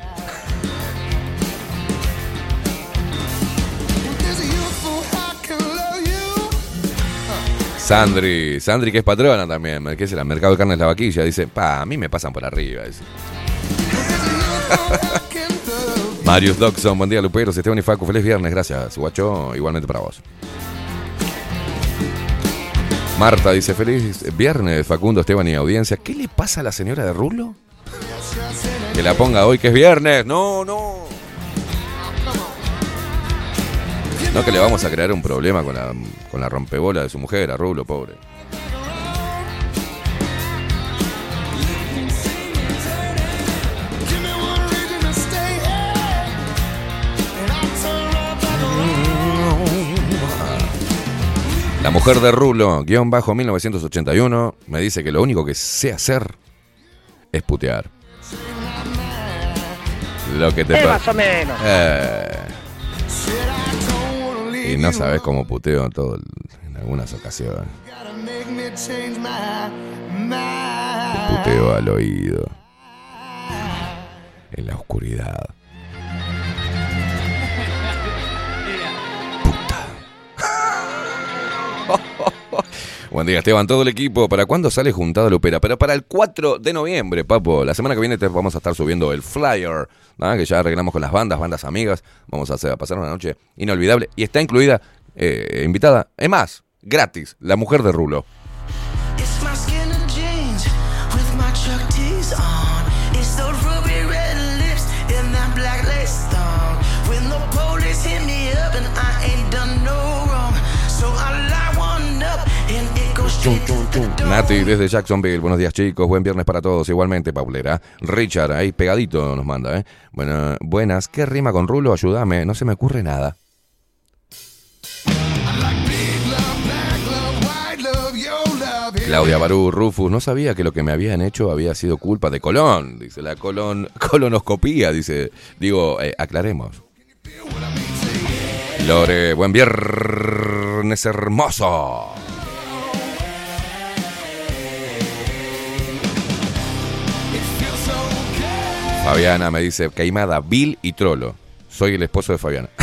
Sandri, Sandri que es patrona también, que es el mercado de carnes La Vaquilla, dice, pa, a mí me pasan por arriba. Marius Doxon, buen día Luperos, Esteban y Facu, feliz viernes, gracias, guacho, igualmente para vos. Marta dice, feliz viernes, Facundo, Esteban y audiencia. ¿Qué le pasa a la señora de Rulo? Que la ponga hoy que es viernes. No, no. No que le vamos a crear un problema con la, con la rompebola de su mujer, a Rulo, pobre. La mujer de Rulo, guion bajo 1981, me dice que lo único que sé hacer es putear. Lo que te Eh, pa- más o menos. Eh. Y no sabes cómo puteo en todo en algunas ocasiones. Te puteo al oído. En la oscuridad. Buen día, Esteban, todo el equipo. ¿Para cuándo sale Juntada Lupera? Pero para el 4 de noviembre, papo. La semana que viene te vamos a estar subiendo el flyer, ¿no? que ya arreglamos con las bandas, bandas amigas. Vamos a, hacer, a pasar una noche inolvidable. Y está incluida, eh, invitada, es más, gratis, la mujer de Rulo. Nati desde Jacksonville, buenos días chicos, buen viernes para todos, igualmente Paulera. Richard, ahí pegadito nos manda, ¿eh? Buenas, ¿qué rima con Rulo? Ayúdame, no se me ocurre nada. Claudia Barú, Rufus, no sabía que lo que me habían hecho había sido culpa de Colón, dice la colon, colonoscopía, dice, digo, eh, aclaremos. Lore, buen viernes hermoso. Fabiana me dice, Caimada, Bill y Trolo. Soy el esposo de Fabiana.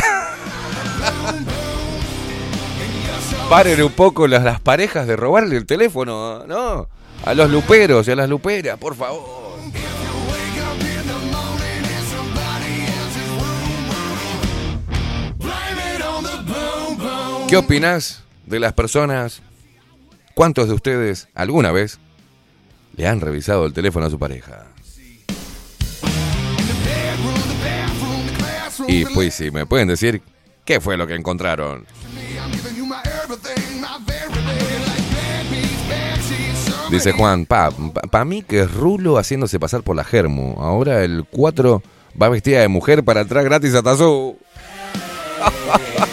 Paren un poco las, las parejas de robarle el teléfono, ¿no? A los luperos y a las luperas, por favor. ¿Qué opinás de las personas? ¿Cuántos de ustedes alguna vez le han revisado el teléfono a su pareja? Y pues si me pueden decir qué fue lo que encontraron. Dice Juan, pa, pa, mí que es Rulo haciéndose pasar por la Germu. Ahora el 4 va vestida de mujer para entrar gratis a Tazú.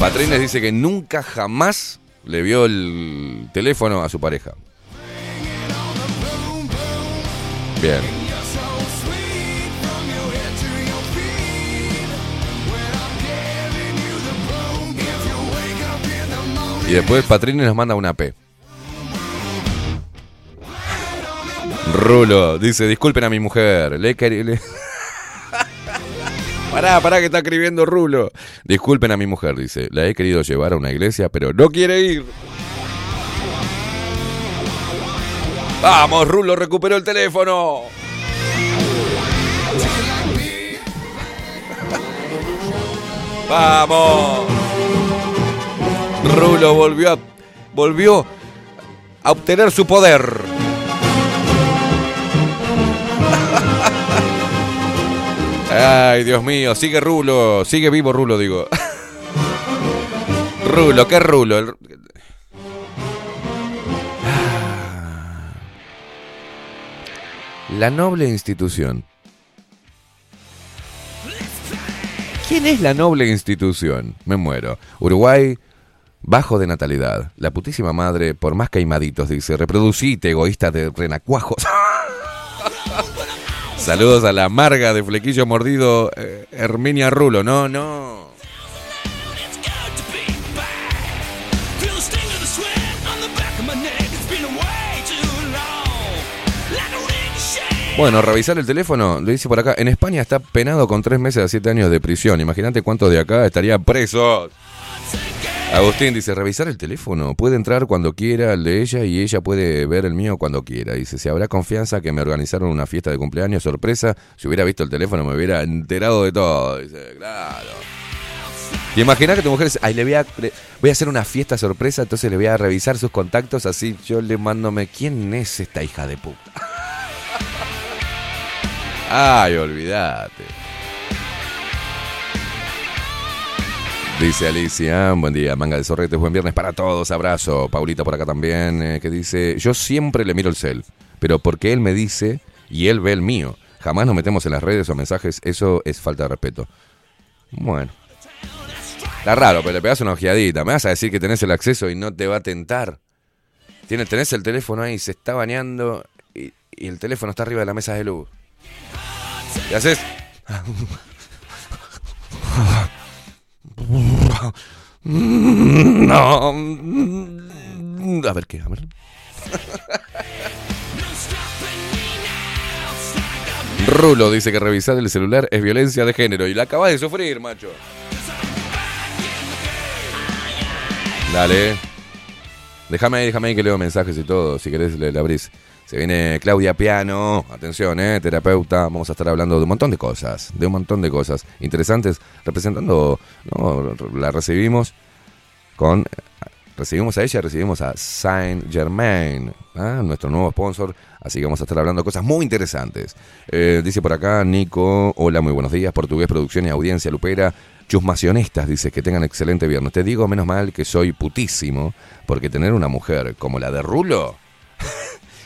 Patrines dice que nunca jamás le vio el teléfono a su pareja. Bien. Y después Patrines nos manda una P. Rulo dice, disculpen a mi mujer, le, le- Pará, pará que está escribiendo Rulo. Disculpen a mi mujer, dice. La he querido llevar a una iglesia, pero no quiere ir. Vamos, Rulo, recuperó el teléfono. Vamos. Rulo volvió a, volvió a obtener su poder. Ay, Dios mío, sigue Rulo, sigue vivo Rulo, digo. Rulo, ¿qué Rulo? El-. La noble institución. ¿Quién es la noble institución? Me muero. Uruguay, bajo de natalidad. La putísima madre, por más caimaditos, dice, reproducite, egoísta de renacuajos. Saludos a la amarga de flequillo mordido, eh, Herminia Rulo. No, no. Bueno, revisar el teléfono, le dice por acá, en España está penado con tres meses a siete años de prisión. Imagínate cuántos de acá estarían presos. Agustín dice, revisar el teléfono. Puede entrar cuando quiera el de ella y ella puede ver el mío cuando quiera. Dice, si habrá confianza que me organizaron una fiesta de cumpleaños sorpresa, si hubiera visto el teléfono me hubiera enterado de todo. Dice, claro. Y imagina que tu mujer dice, ay, le voy a, voy a hacer una fiesta sorpresa, entonces le voy a revisar sus contactos, así yo le mándome, ¿quién es esta hija de puta? Ay, olvídate. Dice Alicia, buen día, manga de zorretes, buen viernes para todos, abrazo. Paulita por acá también, eh, que dice, yo siempre le miro el cel, pero porque él me dice y él ve el mío. Jamás nos metemos en las redes o mensajes, eso es falta de respeto. Bueno. Está raro, pero le pegas una ojeadita. Me vas a decir que tenés el acceso y no te va a tentar. Tiene, tenés el teléfono ahí, se está bañando y, y el teléfono está arriba de la mesa de luz. ¿Qué haces? No. A ver qué, a ver. Rulo dice que revisar el celular es violencia de género y la acabas de sufrir, macho. Dale. Déjame ahí, déjame ahí que leo mensajes y todo. Si querés, le, le abrís. Se viene Claudia Piano. Atención, eh, terapeuta. Vamos a estar hablando de un montón de cosas. De un montón de cosas interesantes. Representando. ¿no? La recibimos con. Recibimos a ella, recibimos a Saint Germain, ¿ah? nuestro nuevo sponsor. Así que vamos a estar hablando de cosas muy interesantes. Eh, dice por acá Nico, hola, muy buenos días, Portugués Producción y Audiencia Lupera. Chusmacionistas, dice que tengan excelente viernes. Te digo, menos mal que soy putísimo, porque tener una mujer como la de Rulo,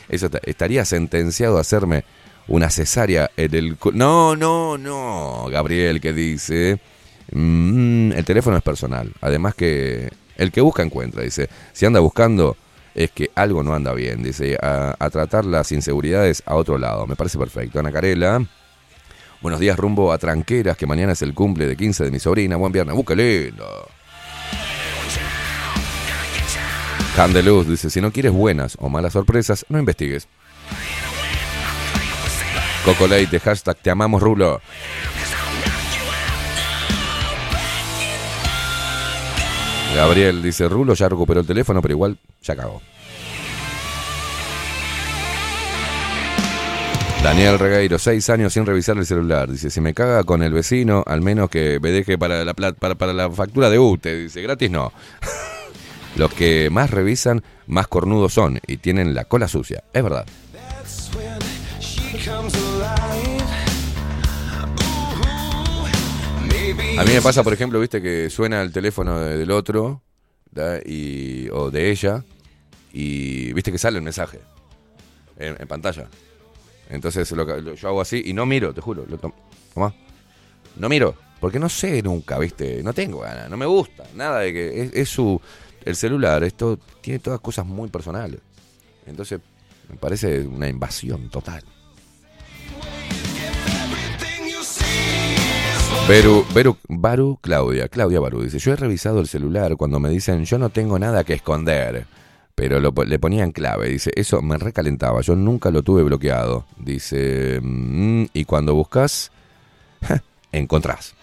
eso ta- estaría sentenciado a hacerme una cesárea en el... No, no, no, Gabriel, que dice... Mm, el teléfono es personal. Además que el que busca encuentra, dice. Si anda buscando es que algo no anda bien, dice. A, a tratar las inseguridades a otro lado. Me parece perfecto. Ana Carela. Buenos días rumbo a Tranqueras, que mañana es el cumple de 15 de mi sobrina. Buen viernes. ¡Uh, qué lindo! Candeluz dice, si no quieres buenas o malas sorpresas, no investigues. Coco Leite, hashtag te amamos Rulo. Gabriel dice, Rulo ya recuperó el teléfono, pero igual ya cagó. Daniel Regueiro, seis años sin revisar el celular. Dice, si me caga con el vecino, al menos que me deje para la, para la factura de UTE. Dice, gratis no. Los que más revisan, más cornudos son y tienen la cola sucia. Es verdad. A mí me pasa, por ejemplo, viste que suena el teléfono de- del otro ¿da? y, o de ella y viste que sale un mensaje en, en pantalla. Entonces lo que- lo- yo hago así y no miro, te juro. Lo tom- tomá. No miro, porque no sé nunca, viste. No tengo ganas, no me gusta. Nada de que es, es su. El celular, esto tiene todas cosas muy personales. Entonces me parece una invasión total. Baru, Claudia, Claudia Baru dice, yo he revisado el celular cuando me dicen yo no tengo nada que esconder, pero lo le ponían clave, dice, eso me recalentaba, yo nunca lo tuve bloqueado, dice, "Mm, y cuando buscas, encontrás.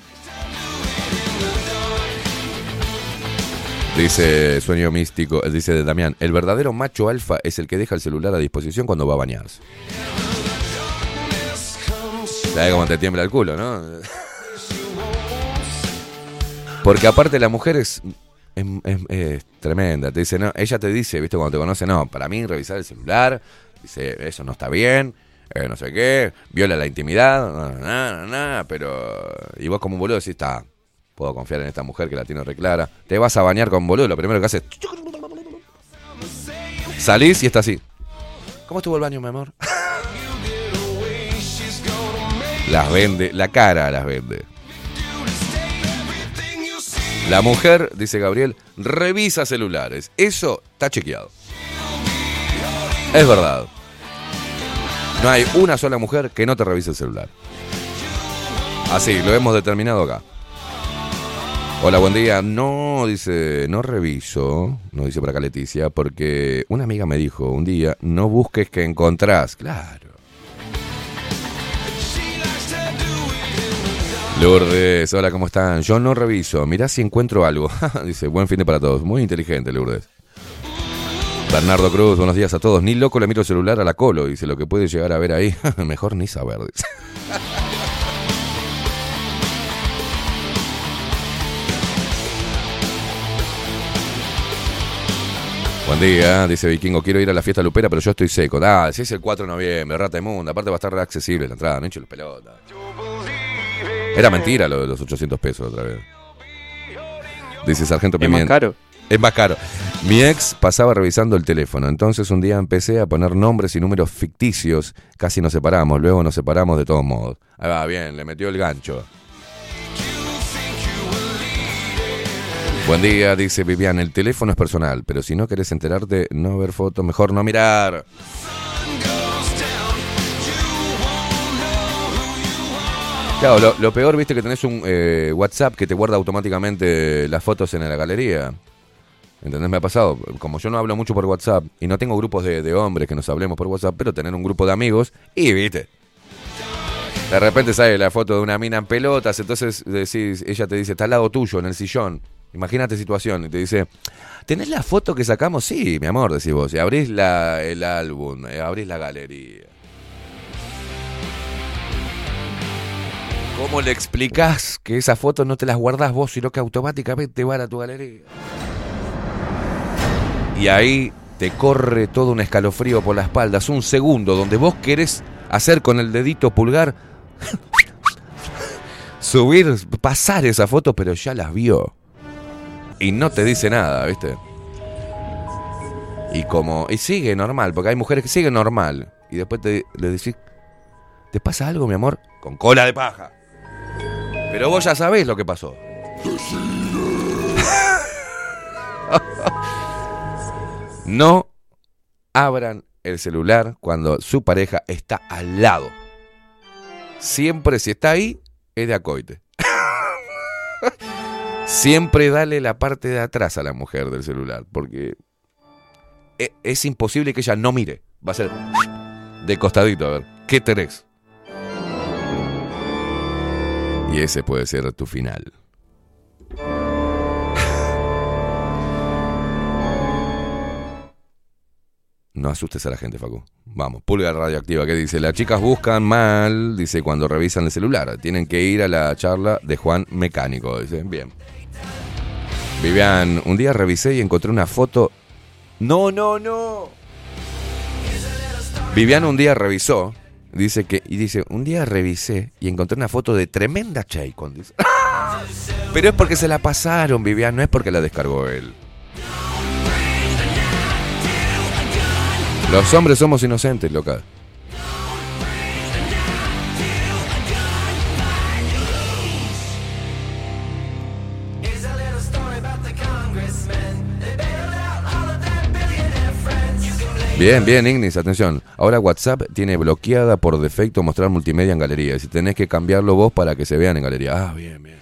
Dice Sueño Místico, dice Damián, el verdadero macho alfa es el que deja el celular a disposición cuando va a bañarse. ¿Sabes cómo te tiembla el culo, no? Porque aparte la mujer es, es, tremenda. Te dice, no, ella te dice, viste, cuando te conoce, no, para mí revisar el celular, dice, eso no está bien, eh, no sé qué, viola la intimidad, no, no, no, no, pero. Y vos como un boludo decís, está, puedo confiar en esta mujer que la tiene reclara. Te vas a bañar con boludo, lo primero que haces. Salís y está así. ¿Cómo estuvo el baño, mi amor? las vende, la cara las vende. La mujer, dice Gabriel, revisa celulares. Eso está chequeado. Es verdad. No hay una sola mujer que no te revise el celular. Así, lo hemos determinado acá. Hola, buen día. No, dice, no reviso, no dice por acá Leticia, porque una amiga me dijo un día, no busques que encontrás. Claro. Lourdes, hola, ¿cómo están? Yo no reviso, mirá si encuentro algo. Dice, buen fin de para todos. Muy inteligente, Lourdes. Bernardo Cruz, buenos días a todos. Ni loco le miro el celular a la colo. Dice, lo que puede llegar a ver ahí, mejor ni saber. Dice. Buen día, dice Vikingo, quiero ir a la fiesta lupera, pero yo estoy seco. Ah, si es el 4 de noviembre, rata inmunda, aparte va a estar accesible la entrada, no hinche los pelotas. Era mentira lo de los 800 pesos otra vez. Dice Sargento Es más Pimienta. caro. Es más caro. Mi ex pasaba revisando el teléfono, entonces un día empecé a poner nombres y números ficticios, casi nos separamos, luego nos separamos de todos modos. Ahí va, bien, le metió el gancho. Buen día, dice Vivian, el teléfono es personal, pero si no querés enterarte, no ver fotos, mejor no mirar. Claro, lo, lo peor, viste, que tenés un eh, WhatsApp que te guarda automáticamente las fotos en la galería. ¿Entendés? Me ha pasado. Como yo no hablo mucho por WhatsApp y no tengo grupos de, de hombres que nos hablemos por WhatsApp, pero tener un grupo de amigos y, viste. De repente sale la foto de una mina en pelotas, entonces decís, ella te dice, está al lado tuyo, en el sillón. Imagínate situación, y te dice, ¿tenés la foto que sacamos? Sí, mi amor, decís vos. Y abrís la, el álbum, eh, abrís la galería. ¿Cómo le explicás que esas fotos no te las guardás vos, sino que automáticamente van a tu galería? Y ahí te corre todo un escalofrío por la espalda. Es un segundo donde vos querés hacer con el dedito pulgar, subir, pasar esa foto, pero ya las vio. Y no te dice nada, ¿viste? Y como. Y sigue normal, porque hay mujeres que siguen normal. Y después te, le decís. ¿Te pasa algo, mi amor? Con cola de paja. Pero vos ya sabés lo que pasó. No abran el celular cuando su pareja está al lado. Siempre si está ahí, es de acoite. Siempre dale la parte de atrás a la mujer del celular, porque e, es, imposible que ella no mire. Va a ser de costadito, a ver, ¿qué tenés? Y ese puede ser tu final. No asustes a la gente, Facu. Vamos, pulga radioactiva que dice, las chicas buscan mal, dice, cuando revisan el celular. Tienen que ir a la charla de Juan Mecánico, dice. Bien. Vivian, un día revisé y encontré una foto. No, no, no. Vivian un día revisó, dice que, y dice, un día revisé y encontré una foto de tremenda Chaycon. dice. Pero es porque se la pasaron, Vivian, no es porque la descargó él. Los hombres somos inocentes, loca. Bien, bien, Ignis, atención. Ahora WhatsApp tiene bloqueada por defecto mostrar multimedia en galería. Si tenés que cambiarlo vos para que se vean en galería. Ah, bien, bien.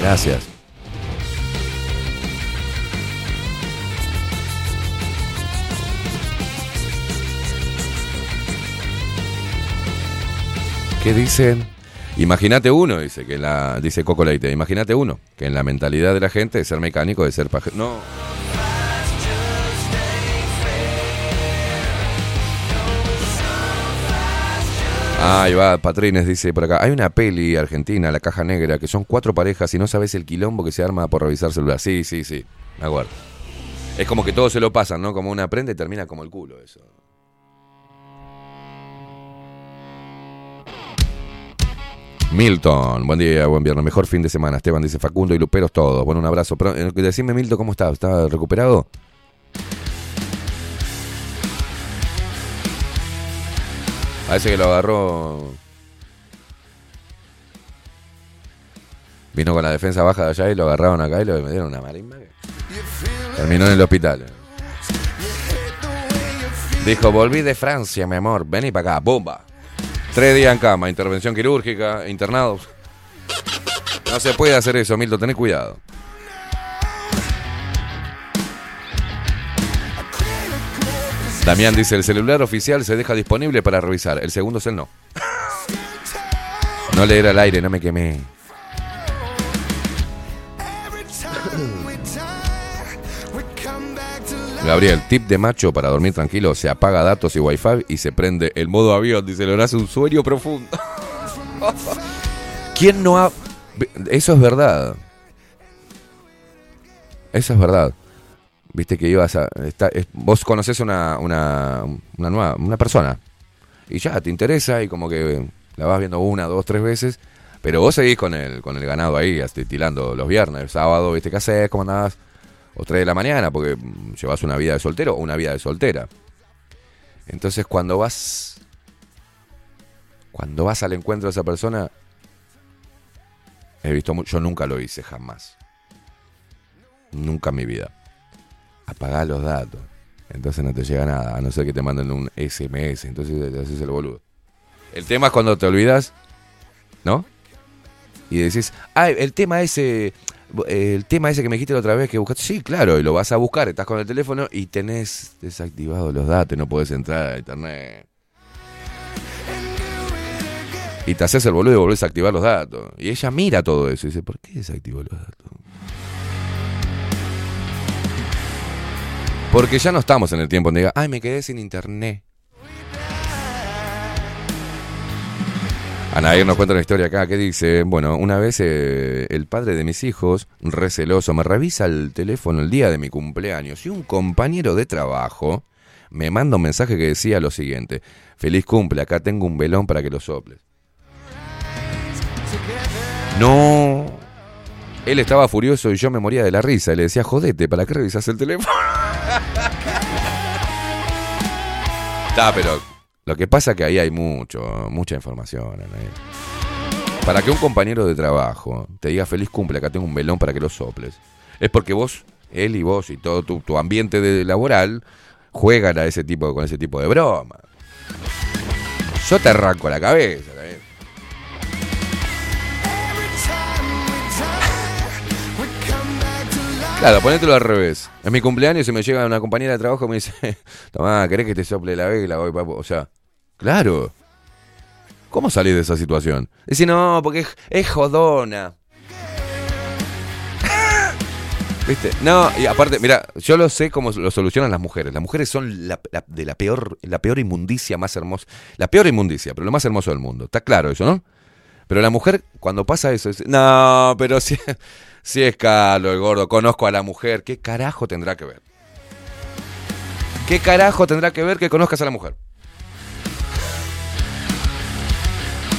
Gracias. ¿Qué dicen? Imagínate uno, dice que la, dice Coco Leite, imagínate uno, que en la mentalidad de la gente de ser mecánico, de ser paje... No. Ahí va, Patrines dice por acá. Hay una peli argentina, La Caja Negra, que son cuatro parejas y no sabes el quilombo que se arma por revisar celular. Sí, sí, sí, me acuerdo. Es como que todos se lo pasan, ¿no? Como una prenda y termina como el culo eso. Milton, buen día, buen viernes, mejor fin de semana. Esteban dice Facundo y Luperos todos. Bueno, un abrazo. Eh, decime, Milton, ¿cómo estás? ¿Estás recuperado? Parece que lo agarró. Vino con la defensa baja de allá y lo agarraron acá y lo me dieron una marimba. Terminó en el hospital. Dijo, volví de Francia, mi amor. Vení para acá, bomba. Tres días en cama, intervención quirúrgica, internados. No se puede hacer eso, Milton, tenés cuidado. Damián dice, el celular oficial se deja disponible para revisar. El segundo es el no. No leer al aire, no me quemé. Gabriel, tip de macho para dormir tranquilo, se apaga datos y wifi y se prende el modo avión, dice, le hace un sueño profundo. ¿Quién no ha... Eso es verdad. Eso es verdad. Viste que ibas a... está- es- vos conoces una, una, una nueva, una persona y ya te interesa y como que la vas viendo una, dos, tres veces, pero vos seguís con el, con el ganado ahí, tirando los viernes, sábado, viste qué haces, cómo andás, o 3 de la mañana, porque llevas una vida de soltero o una vida de soltera. Entonces cuando vas, cuando vas al encuentro de esa persona, he visto, yo nunca lo hice jamás, nunca en mi vida. Apagá los datos. Entonces no te llega nada, a no ser que te manden un SMS, entonces te haces el boludo. El tema es cuando te olvidas, ¿no? Y decís, ah, el tema ese, el tema ese que me dijiste la otra vez que buscaste, sí, claro, y lo vas a buscar, estás con el teléfono y tenés desactivados los datos, no podés entrar a internet. Y te haces el boludo y volvés a activar los datos. Y ella mira todo eso y dice, ¿por qué desactivó los datos? Porque ya no estamos en el tiempo donde diga, ay, me quedé sin internet. Anair nos cuenta una historia acá que dice, bueno, una vez eh, el padre de mis hijos, receloso, me revisa el teléfono el día de mi cumpleaños y un compañero de trabajo me manda un mensaje que decía lo siguiente, feliz cumple, acá tengo un velón para que lo soples. No. Él estaba furioso y yo me moría de la risa. Y le decía, jodete, ¿para qué revisas el teléfono? Está, pero lo que pasa es que ahí hay mucho, mucha información. Para que un compañero de trabajo te diga feliz cumple, acá tengo un velón para que lo soples, es porque vos, él y vos y todo tu, tu ambiente de- laboral juegan a ese tipo, con ese tipo de broma. Yo te arranco la cabeza. Claro, ponételo al revés. Es mi cumpleaños y me llega una compañera de trabajo y me dice, tomá, ¿querés que te sople la vela? Voy, papo?". O sea, claro. ¿Cómo salís de esa situación? Decir, no, porque es, jodona. ¿Viste? No, y aparte, mira, yo lo sé cómo lo solucionan las mujeres. Las mujeres son de la peor, la peor inmundicia más hermosa. La peor inmundicia, pero lo más hermoso del mundo. Está claro eso, ¿no? Pero la mujer, cuando pasa eso, dice, no, pero si, si es Carlos el gordo, conozco a la mujer, ¿qué carajo tendrá que ver? ¿Qué carajo tendrá que ver que conozcas a la mujer?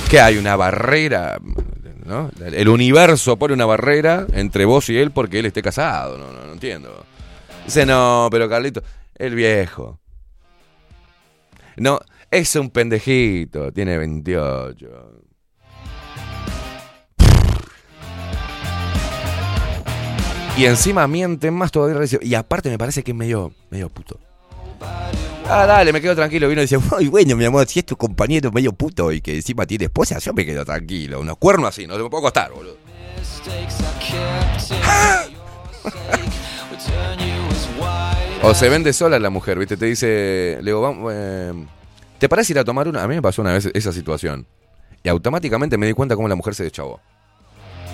Que hay una barrera, ¿no? El universo pone una barrera entre vos y él porque él esté casado, no, no, no entiendo. Dice, no, pero Carlito, el viejo. No, es un pendejito, tiene 28. Y encima mienten más todavía. Y aparte me parece que es medio, medio puto. Ah, dale, me quedo tranquilo. Vino y dice, uy, bueno, mi amor, si es tu compañero medio puto y que encima tiene esposa, yo me quedo tranquilo. Unos cuernos así, no se me puedo costar, boludo. O se vende sola la mujer, ¿viste? Te dice, le digo, vamos, eh, ¿te parece ir a tomar una? A mí me pasó una vez esa situación. Y automáticamente me di cuenta cómo la mujer se deschavó.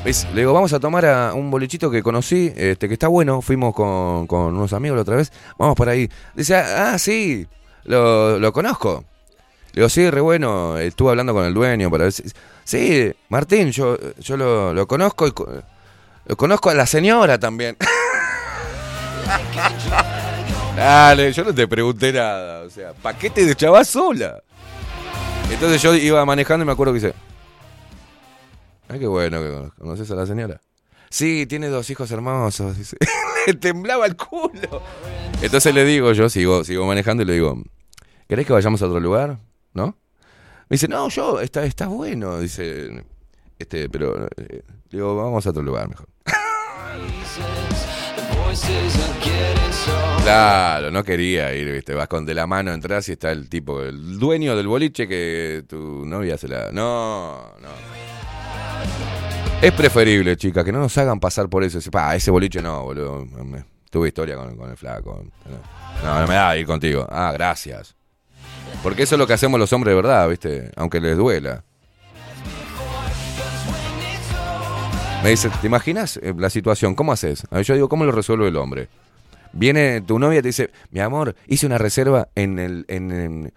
¿Ves? Le digo, vamos a tomar a un bolichito que conocí, este, que está bueno. Fuimos con, con unos amigos la otra vez. Vamos por ahí. Dice, ah, sí, lo, lo conozco. Le digo, sí, re bueno. Estuve hablando con el dueño para ver si- Sí, Martín, yo, yo lo, lo conozco y lo conozco a la señora también. Dale, yo no te pregunté nada. O sea, ¿para qué te sola? Entonces yo iba manejando y me acuerdo que dice, Ay, qué bueno que cono- conoces a la señora. Sí, tiene dos hijos hermosos. Dice. Temblaba el culo. Entonces le digo, yo sigo, sigo manejando y le digo, ¿querés que vayamos a otro lugar? ¿No? Me dice, no, yo, está, está bueno. Dice, este, pero, eh, digo, vamos a otro lugar mejor. Claro, no quería ir, viste, vas con de la mano, entras y está el tipo, el dueño del boliche que tu novia se la... No, no. Es preferible, chicas, que no nos hagan pasar por eso. Ese boliche no, boludo. Tuve historia con, el flaco. No, no me da ir contigo. Ah, gracias. Porque eso es lo que hacemos los hombres de verdad, ¿viste? Aunque les duela. Me dice, ¿te imaginas eh, la situación? ¿Cómo haces? A ver, yo digo, ¿cómo lo resuelve el hombre? Viene tu novia y te dice, mi amor, hice una reserva en el...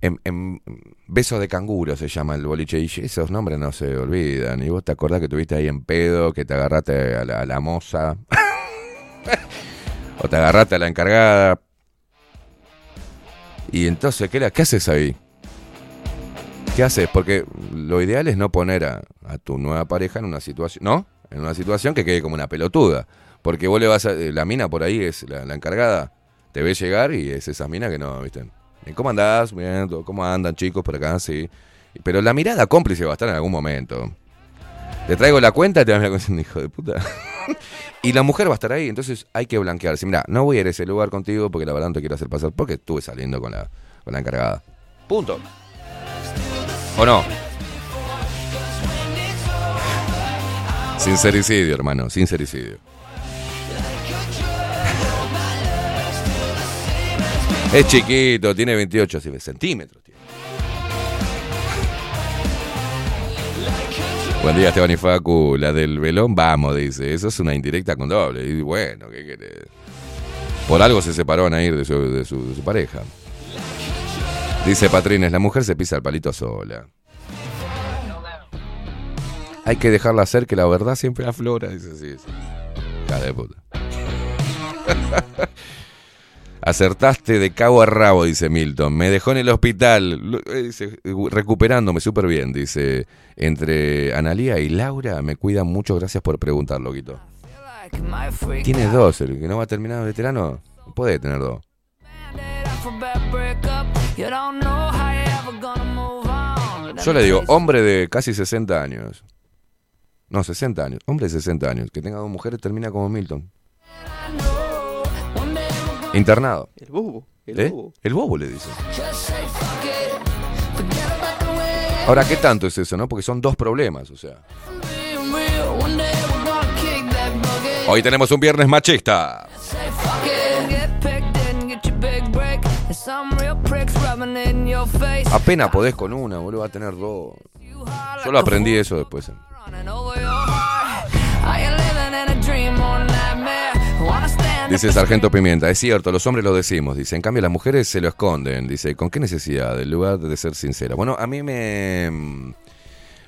en- en Beso de Canguro se llama el boliche. Y esos nombres no se olvidan. Y vos te acordás que tuviste ahí en pedo, que te agarraste a la, la moza. o te agarraste a la encargada. Y entonces, ¿qué, la- qué haces ahí? ¿Qué haces? Porque lo ideal es no poner a, tu nueva pareja en una situación, ¿no? En una situación que quede como una pelotuda. Porque vos le vas a. La mina por ahí es la, la encargada. Te ve llegar y es esa mina que no, ¿viste? ¿Cómo andás? ¿cómo andan chicos por acá? Sí. Pero la mirada cómplice va a estar en algún momento. Te traigo la cuenta y te vas a mirar hijo de puta. y la mujer va a estar ahí, entonces hay que blanquearse. Mira, no voy a ir a ese lugar contigo porque la verdad no te quiero hacer pasar porque estuve saliendo con la, con la encargada. Punto. ¿O no? Sincericidio, hermano, sincericidio. Es chiquito, tiene 28 centímetros. tiene. Buen día, Esteban y Facu. La del velón, vamos, dice. Eso es una indirecta con doble. Y bueno, ¿qué querés? Por algo se separó a ir de su, de su- pareja. Dice Patrines, la mujer se pisa el palito sola. Hay que dejarla hacer que la verdad siempre aflora. Dice, sí, sí. Hija de puta. Acertaste de cabo a rabo, dice Milton. Me dejó en el hospital. Eh, recuperándome súper bien, dice. Entre Analía y Laura me cuidan mucho. Gracias por preguntar, loquito. Tiene dos. El que no va a terminar veterano puede tener dos. Yo le digo, hombre de casi 60 años. No, 60 años. Hombre de 60 años. Que tenga dos mujeres termina como Milton. Internado. El bobo. El ¿Eh? bobo. El bobo le dice. Ahora, ¿qué tanto es eso, no? Porque son dos problemas, o sea. Hoy tenemos un viernes machista. Apenas podés con una, boludo, va a tener dos. Yo lo aprendí eso después. Dice Sargento Pimienta, es cierto, los hombres lo decimos, dice, en cambio las mujeres se lo esconden, dice, ¿con qué necesidad? En lugar de ser sincera. Bueno, a mí me...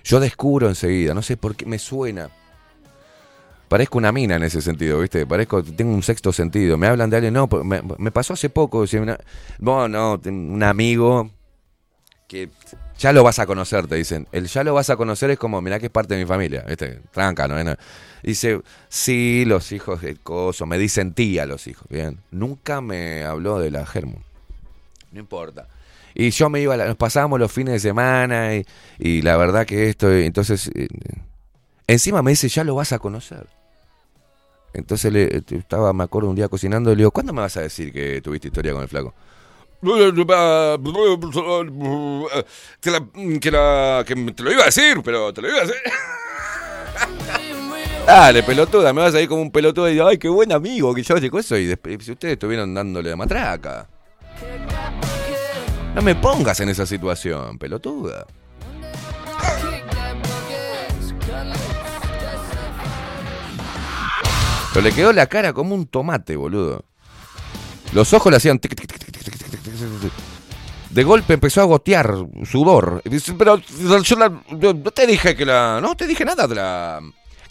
Yo descubro enseguida, no sé por qué me suena. Parezco una mina en ese sentido, ¿viste? Parezco, tengo un sexto sentido. Me hablan de alguien, no, me, me pasó hace poco, dice, una, no, no, un amigo que ya lo vas a conocer, te dicen. El ya lo vas a conocer es como, mirá que es parte de mi familia, ¿viste? Tranca, ¿no? no. Dice, sí, los hijos del coso, me dicen tía los hijos, bien. Nunca me habló de la germo. No importa. Y yo me iba, nos pasábamos los fines de semana y, y la verdad que esto, entonces, eh, encima me dice, ya lo vas a conocer. Entonces le, estaba, me acuerdo un día cocinando le digo, ¿cuándo me vas a decir que tuviste historia con el flaco? Que, la, que, la, que te lo iba a decir, pero te lo iba a decir. Dale, pelotuda, me vas a ir como un pelotudo y digo, ay, qué buen amigo que yo digo eso. Y después, si ustedes estuvieron dándole la matraca. No me pongas en esa situación, pelotuda. Pero le quedó la cara como un tomate, boludo. Los ojos le hacían tic, tic, tic, tic, tic, tic, de golpe empezó a gotear sudor. Y dice, Pero yo la- no te dije que la. No te dije nada de la.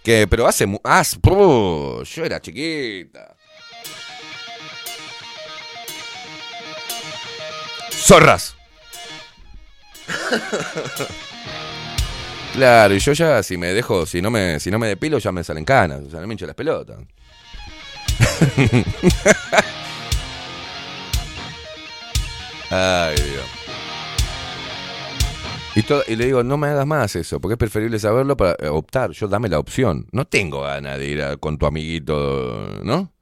Que, pero hace. puh, yo era chiquita. Zorras. Claro, y yo ya si me dejo, si no me, si no me depilo ya me salen canas, o sea, no me hincho las pelotas. Ay, Dios. Y, le digo, no me hagas más eso, porque es preferible saberlo para eh, optar. Yo dame la opción. No tengo ganas de ir con tu amiguito, ¿no?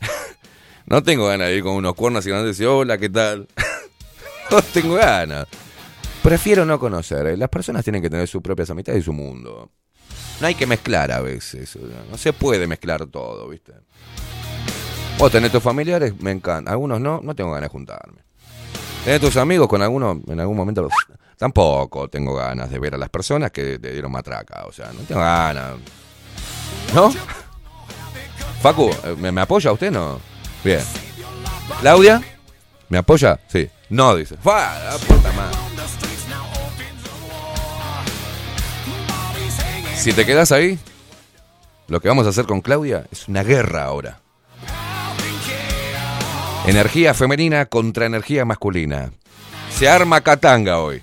no tengo ganas de ir con unos cuernos y a decir, hola, ¿qué tal? no tengo ganas. Prefiero no conocer. eh. Las personas tienen que tener sus propias amistades y su mundo. No hay que mezclar a veces. No se puede mezclar todo, ¿viste? Vos tenés tus familiares, me encanta. Algunos no, no tengo ganas de juntarme. Tenés tus amigos, con algunos en algún momento tampoco tengo ganas de ver a las personas que te dieron matraca. O sea, no tengo ganas. ¿No? Facu, eh, ¿me, me apoya usted no? Bien. ¿Claudia? ¿Me apoya? Sí. No, dice. La puta madre. Si te quedas ahí, lo que vamos a hacer con Claudia es una guerra ahora. Energía femenina contra energía masculina. Se arma Katanga hoy.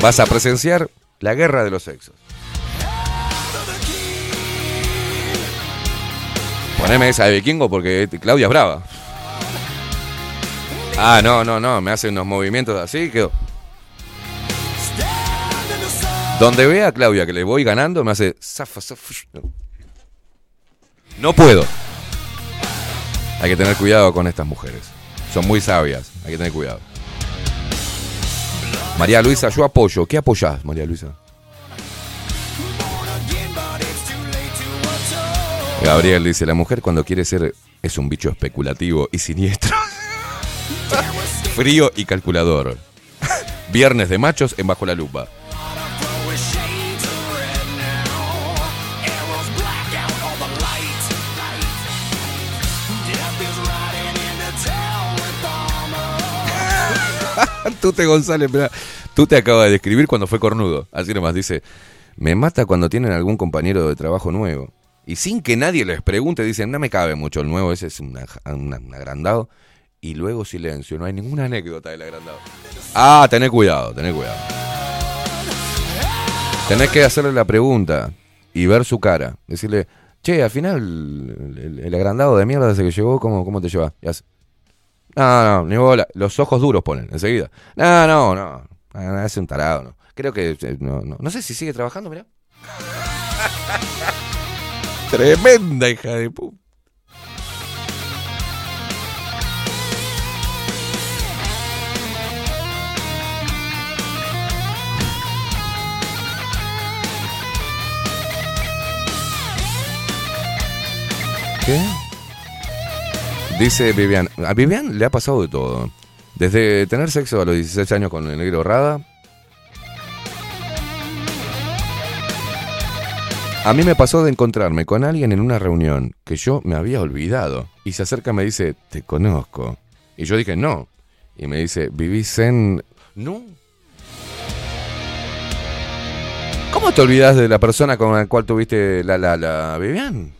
Vas a presenciar la guerra de los sexos. Poneme esa de vikingo porque Claudia es brava. Ah, no, no, no, me hace unos movimientos así que... Donde vea a Claudia que le voy ganando, me hace... zafa, zafa, No puedo. Hay que tener cuidado con estas mujeres. Son muy sabias. Hay que tener cuidado. María Luisa, yo apoyo. ¿Qué apoyás, María Luisa? Gabriel dice, la mujer cuando quiere ser es un bicho especulativo y siniestro. Frío y calculador. Viernes de machos en Bajo la Lupa. Tute González, mirá, tú te acaba de describir cuando fue cornudo. Así nomás dice, me mata cuando tienen algún compañero de trabajo nuevo. Y sin que nadie les pregunte, dicen, no me cabe mucho el nuevo, ese es un agrandado. Y luego silencio, no hay ninguna anécdota del agrandado. Ah, tené cuidado, tené cuidado. Tenés que hacerle la pregunta y ver su cara. Decirle, che, al final el, agrandado de mierda ese que llegó, ¿cómo, cómo te lleva? No, no, ni bola. Los ojos duros ponen enseguida. No, no, no. Ah, Es un tarado, no. Creo que. eh, No, no. no sé si sigue trabajando, mirá. Tremenda hija de puta. ¿Qué? Dice Vivian. A Vivian le ha pasado de todo. Desde tener sexo a los 16 años con el negro Rada. A mí me pasó de encontrarme con alguien en una reunión que yo me había olvidado. Y se acerca y me dice, te conozco. Y yo dije, no. Y me dice, ¿vivís en...? No. ¿Cómo te olvidas de la persona con la cual tuviste la, la, la, Vivian?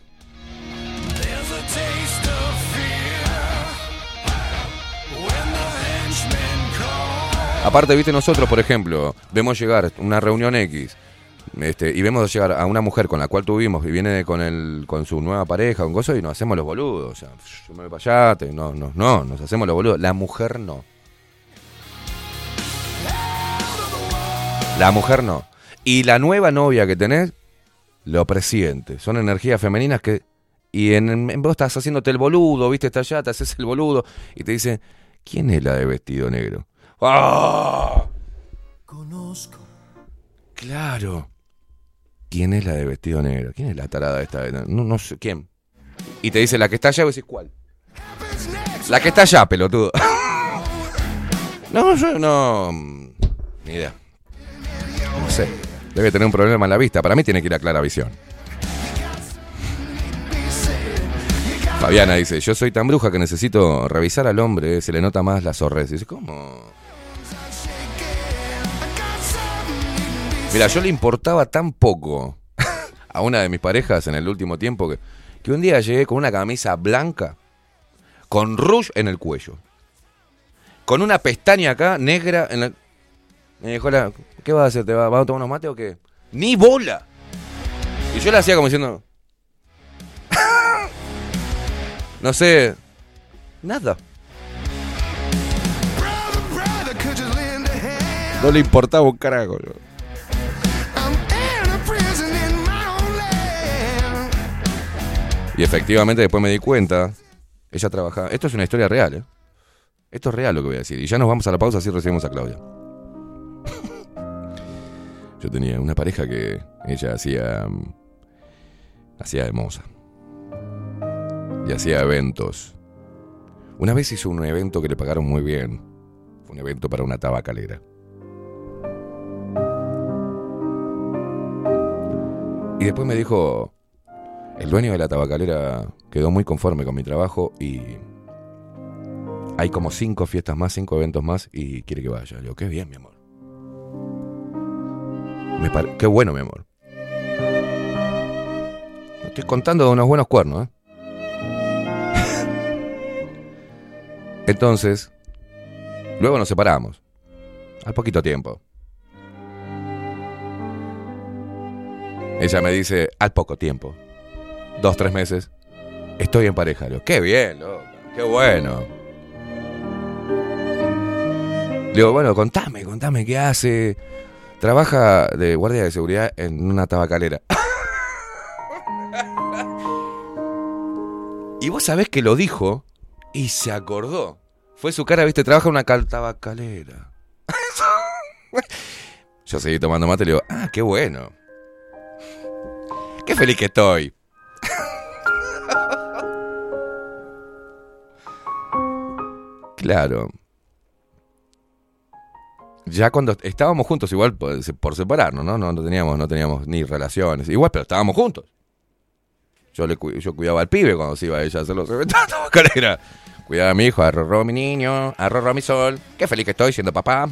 Aparte, viste, nosotros, por ejemplo, vemos llegar una reunión X este, y vemos llegar a una mujer con la cual tuvimos y viene con el, con su nueva pareja, con cosas, y nos hacemos los boludos. O sea, yo me voy para allá, no, no, no, nos hacemos los boludos. La mujer no. La mujer no. Y la nueva novia que tenés, lo presiente. Son energías femeninas que. Y en, en- vos estás haciéndote el boludo, viste, está allá, te haces el boludo. Y te dicen, ¿quién es la de vestido negro? ¡Ah! Conozco. Claro. ¿Quién es la de vestido negro? ¿Quién es la tarada esta? No, no sé, ¿quién? Y te dice la que está allá, y vos decís, ¿cuál? La que está allá, pelotudo. no, yo no. mm, Ni idea. No sé. Debe tener un problema en la vista. Para mí tiene que ir a clara visión. Fabiana dice, yo soy tan bruja que necesito revisar al hombre, se le nota más la sorres. Dice, ¿cómo? Mira, yo le importaba tan poco a una de mis parejas en el último tiempo que, que un día llegué con una camisa blanca, con rouge en el cuello, con una pestaña acá negra en la... Me dijo, la, ¿qué vas a hacer? ¿Te vas, vas a tomar unos mates o qué? ¡Ni bola! Y yo le hacía como diciendo... no sé... Nada. No le importaba un carajo. yo. Y efectivamente después me di cuenta, ella trabajaba, esto es una historia real, ¿eh? Esto es real lo que voy a decir. Y ya nos vamos a la pausa así recibimos a Claudia. Yo tenía una pareja que ella hacía mm, hacía de. Y hacía eventos. Una vez hizo un evento que le pagaron muy bien. Fue un evento para una tabacalera. Y después me dijo, el dueño de la tabacalera quedó muy conforme con mi trabajo y hay como cinco fiestas más, cinco eventos más y quiere que vaya. Le digo, qué bien, mi amor. Qué bueno, mi amor. Estoy contando de unos buenos cuernos, ¿eh? Entonces, luego nos separamos. Al poquito tiempo. Ella me dice, al poco tiempo. Dos, tres meses. Estoy en pareja. Qué bien, loco. Qué bueno. Le digo, bueno, contame, contame qué hace. Trabaja de guardia de seguridad en una tabacalera. y vos sabés que lo dijo y se acordó. Fue su cara, viste, trabaja en una cal- tabacalera. Yo seguí tomando mate y le digo, ah, qué bueno. Qué feliz que estoy. Claro. Ya cuando estábamos juntos, igual por, separarnos, ¿no? ¿no? No teníamos, no teníamos ni relaciones. Igual, pero estábamos juntos. Yo, le, yo cuidaba al pibe cuando se iba ella a hacer los eventos. Cuidaba a mi hijo, arrorró mi niño, arrorró mi sol. Qué feliz que estoy siendo papá.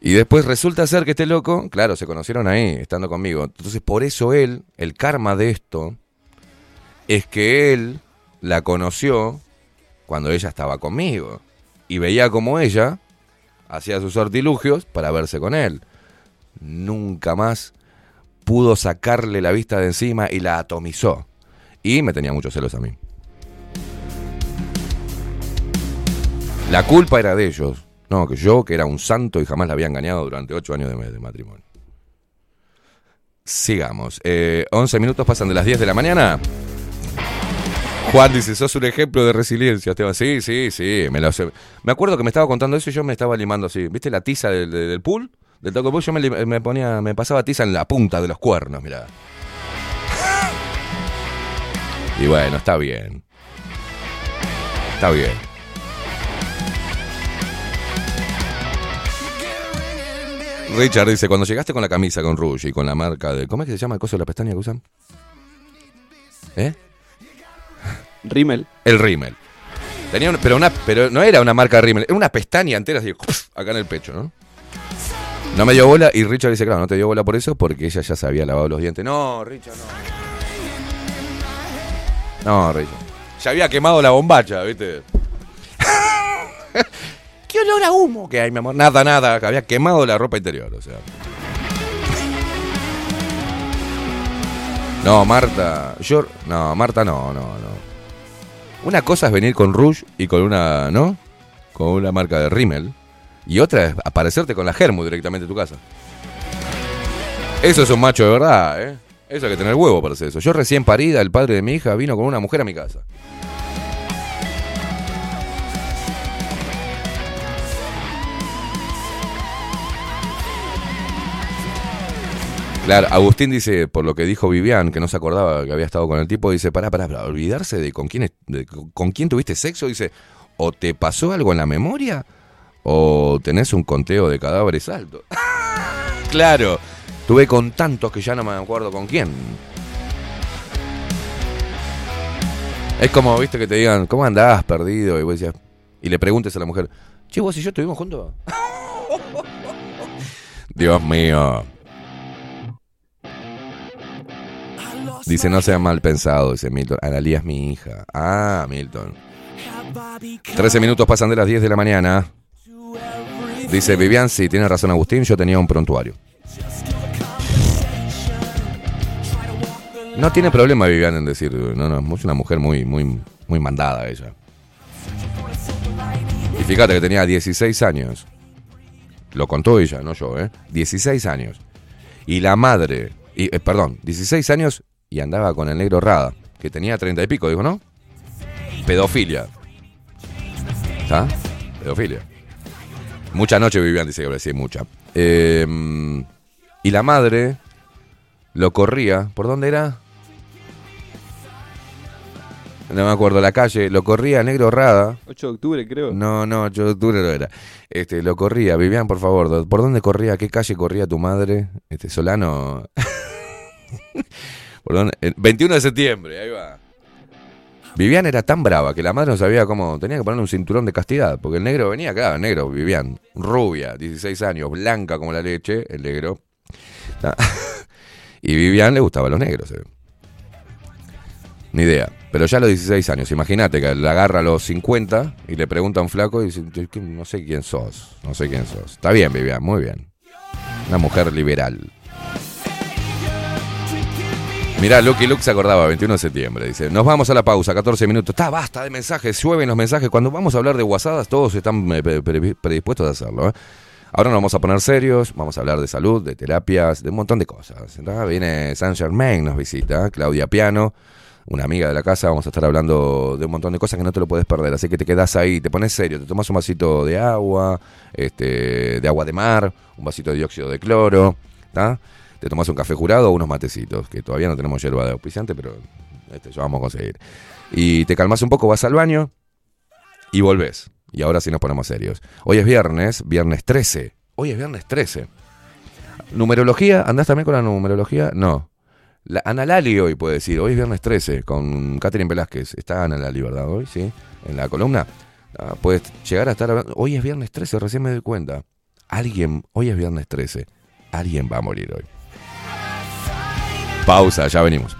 y después resulta ser que este loco, claro, se conocieron ahí, estando conmigo. Entonces, por eso él, el karma de esto, es que él la conoció cuando ella estaba conmigo. Y veía como ella hacía sus artilugios para verse con él. Nunca más pudo sacarle la vista de encima y la atomizó. Y me tenía muchos celos a mí. La culpa era de ellos. No, que yo, que era un santo y jamás la había engañado durante ocho años de, de matrimonio. Sigamos. Eh, 11 minutos pasan de las 10 de la mañana. Juan dice, sos un ejemplo de resiliencia, Esteban. Sí, sí, sí. Me, lo sé. me acuerdo que me estaba contando eso y yo me estaba limando así. ¿Viste la tiza del, del- pool? Del taco pool, yo me, ponía, me pasaba tiza en la punta de los cuernos, mirá. Y bueno, está bien. Está bien. Richard dice, cuando llegaste con la camisa con Rouge y con la marca de... ¿Cómo es que se llama el coso de la pestaña que usan? ¿Eh? Rimmel. El Rimmel. Tenía pero, una, pero no era una marca Rimmel, era una pestaña entera así, acá en el pecho, ¿no? No me dio bola y Richard dice, claro, no te dio bola por eso porque ella ya se había lavado los dientes. No, Richard, no. No, Richard. Ya había quemado la bombacha, ¿viste? ¿Qué olor a humo que hay, mi amor? Nada, nada, había quemado la ropa interior, o sea. No, Marta, yo... No, Marta no, no, no. Una cosa es venir con Rouge y con una, ¿no? Con una marca de Rimmel. Y otra es aparecerte con la Germu directamente en tu casa. Eso es un macho de verdad, ¿eh? Eso hay que tener huevo para hacer eso. Yo recién parida, el padre de mi hija vino con una mujer a mi casa. Claro, Agustín dice, por lo que dijo Vivian, que no se acordaba que había estado con el tipo, dice, pará, pará, pará, olvidarse de con quién, con quién tuviste sexo, dice, o te pasó algo en la memoria, o tenés un conteo de cadáveres alto. claro, tuve con tantos que ya no me acuerdo con quién. Es como, viste, que te digan, ¿cómo andás perdido? Y vos decías, y le preguntes a la mujer, che, vos y yo estuvimos juntos. Dios mío. Dice, no sea mal pensado, dice Milton. Analía es mi hija. Ah, Milton. 13 minutos pasan de las 10 de la mañana. Dice Vivian, sí, tiene razón Agustín, yo tenía un prontuario. No tiene problema Vivian en decir, no, no, es una mujer muy, muy, muy mandada ella. Y fíjate que tenía 16 años. Lo contó ella, no yo, ¿eh? 16 años. Y la madre, y, eh, perdón, 16 años y andaba con el negro Rada, que tenía 30 y pico, dijo, ¿no? Pedofilia. ¿Está? Pedofilia. Mucha noche vivían, dice que sí, mucha. Eh, y la madre lo corría, ¿por dónde era? No me acuerdo, la calle, lo corría negro Rada. 8 de octubre, creo. No, no, 8 de octubre no era. Este, lo corría. Vivian, por favor, ¿do- ¿por dónde corría? ¿Qué calle corría tu madre? Este, Solano. ¿Por dónde? El 21 de septiembre, ahí va. Vivian era tan brava que la madre no sabía cómo. Tenía que ponerle un cinturón de castidad. Porque el negro venía acá, negro, Vivian. Rubia, 16 años, blanca como la leche, el negro. Ta- Y Vivian le gustaba a los negros. eh. Ni idea. Pero ya a los 16 años, imagínate que la agarra a los 50 y le pregunta a un flaco y dice, "Yo que no sé quién sos, no sé quién sos. Está bien, Vivian, muy bien. Una mujer liberal. Mirá, Lucky Luke se acordaba, 21 de septiembre. Dice, nos vamos a la pausa, 14 minutos. Está, basta de mensajes, llueven los mensajes. Cuando vamos a hablar de guasadas, todos están eh, pre- pre- predispuestos a hacerlo. ¿eh? Ahora nos vamos a poner serios, vamos a hablar de salud, de terapias, de un montón de cosas. ¿no? Viene Saint Germain, nos visita, Claudia Piano, una amiga de la casa. Vamos a estar hablando de un montón de cosas que no te lo puedes perder. Así que te quedas ahí, te pones serio, te tomas un vasito de agua, este, de agua de mar, un vasito de dióxido de cloro, ¿tá? Te tomas un café jurado o unos matecitos, que todavía no tenemos hierba de auspiciante, pero este, ya vamos a conseguir. Y te calmas un poco, vas al baño y volvés. Y ahora sí nos ponemos serios. Hoy es viernes, viernes 13. Hoy es viernes 13. Numerología, ¿andás también con la numerología? No. La, Ana Lali hoy puede decir, hoy es viernes 13, con Catherine Velázquez. Está Ana Lali, ¿verdad? Hoy, sí, en la columna. Ah, puedes llegar a estar. Hoy es viernes 13, recién me doy cuenta. Alguien, hoy es viernes 13. Alguien va a morir hoy. Pausa, ya venimos.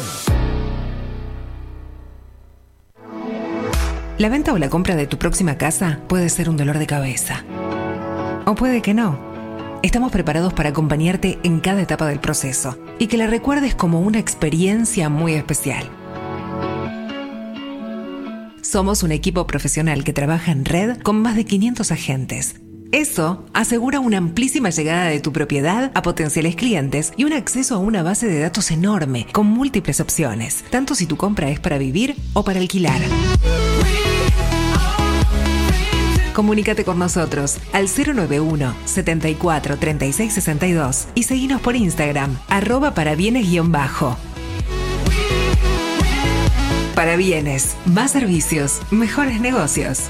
La venta o la compra de tu próxima casa puede ser un dolor de cabeza. O puede que no. Estamos preparados para acompañarte en cada etapa del proceso y que la recuerdes como una experiencia muy especial. Somos un equipo profesional que trabaja en red con más de 500 agentes. Eso asegura una amplísima llegada de tu propiedad a potenciales clientes y un acceso a una base de datos enorme con múltiples opciones, tanto si tu compra es para vivir o para alquilar. Comunícate con nosotros al 091 74 36 62 y seguinos por Instagram, arroba para bienes-bajo. Para bienes, más servicios, mejores negocios.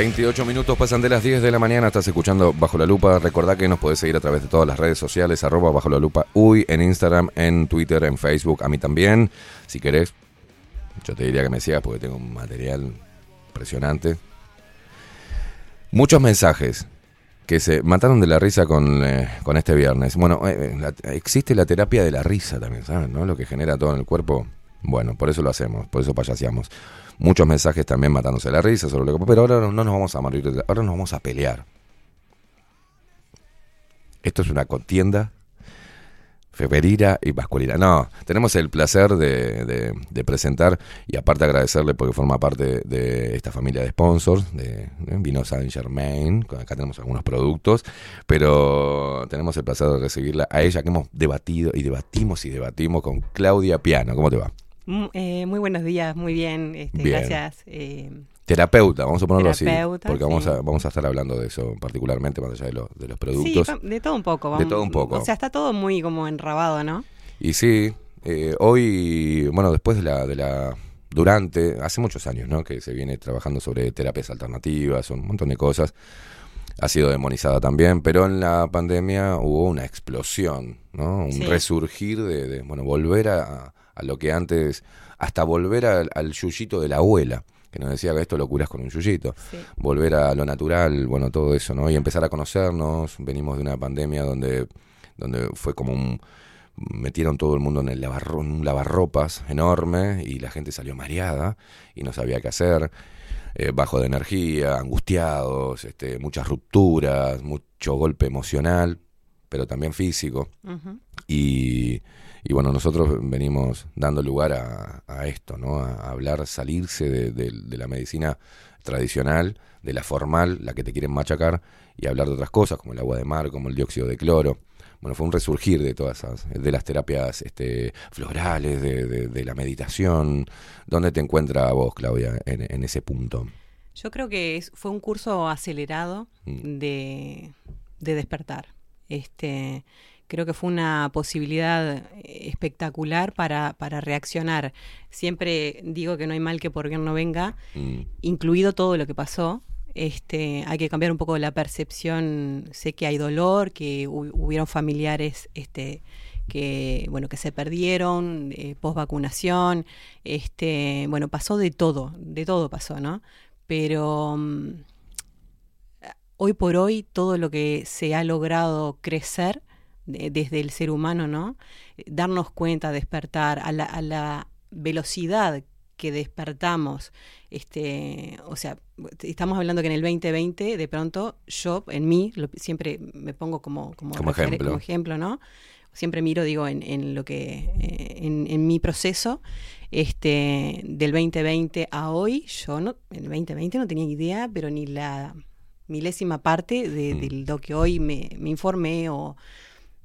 28 minutos pasan de las 10 de la mañana, estás escuchando Bajo la Lupa. Recordá que nos podés seguir a través de todas las redes sociales, arroba Bajo la Lupa Uy, en Instagram, en Twitter, en Facebook, a mí también. Si querés, yo te diría que me sigas porque tengo un material impresionante. Muchos mensajes que se mataron de la risa con, eh, con este viernes. Bueno, eh, la- existe la terapia de la risa también, ¿saben? ¿No? Lo que genera todo en el cuerpo. Bueno, por eso lo hacemos, por eso payaseamos. Muchos mensajes también matándose la risa sobre lo que... Pero ahora no nos vamos a morir, ahora nos vamos a pelear. Esto es una contienda femenina y masculina. No, tenemos el placer de, de- de presentar y aparte agradecerle porque forma parte de esta familia de sponsors, de, de Vino Saint Germain. Acá tenemos algunos productos, pero tenemos el placer de recibirla a ella que hemos debatido y debatimos y debatimos con Claudia Piano. ¿Cómo te va? Mm, eh, muy buenos días, muy bien, este, Bien. gracias. eh, Terapeuta, vamos a ponerlo Terapeuta, así, porque vamos, sí. a, vamos a estar hablando de eso particularmente más allá de, lo- de los sí, productos. va- de todo un poco. De vamos- todo un poco. O sea, está todo muy como enrabado, ¿no? Y sí, eh, hoy, bueno, después de la, de la, durante, hace muchos años, ¿no? Que se viene trabajando sobre terapias alternativas, un montón de cosas. Ha sido demonizada también, pero en la pandemia hubo una explosión, ¿no? Un Sí. resurgir de, de, bueno, volver a, a lo que antes, hasta volver al, al yuyito de la abuela, que nos decía que esto lo curas con un yuyito. Volver a lo natural, bueno, todo eso, ¿no? Y empezar a conocernos. Venimos de una pandemia donde, donde fue como un, metieron todo el mundo en, el lavarro- en un lavarropas enorme y la gente salió mareada y no sabía qué hacer, eh, bajo de energía, angustiados, este, muchas rupturas, mucho golpe emocional, pero también físico. Y, y bueno, nosotros venimos dando lugar a, a esto, ¿no? A hablar, salirse de, de- de la medicina tradicional, de la formal, la que te quieren machacar, y hablar de otras cosas, como el agua de mar, como el dióxido de cloro. Bueno, fue un resurgir de todas esas, de las terapias este, florales, de, de- de la meditación. ¿Dónde te encuentra vos, Claudia, en, en ese punto? Yo creo que es- fue un curso acelerado Mm. de, de despertar. Este, creo que fue una posibilidad eh, espectacular para, para reaccionar. Siempre digo que no hay mal que por bien no venga, Mm. incluido todo lo que pasó. Este, hay que cambiar un poco la percepción. Sé que hay dolor, que hu- hubieron familiares este, que bueno que se perdieron post vacunación. Este, bueno, pasó de todo, de todo pasó, ¿no? Pero mm, hoy por hoy todo lo que se ha logrado crecer de- desde el ser humano, ¿no? Eh, Darnos cuenta, despertar a la, a la velocidad que despertamos, este, o sea, estamos hablando que en el 2020 de pronto yo en mí lo- siempre me pongo como como, Como refer- ejemplo. como ejemplo, ¿no? Siempre miro, digo, en, en lo que eh, en, en mi proceso este del 2020 a hoy, yo no en el 2020 no tenía idea, pero ni la milésima parte de, de lo que hoy me, me informé o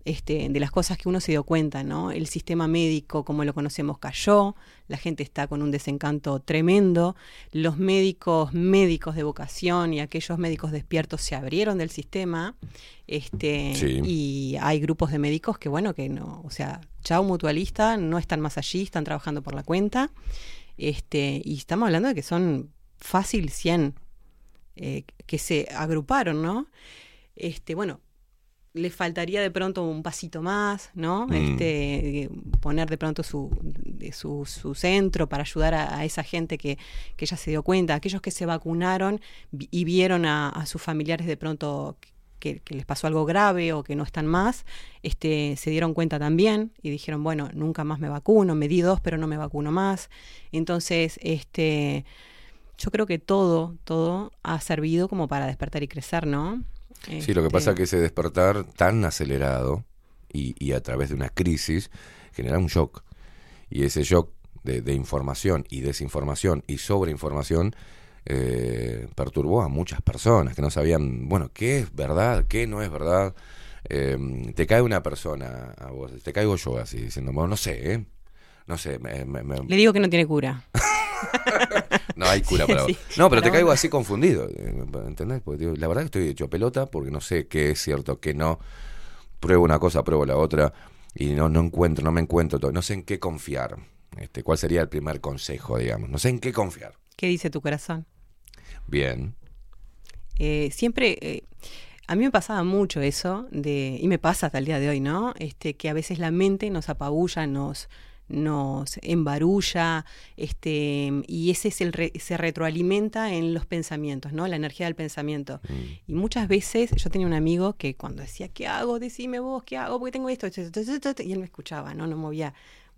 este, de las cosas que uno se dio cuenta, ¿no? El sistema médico, como lo conocemos, cayó, la gente está con un desencanto tremendo, los médicos, médicos de vocación y aquellos médicos despiertos se abrieron del sistema, este, Sí. y hay grupos de médicos que, bueno, que no, o sea, chao mutualista, no están más allí, están trabajando por la cuenta, este, y estamos hablando de que son fácil 100 eh, que se agruparon, ¿no? Este, bueno, le faltaría de pronto un pasito más, ¿no? Mm. Este, poner de pronto su, de su, su centro para ayudar a, a esa gente que, que ya se dio cuenta, aquellos que se vacunaron y vieron a, a sus familiares de pronto que, que les pasó algo grave o que no están más, este, se dieron cuenta también y dijeron, bueno, nunca más me vacuno, me di dos, pero no me vacuno más. Entonces, este, yo creo que todo, todo ha servido como para despertar y crecer, ¿no? Sí, lo que Este, pasa es que ese despertar tan acelerado y, y a través de una crisis genera un shock. Y ese shock de, de información y desinformación y sobreinformación eh, perturbó a muchas personas que no sabían, bueno, qué es verdad, qué no es verdad. Eh, te cae una persona a vos, te caigo yo así, diciendo, bueno, no sé, ¿eh? No sé, me- me- me- Le digo que no tiene cura. no hay cura para sí, No, pero para te caigo así confundido. ¿Entendés? Porque digo, la verdad que estoy hecho pelota porque no sé qué es cierto, qué no. Pruebo una cosa, pruebo la otra y no, no encuentro, no me encuentro todo. No sé en qué confiar. Este, ¿Cuál sería el primer consejo, digamos? No sé en qué confiar. ¿Qué dice tu corazón? Bien. Eh, siempre, eh, a mí me pasaba mucho eso, de, y me pasa hasta el día de hoy, ¿no? Este, que a veces la mente nos apabulla, nos, nos embarulla, este, y ese es el re- se retroalimenta en los pensamientos, ¿no? La energía del pensamiento. Y muchas veces yo tenía un amigo que cuando decía, ¿qué hago? Decime vos, ¿qué hago? Porque tengo esto, esto, esto, esto, esto", y él me escuchaba, ¿no? No movía,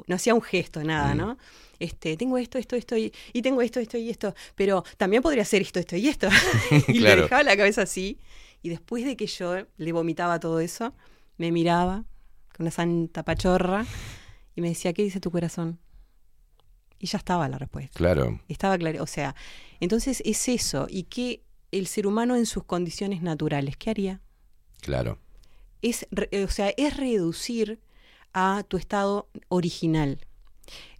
no hacía un gesto, nada, Mm. ¿no? Este, tengo esto, esto, esto, y, y tengo esto, esto y esto, pero también podría hacer esto, esto y esto. y Claro. le dejaba la cabeza así, y después de que yo le vomitaba todo eso, me miraba con una santa pachorra y me decía, ¿qué dice tu corazón? Y ya estaba la respuesta. Claro. Estaba claro. O sea, entonces es eso. Y que el ser humano en sus condiciones naturales, ¿qué haría? Claro. Es, eh, o sea, es reducir a tu estado original.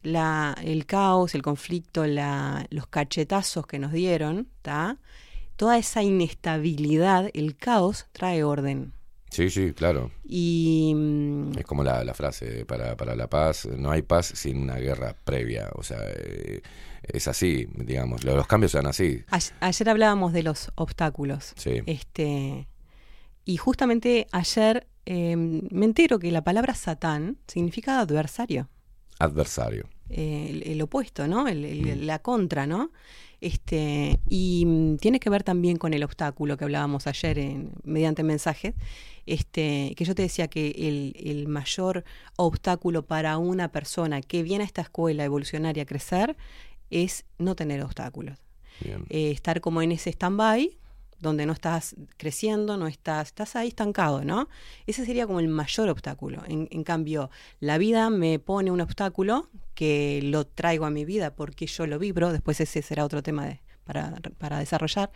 La, el caos, el conflicto, la, los cachetazos que nos dieron, ¿tá? toda esa inestabilidad, el caos trae orden. Sí, sí, claro. Y mm, Es como la, la frase, para, para la paz, no hay paz sin una guerra previa. O sea, eh, es así, digamos. Lo- Los cambios son así. a- ayer hablábamos de los obstáculos. Sí. Este, y justamente ayer eh, me entero que la palabra Satán significa adversario. Adversario. Eh, el, el opuesto, ¿no? El- el- La contra, ¿no? Este, y mm, tiene que ver también con el obstáculo que hablábamos ayer en, mediante mensajes, este, que yo te decía que el, el mayor obstáculo para una persona que viene a esta escuela evolucionaria a crecer es no tener obstáculos. Eh, estar como en ese stand-by, donde no estás creciendo, no estás, estás ahí estancado, ¿no? Ese sería como el mayor obstáculo. En, en cambio, la vida me pone un obstáculo que lo traigo a mi vida porque yo lo vibro, después ese será otro tema de- para, para desarrollar.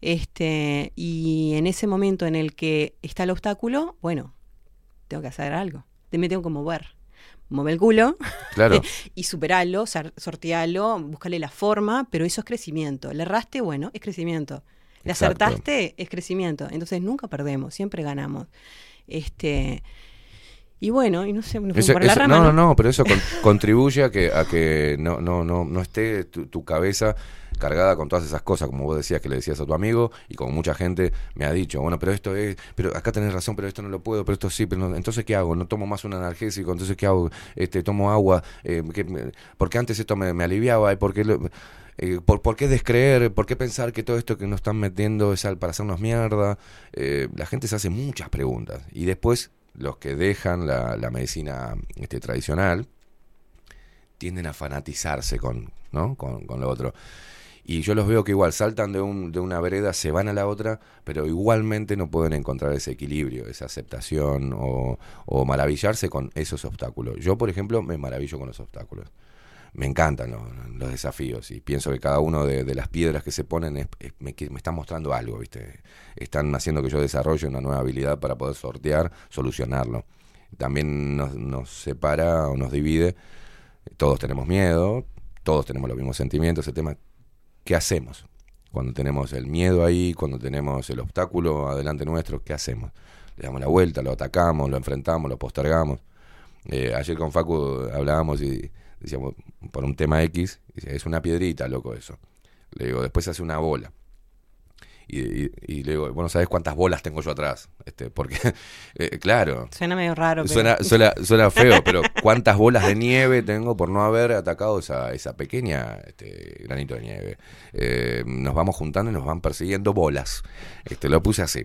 Este, y en ese momento en el que está el obstáculo, bueno, tengo que hacer algo. Me tengo que mover. Mover el culo Claro. y superarlo, sar- sortearlo, buscarle la forma, pero eso es crecimiento. Le erraste, bueno, es crecimiento. Le acertaste, es crecimiento. Entonces nunca perdemos, siempre ganamos. Este y bueno, y no sé, fui Eso- por la eso- rama, no, no, ¿no? no, pero eso con- contribuye a que, a que no, no, no, no esté tu, tu cabeza cargada con todas esas cosas, como vos decías que le decías a tu amigo, y como mucha gente me ha dicho, bueno, pero esto es, pero acá tenés razón, pero esto no lo puedo, pero esto sí, pero no- entonces ¿qué hago? No tomo más un analgésico, entonces ¿qué hago? Este, tomo agua, eh, ¿qué me- porque antes esto me, me aliviaba, y por qué lo- eh, por, por qué descreer? ¿Por qué pensar que todo esto que nos están metiendo es al- para hacernos mierda? Eh, la gente se hace muchas preguntas. Y después, los que dejan la, medicina este, tradicional tienden a fanatizarse con, ¿no? con, con lo otro. Y yo los veo que igual saltan de, un, de una vereda, se van a la otra, pero igualmente no pueden encontrar ese equilibrio, esa aceptación o maravillarse con esos obstáculos. Yo, por ejemplo, me maravillo con los obstáculos me encantan los, desafíos y pienso que cada uno de, las piedras que se ponen me, me están mostrando algo, ¿viste? Están haciendo que yo desarrolle una nueva habilidad para poder sortear, solucionarlo. También nos, nos separa o nos divide. Todos tenemos miedo, todos tenemos los mismos sentimientos. El tema, ¿qué hacemos? Cuando tenemos el miedo ahí, cuando tenemos el obstáculo adelante nuestro, ¿qué hacemos? Le damos la vuelta, lo atacamos, lo enfrentamos, lo postergamos. Eh, ayer con Facu hablábamos y decíamos, por un tema X, dice, es una piedrita, loco, eso. Le digo, después se hace una bola. Y, y- y le digo, bueno, ¿sabes cuántas bolas tengo yo atrás? Este, porque, eh, claro. Suena medio raro. pero- Suena, suena, suena feo, pero ¿cuántas bolas de nieve tengo por no haber atacado esa, esa pequeña este, granito de nieve? Eh, nos vamos juntando y nos van persiguiendo bolas. Este, lo puse así.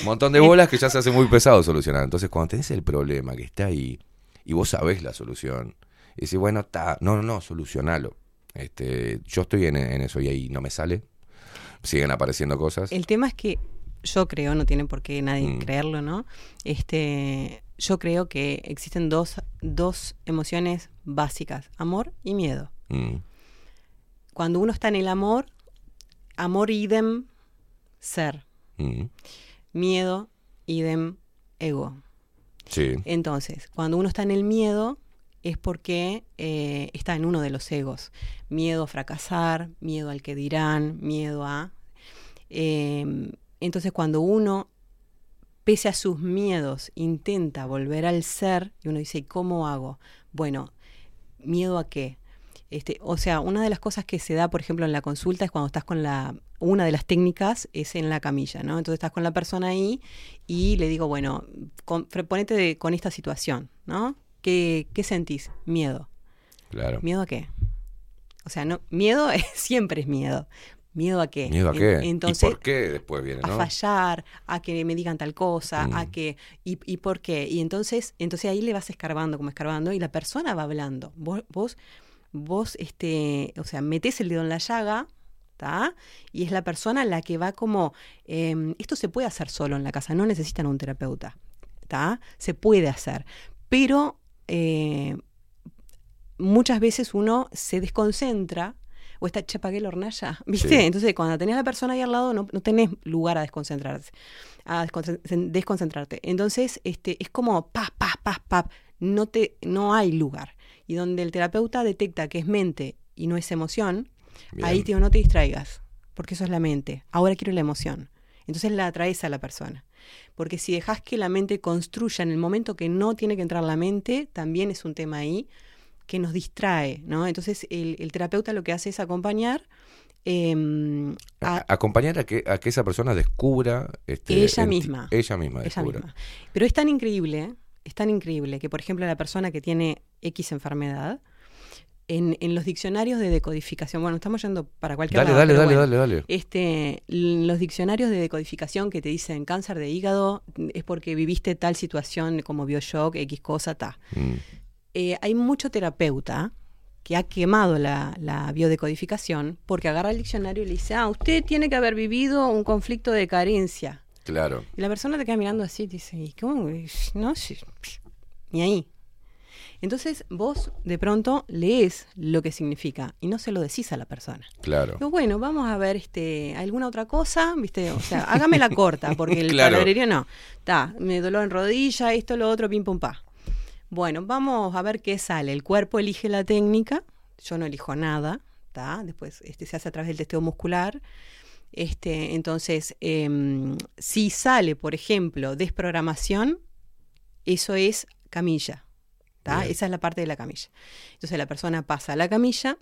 Un montón de bolas que ya se hace muy pesado solucionar. Entonces, cuando tenés el problema que está ahí y vos sabés la solución, y decís, bueno, está, no, no, no, solucionalo. Este, yo estoy en, en eso y ahí no me sale. Siguen apareciendo cosas. El tema es que yo creo, no tiene por qué nadie Mm. creerlo, ¿no? Este, yo creo que existen dos, dos emociones básicas, amor y miedo. Mm, Cuando uno está en el amor, amor idem ser, mm, miedo idem ego. sí. Entonces, cuando uno está en el miedo es porque eh, está en uno de los egos. Miedo a fracasar, miedo al que dirán, miedo a... eh, entonces, cuando uno, pese a sus miedos, intenta volver al ser, y uno dice, ¿y cómo hago? Bueno, ¿miedo a qué? Este, o sea, una de las cosas que se da, por ejemplo, en la consulta es cuando estás con la, una de las técnicas es en la camilla, ¿no? Entonces estás con la persona ahí y le digo, bueno, ponete de- con esta situación, ¿no? ¿Qué, qué sentís? Miedo. Claro. ¿Miedo a qué? O sea, no, miedo es- siempre es miedo. ¿Miedo a qué? ¿Miedo a qué? Entonces, ¿Y por qué después viene, a no? fallar, a que me digan tal cosa, a Mm. que y, y por qué. Y entonces, entonces ahí le vas escarbando como escarbando y la persona va hablando. Vos, vos, vos, este, o sea, metés el dedo en la llaga, ¿tá? Y es la persona la que va como, em, esto se puede hacer solo en la casa, no necesitan un terapeuta, ¿tá? Se puede hacer, pero eh, muchas veces uno se desconcentra o está, che, apagué la hornalla, ¿viste? Sí. Entonces, cuando tenés a la persona ahí al lado, no, no tenés lugar a desconcentrarse, a desconcen- desconcentrarte. Entonces, este, es como pa, pa, pa, pa, no, te, no hay lugar. Y donde el terapeuta detecta que es mente y no es emoción, Bien. ahí te digo, no te distraigas, porque eso es la mente. Ahora quiero la emoción. Entonces la atraes a la persona. Porque si dejas que la mente construya en el momento que no tiene que entrar la mente, también es un tema ahí que nos distrae, ¿no? Entonces el, el terapeuta lo que hace es acompañar em, a, acompañar a que, a que esa persona descubra este, Ella misma. ella misma ella descubra. misma. Pero es tan increíble, es tan increíble que, por ejemplo, la persona que tiene X enfermedad, en, en los diccionarios de decodificación, bueno, estamos yendo para cualquier Dale, lado, dale, dale, bueno, dale, dale. Este, los diccionarios de decodificación que te dicen cáncer de hígado es porque viviste tal situación como bioshock, X cosa, ta. Mm. Eh, hay mucho terapeuta que ha quemado la, la biodecodificación porque agarra el diccionario y le dice, ah, usted tiene que haber vivido un conflicto de carencia. Claro. Y la persona te queda mirando así y dice, ¿y cómo? No, ni ahí. Entonces vos de pronto lees lo que significa y no se lo decís a la persona. Claro. Digo, bueno, vamos a ver este, alguna otra cosa, ¿viste? O sea, hágame la corta, porque el Claro. palabrerío no. Está, me dolor en rodilla, esto, lo otro, pim, pum, pa. Bueno, vamos a ver qué sale. El cuerpo elige la técnica, yo no elijo nada, ¿está? Después este, se hace a través del testeo muscular. Este, entonces, em, si sale, por ejemplo, desprogramación, eso es camilla. Esa es la parte de la camilla. Entonces la persona pasa a la camilla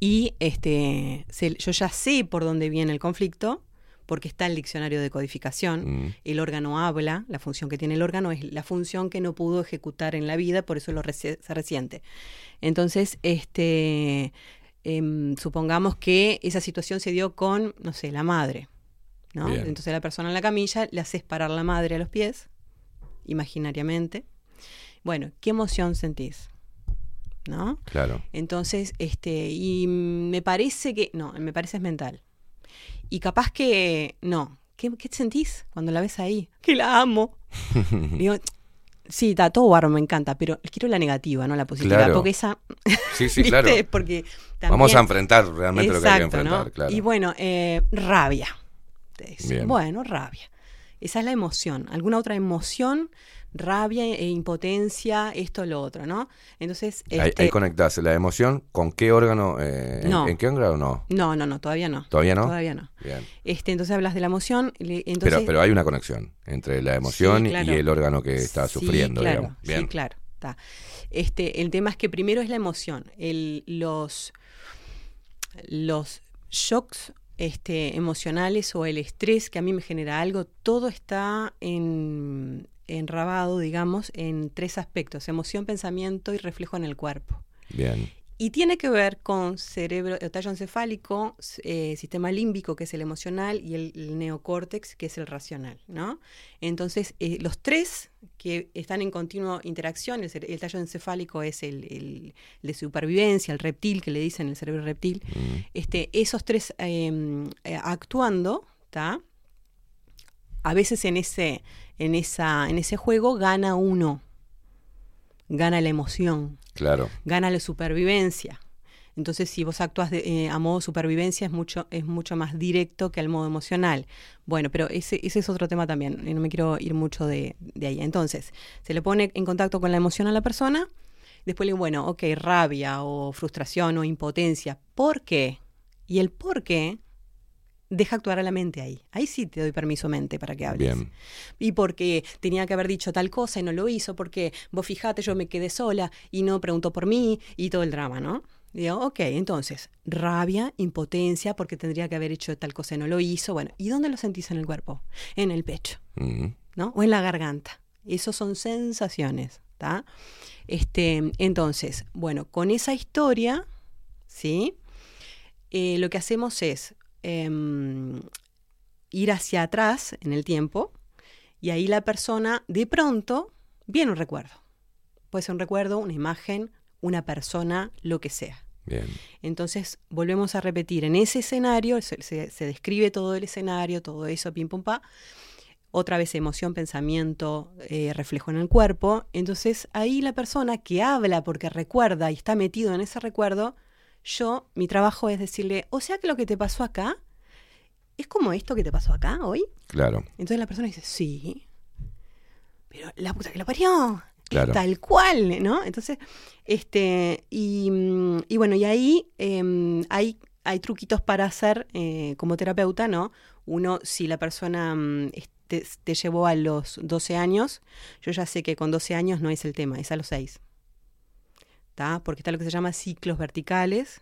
y este, se- yo ya sé por dónde viene el conflicto, porque está el diccionario de codificación. Mm. El órgano habla, la función que tiene el órgano es la función que no pudo ejecutar en la vida, por eso lo se resiente. Entonces, este, em, supongamos que esa situación se dio con, no sé, la madre. ¿no? Entonces la persona en la camilla le haces parar la madre a los pies, imaginariamente. Bueno, ¿qué emoción sentís? ¿No? Claro. Entonces, este, y me parece que, no, me parece es mental. Y capaz que, no, ¿qué, qué sentís cuando la ves ahí? Que la amo. Digo, sí, está todo barro, me encanta, pero quiero la negativa, no la positiva, Claro. porque esa... Sí, sí, claro. Porque Vamos a enfrentar realmente lo que hay que enfrentar, claro. Y bueno, eh, rabia. Bueno, rabia. Esa es la emoción. ¿Alguna otra emoción? Rabia e impotencia, esto, lo otro, ¿no? Entonces, Ahí, este, ahí conectás la emoción con qué órgano, eh, en- No. en, qué órgano no. no, no, no, todavía no. ¿Todavía no? Todavía no. Bien. Este, entonces hablas de la emoción. Entonces, pero, pero hay una conexión entre la emoción Sí, claro. y el órgano que está Sí, sufriendo, claro, digamos. Bien. Sí, claro. está. Este, el tema es que primero es la emoción. El, los, los shocks este, emocionales o el estrés que a mí me genera algo, todo está en, enrabado, digamos, en tres aspectos, emoción, pensamiento y reflejo en el cuerpo. Bien. Y tiene que ver con cerebro, el tallo encefálico, eh, sistema límbico, que es el emocional, y el, el neocórtex, que es el racional, ¿no? Entonces, eh, los tres que están en continua interacción, el, tallo encefálico es el, de supervivencia, el reptil, que le dicen el cerebro reptil, este, esos tres eh, eh, actuando, ¿está? A veces en ese, en, esa, en ese juego gana uno, gana la emoción Claro. gana la supervivencia. Entonces, si vos actúas de- eh, a modo supervivencia, es mucho, es mucho más directo que al modo emocional. Bueno, pero ese, ese es otro tema también, y no me quiero ir mucho de, de ahí. Entonces, se le pone en contacto con la emoción a la persona, después le digo, bueno, ok, rabia o frustración o impotencia. ¿Por qué? Y el por qué deja actuar a la mente ahí. Ahí sí te doy permiso mente para que hables. Bien. Y porque tenía que haber dicho tal cosa y no lo hizo, porque vos fijate, yo me quedé sola y no preguntó por mí y todo el drama, ¿no? Digo, ok, entonces, rabia, impotencia, porque tendría que haber hecho tal cosa y no lo hizo. Bueno, ¿y dónde lo sentís en el cuerpo? En el pecho. ¿no? O en la garganta. Esos son sensaciones, ¿está? Este, entonces, bueno, con esa historia, ¿sí? Eh, lo que hacemos es em, ir hacia atrás en el tiempo y ahí la persona de pronto viene un recuerdo. Puede ser un recuerdo, una imagen, una persona, lo que sea. Bien. Entonces volvemos a repetir en ese escenario, se, se- se describe todo el escenario, todo eso, pim pum pa. Otra vez emoción, pensamiento, eh, reflejo en el cuerpo. Entonces ahí la persona que habla porque recuerda y está metido en ese recuerdo, yo, mi trabajo es decirle, o sea que lo que te pasó acá es como esto que te pasó acá hoy. Claro. Entonces la persona dice, sí, pero la puta que lo parió. Claro. tal cual, ¿no? Entonces, este, y, y bueno, y ahí em, hay, hay truquitos para hacer eh, como terapeuta, ¿no? Uno, si la persona mm, este, te llevó a los 12 años, yo ya sé que con 12 años no es el tema, es a los 6. ¿Está? Porque está lo que se llama ciclos verticales.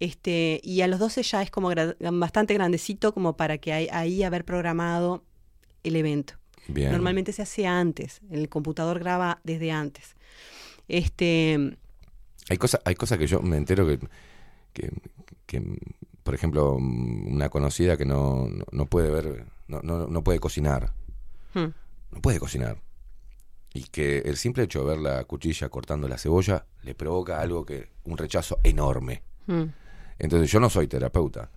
Este, y a los 12 ya es como gra- bastante grandecito como para que ahí, ahí haber programado el evento. Bien. Normalmente se hace antes, el computador graba desde antes. Este, Hay cosas hay cosas que yo me entero que, que, que, por ejemplo, una conocida que no, no, no puede ver, no, no, no puede cocinar. hmm, No puede cocinar. Y que el simple hecho de ver la cuchilla cortando la cebolla le provoca algo que, un rechazo enorme. hmm. Entonces yo no soy terapeuta,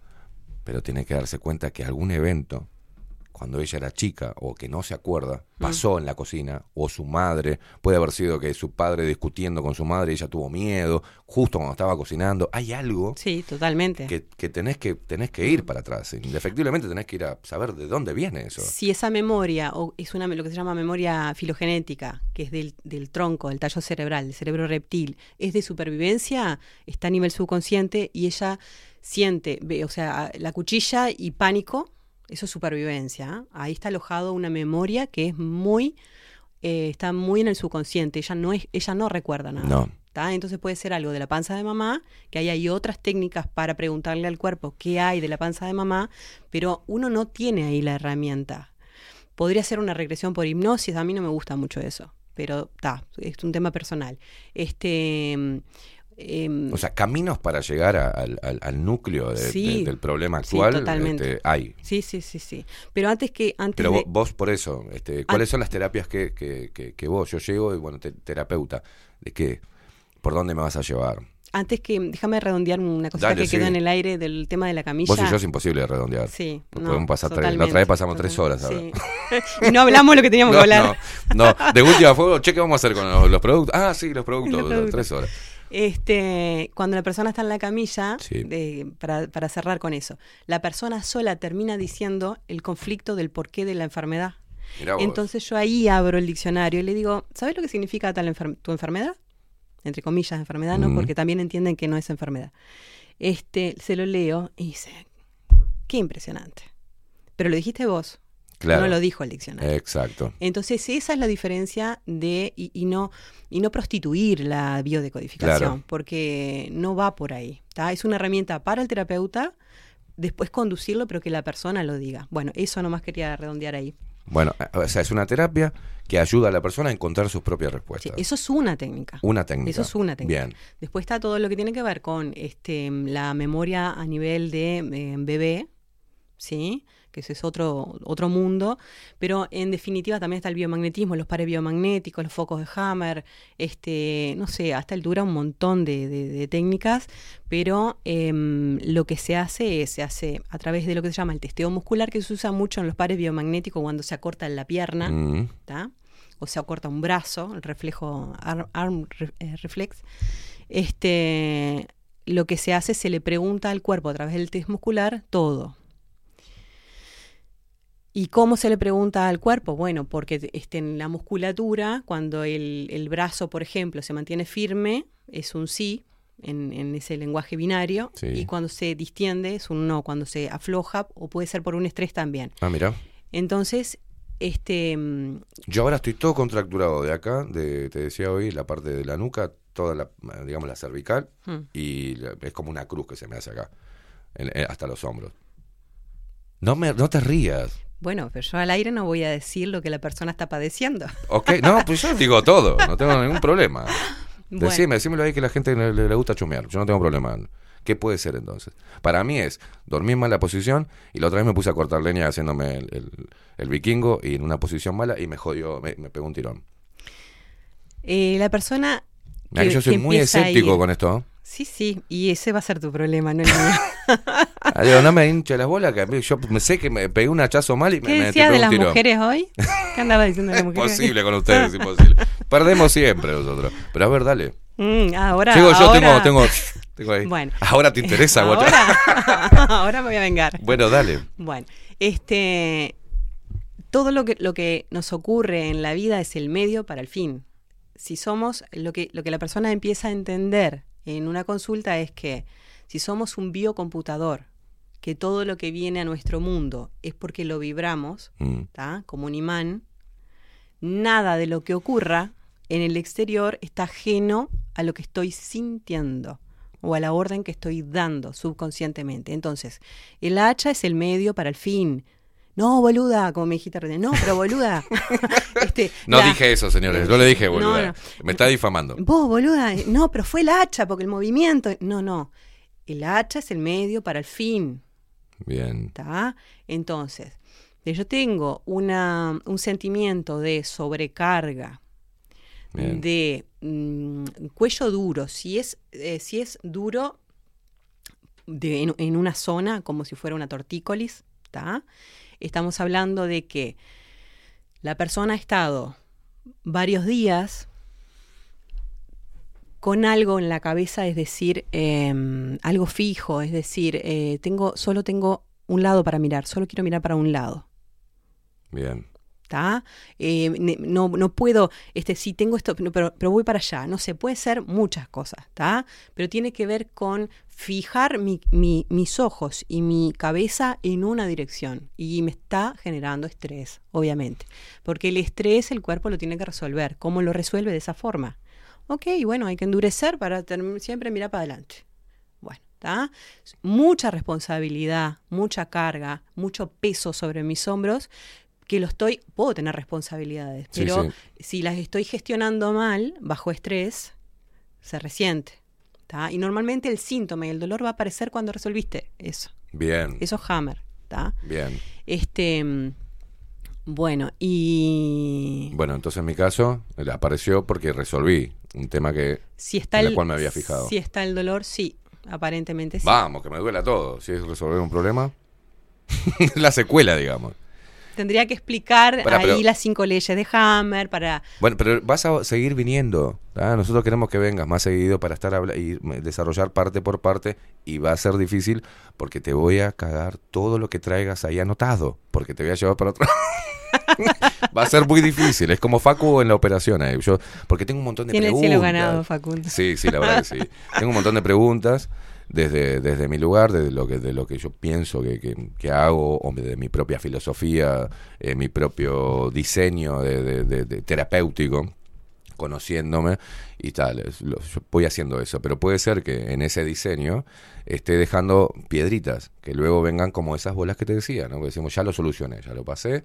pero tiene que darse cuenta que algún evento, cuando ella era chica o que no se acuerda, pasó en la cocina, o su madre, puede haber sido que su padre discutiendo con su madre, ella tuvo miedo, justo cuando estaba cocinando, hay algo Sí, totalmente. que, que tenés que tenés que ir para atrás, indefectiblemente tenés que ir a saber de dónde viene eso. Si esa memoria, o es una lo que se llama memoria filogenética, que es del, del tronco, del tallo cerebral, del cerebro reptil, es de supervivencia, está a nivel subconsciente y ella siente, ve, o sea, la cuchilla y pánico, eso es supervivencia. ¿eh? Ahí está alojado una memoria que es muy, eh, está muy en el subconsciente. Ella no es, ella no recuerda nada. No. ¿tá? Entonces puede ser algo de la panza de mamá, que ahí hay otras técnicas para preguntarle al cuerpo qué hay de la panza de mamá, pero uno no tiene ahí la herramienta. Podría ser una regresión por hipnosis, a mí no me gusta mucho eso, pero está, es un tema personal. Este, em, O sea, caminos para llegar a- al, al- al núcleo de- Sí, de- del problema sí, actual totalmente. este, hay. sí, sí, sí, sí. Pero antes que antes Pero de- vo- vos, por eso, este, ¿cuáles son las terapias que, que, que- que vos? Yo llego y, bueno, te- terapeuta, ¿de qué? ¿Por dónde me vas a llevar? antes que déjame redondear una cosita Dale, que quedó sí. en el aire del tema de la camilla. Vos y yo es imposible de redondear. Sí, no, podemos pasar tres. La otra vez pasamos tres horas. Sí. y no hablamos lo que teníamos no, que hablar. No, no, de última fue, che, ¿qué vamos a hacer con los, los productos? Ah, sí, los productos, Los productos. tres horas. Este, cuando la persona está en la camilla, Sí. de- para, para cerrar con eso, la persona sola termina diciendo el conflicto del porqué de la enfermedad. Entonces yo ahí abro el diccionario y le digo, ¿sabes lo que significa tal enfer- tu enfermedad? Entre comillas, enfermedad, ¿no? Mm. Porque también entienden que no es enfermedad. Este, se lo leo y dice, qué impresionante. Pero lo dijiste vos, Claro. no lo dijo el diccionario. Exacto. Entonces esa es la diferencia de y, y no y no prostituir la biodecodificación, Claro. porque no va por ahí. ¿tá? Es una herramienta para el terapeuta, después conducirlo, pero que la persona lo diga. Bueno, eso nomás quería redondear ahí. Bueno, eh, o sea, es una terapia que ayuda a la persona a encontrar sus propias Sí, respuestas. eso es una técnica. Una técnica. Eso es una técnica. Bien. Después está todo lo que tiene que ver con este la memoria a nivel de eh, bebé, ¿sí? Que ese es otro, otro mundo. Pero en definitiva también está el biomagnetismo, los pares biomagnéticos, los focos de Hammer, este, no sé, hasta el dura un montón de, de- de técnicas. Pero em, lo que se hace es, se hace a través de lo que se llama el testeo muscular, que se usa mucho en los pares biomagnéticos cuando se acorta la pierna. Mm. o se acorta un brazo, el reflejo arm, eh, reflex, este, lo que se hace se le pregunta al cuerpo a través del test muscular todo. ¿Y cómo se le pregunta al cuerpo? Bueno, porque este, en la musculatura, cuando el, el brazo, por ejemplo, se mantiene firme, es un sí, en, en ese lenguaje binario, Sí. y cuando se distiende es un no, cuando se afloja, o puede ser por un estrés también. Ah, mira. Entonces, este, mm, Yo ahora estoy todo contracturado de acá, de, te decía hoy, la parte de la nuca, toda la, digamos, la cervical Mm. y la- es como una cruz que se me hace acá, en- hasta los hombros. No, me, no te rías. Bueno, pero yo al aire no voy a decir lo que la persona está padeciendo. Ok, no, pues yo digo todo, no tengo ningún problema. Bueno. Decime, decímelo ahí que la gente le, gusta chumear, yo no tengo problema. ¿Qué puede ser entonces? Para mí es dormir mal la posición y la otra vez me puse a cortar leña haciéndome el, el- el vikingo y en una posición mala y me jodió, me, me pegó un tirón. Eh, la persona. Que yo soy muy escéptico con esto. Sí, sí, y ese va a ser tu problema, no el mío. Digo, no me hinche las bolas, que a mí- yo me sé que me pegué un hachazo mal y me, ¿Qué me decías de las mujeres hoy? ¿Qué andaba diciendo de las Es mujeres? imposible con ustedes, es imposible. Perdemos siempre nosotros. Pero a ver, dale. Mm, ahora. Sigo yo, ahora- tengo, tengo, tengo ahí. Bueno. Ahora te interesa, guacha. ahora, ahora me voy a vengar. Bueno, dale. Bueno, este. Todo lo que, lo que nos ocurre en la vida es el medio para el fin. Si somos. Lo que, lo que la persona empieza a entender en una consulta es que si somos un biocomputador, que todo lo que viene a nuestro mundo es porque lo vibramos, Mm. como un imán, nada de lo que ocurra en el exterior está ajeno a lo que estoy sintiendo o a la orden que estoy dando subconscientemente. Entonces, el hacha es el medio para el fin. No, boluda, como me dijiste recién. No, pero boluda. Este, No la- dije eso, señores. Yo le dije, No, no. Me está difamando. Vos, boluda, no, pero fue el hacha, porque el movimiento. No, no. El hacha es el medio para el fin. Bien. ¿Está? Entonces, yo tengo una, un sentimiento de sobrecarga, Bien. de mm, cuello duro, si es, eh, si es duro de, en, en una zona, como si fuera una tortícolis, ¿está? Estamos hablando de que la persona ha estado varios días con algo en la cabeza, es decir, em, algo fijo, es decir, eh, tengo, solo tengo un lado para mirar, solo quiero mirar para un lado. Bien. Eh, no, no puedo, este, sí tengo esto, pero, pero voy para allá. No sé, puede ser muchas cosas, ¿está? Pero tiene que ver con fijar mi- mi- mis ojos y mi cabeza en una dirección. Y me está generando estrés, obviamente. Porque el estrés el cuerpo lo tiene que resolver. ¿Cómo lo resuelve de esa forma? Ok, bueno, hay que endurecer para siempre mirar para adelante. Bueno, ¿está? Mucha responsabilidad, mucha carga, mucho peso sobre mis hombros que lo estoy, puedo tener responsabilidades, pero sí. si las estoy gestionando mal, bajo estrés, se resiente. ¿tá? Y normalmente el síntoma y el dolor va a aparecer cuando resolviste eso. Bien. Eso es hammer. ¿tá? Bien. Este, mm, bueno, y Bueno, entonces en mi caso apareció porque resolví un tema que si está en el, el cual me había fijado. Si está el dolor, sí, aparentemente sí. Vamos, que me duela todo. Si es resolver un problema, la secuela, digamos. Tendría que explicar ahí pero- las cinco leyes de Hammer para... Bueno, pero vas a seguir viniendo. Nosotros queremos que vengas más seguido para estar y desarrollar parte por parte y va a ser difícil porque te voy a cagar todo lo que traigas ahí anotado porque te voy a llevar para otro. va a ser muy difícil. Es como Facu en la operación. ahí. Yo, porque tengo un montón de Tiene el preguntas. cielo ganado, Facundo. Sí, sí, la verdad que sí. Tengo un montón de preguntas desde, desde mi lugar, desde lo que, de lo que yo pienso que, que- hago, o de mi propia filosofía, eh, mi propio diseño de, de- de- terapéutico, conociéndome y tal. lo- yo voy haciendo eso, pero puede ser que en ese diseño esté dejando piedritas, que luego vengan como esas bolas que te decía, ¿no? Que decimos, ya lo solucioné, ya lo pasé.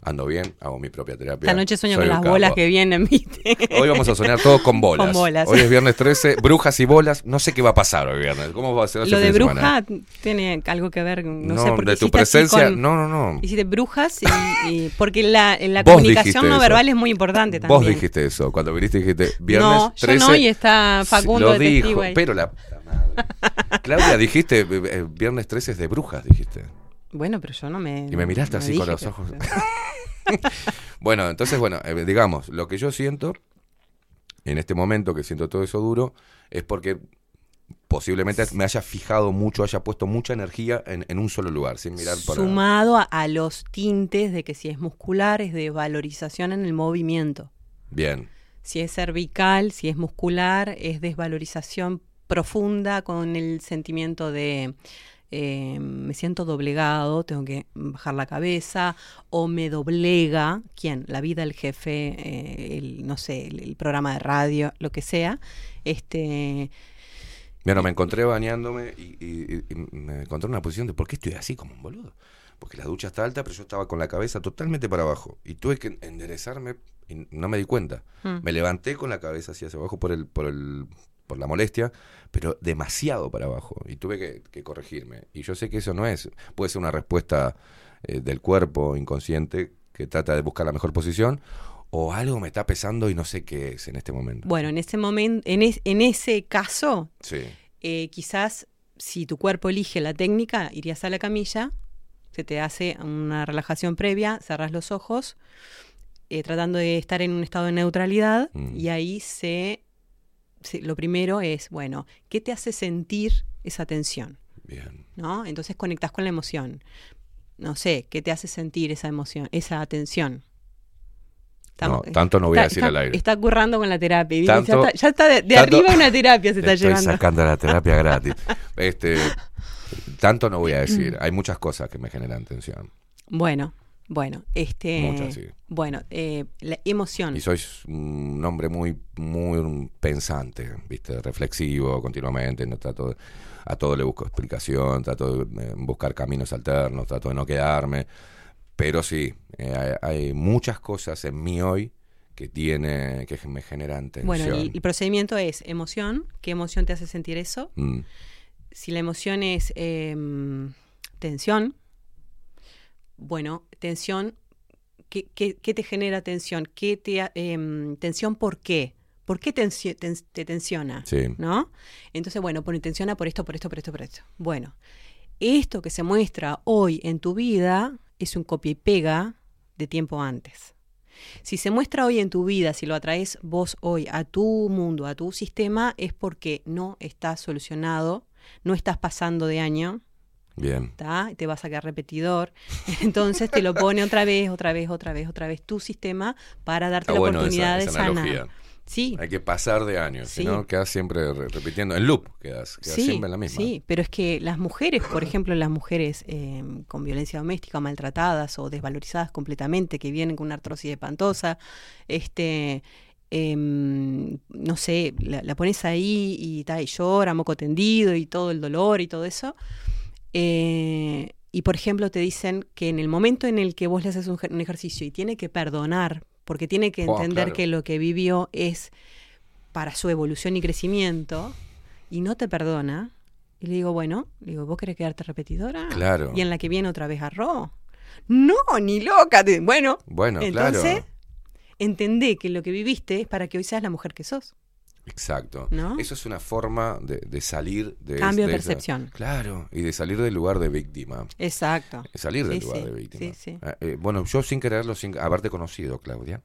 Ando bien, hago mi propia terapia. Esta noche sueño soy con las bolas que vienen, ¿viste? Hoy vamos a soñar todos con bolas. Con bolas. Hoy es viernes 13, brujas y bolas. No sé qué va a pasar hoy viernes. ¿Cómo va a ser Lo de semana? bruja tiene algo que ver, no, No, sé, de tu presencia. con- No, no, no. Hiciste brujas y, y- porque la, la comunicación no eso. verbal es muy importante también. Vos dijiste eso. Cuando viniste dijiste viernes no, 13. yo no, y está Facundo Lo de dijo, pero la puta madre. Claudia, dijiste eh, eh, viernes 13 es de brujas, dijiste. Bueno, pero yo no me... Y me miraste no así con los que- ojos. bueno, entonces, bueno, eh, digamos, lo que yo siento en este momento, que siento todo eso duro, es porque posiblemente me haya fijado mucho, haya puesto mucha energía en, en un solo lugar, sin mirar para... Sumado a, a los tintes de que si es muscular es de valorización en el movimiento. Bien, Si es cervical, si es muscular, es desvalorización profunda con el sentimiento de eh, me siento doblegado, tengo que bajar la cabeza, o me doblega, ¿quién? La vida, el jefe, eh, el, no sé, el, el programa de radio, lo que sea. Este, Bueno, me encontré bañándome y, y- y me encontré en una posición de ¿por qué estoy así como un boludo? Porque la ducha está alta, pero yo estaba con la cabeza totalmente para abajo. Y tuve que enderezarme y no me di cuenta. Mm. Me levanté con la cabeza hacia abajo por el, por el, por la molestia, pero demasiado para abajo. Y tuve que, que corregirme. Y yo sé que eso no es, puede ser una respuesta eh, del cuerpo inconsciente que trata de buscar la mejor posición, o algo me está pesando y no sé qué es en este momento. bueno, en ese momento, en, es- en ese caso, Sí. eh, quizás si tu cuerpo elige la técnica, irías a la camilla, se te hace una relajación previa, cerras los ojos, eh, tratando de estar en un estado de neutralidad, Mm. y ahí se- lo primero es, bueno, ¿qué te hace sentir esa tensión? Bien. ¿No? Entonces conectas con la emoción. No sé, ¿qué te hace sentir esa emoción, esa tensión? No, tanto no voy a decir está- al aire. Está currando con la terapia. ya está, ya está de, de tanto- arriba una terapia se está Estoy llevando. sacando la terapia gratis. Este, tanto no voy a decir. Mm. Hay muchas cosas que me generan tensión. Bueno, bueno, este. Muchas, sí. Bueno, eh, la emoción. Y soy un hombre muy, muy pensante, viste, reflexivo continuamente. No trato de- a todo le busco explicación, trato de eh, buscar caminos alternos, trato de no quedarme. Pero sí, eh, hay, hay muchas cosas en mí hoy que tiene, que me generan tensión. Bueno, el, el procedimiento es emoción. ¿Qué emoción te hace sentir eso? Mm, Si la emoción es em, tensión, bueno, tensión, ¿qué, qué- qué te genera tensión? ¿Qué te, em, tensión por qué? ¿Por qué te tensiona? Sí. ¿No? Entonces, bueno, pone tensiona por esto, por esto, por esto, por esto. Bueno, esto que se muestra hoy en tu vida es un copia y pega de tiempo antes. Si se muestra hoy en tu vida, si lo atraes vos hoy a tu mundo, a tu sistema, es porque no está solucionado, no estás pasando de año, bien. ¿tá? te vas a quedar repetidor. Entonces te lo pone otra vez, otra vez, otra vez, otra vez tu sistema para darte Está la bueno oportunidad esa, de sanar. Sí. Hay que pasar de años, Sí. si no quedas siempre re- repitiendo. En loop quedas, quedas Sí, siempre en la misma. sí, pero es que las mujeres, por ejemplo, las mujeres eh, con violencia doméstica, maltratadas o desvalorizadas completamente, que vienen con una artrosis espantosa, este, em, no sé, la, la pones ahí y, ta, y llora, moco tendido y todo el dolor y todo eso. Eh, y por ejemplo te dicen que en el momento en el que vos le haces un, ej- un ejercicio y tiene que perdonar, porque tiene que Oh, entender claro. que lo que vivió es para su evolución y crecimiento, y no te perdona, y le digo, bueno, le digo, ¿vos querés quedarte repetidora? Claro. Y en la que viene otra vez arroz. No, ni loca. Bueno, Bueno, entonces claro. entendé que lo que viviste es para que hoy seas la mujer que sos. Exacto. ¿No? Eso es una forma de, de salir de Cambio de de esa- percepción. claro, y de salir del lugar de víctima. Exacto. Salir del Sí, lugar sí, de víctima. sí, sí. Ah, eh, bueno, yo sin quererlo, sin haberte conocido, Claudia,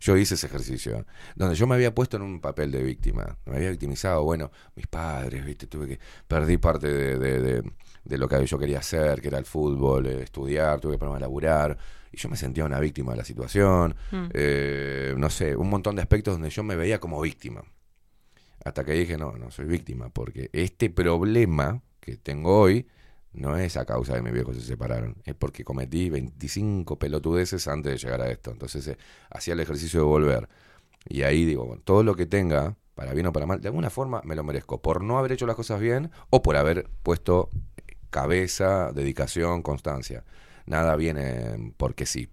yo hice ese ejercicio, donde yo me había puesto en un papel de víctima, me había victimizado, bueno, mis padres, viste, tuve que, perdí parte de, de- de- de lo que yo quería hacer, que era el fútbol, eh, estudiar, tuve que ponerme a laburar, y yo me sentía una víctima de la situación, Mm. eh, no sé, un montón de aspectos donde yo me veía como víctima. Hasta que dije, no, no soy víctima, porque este problema que tengo hoy no es a causa de que mis viejos se separaron, es porque cometí 25 pelotudeces antes de llegar a esto. Entonces eh, hacía el ejercicio de volver. Y ahí digo, bueno, todo lo que tenga, para bien o para mal, de alguna forma me lo merezco, por no haber hecho las cosas bien o por haber puesto cabeza, dedicación, constancia. Nada viene porque sí.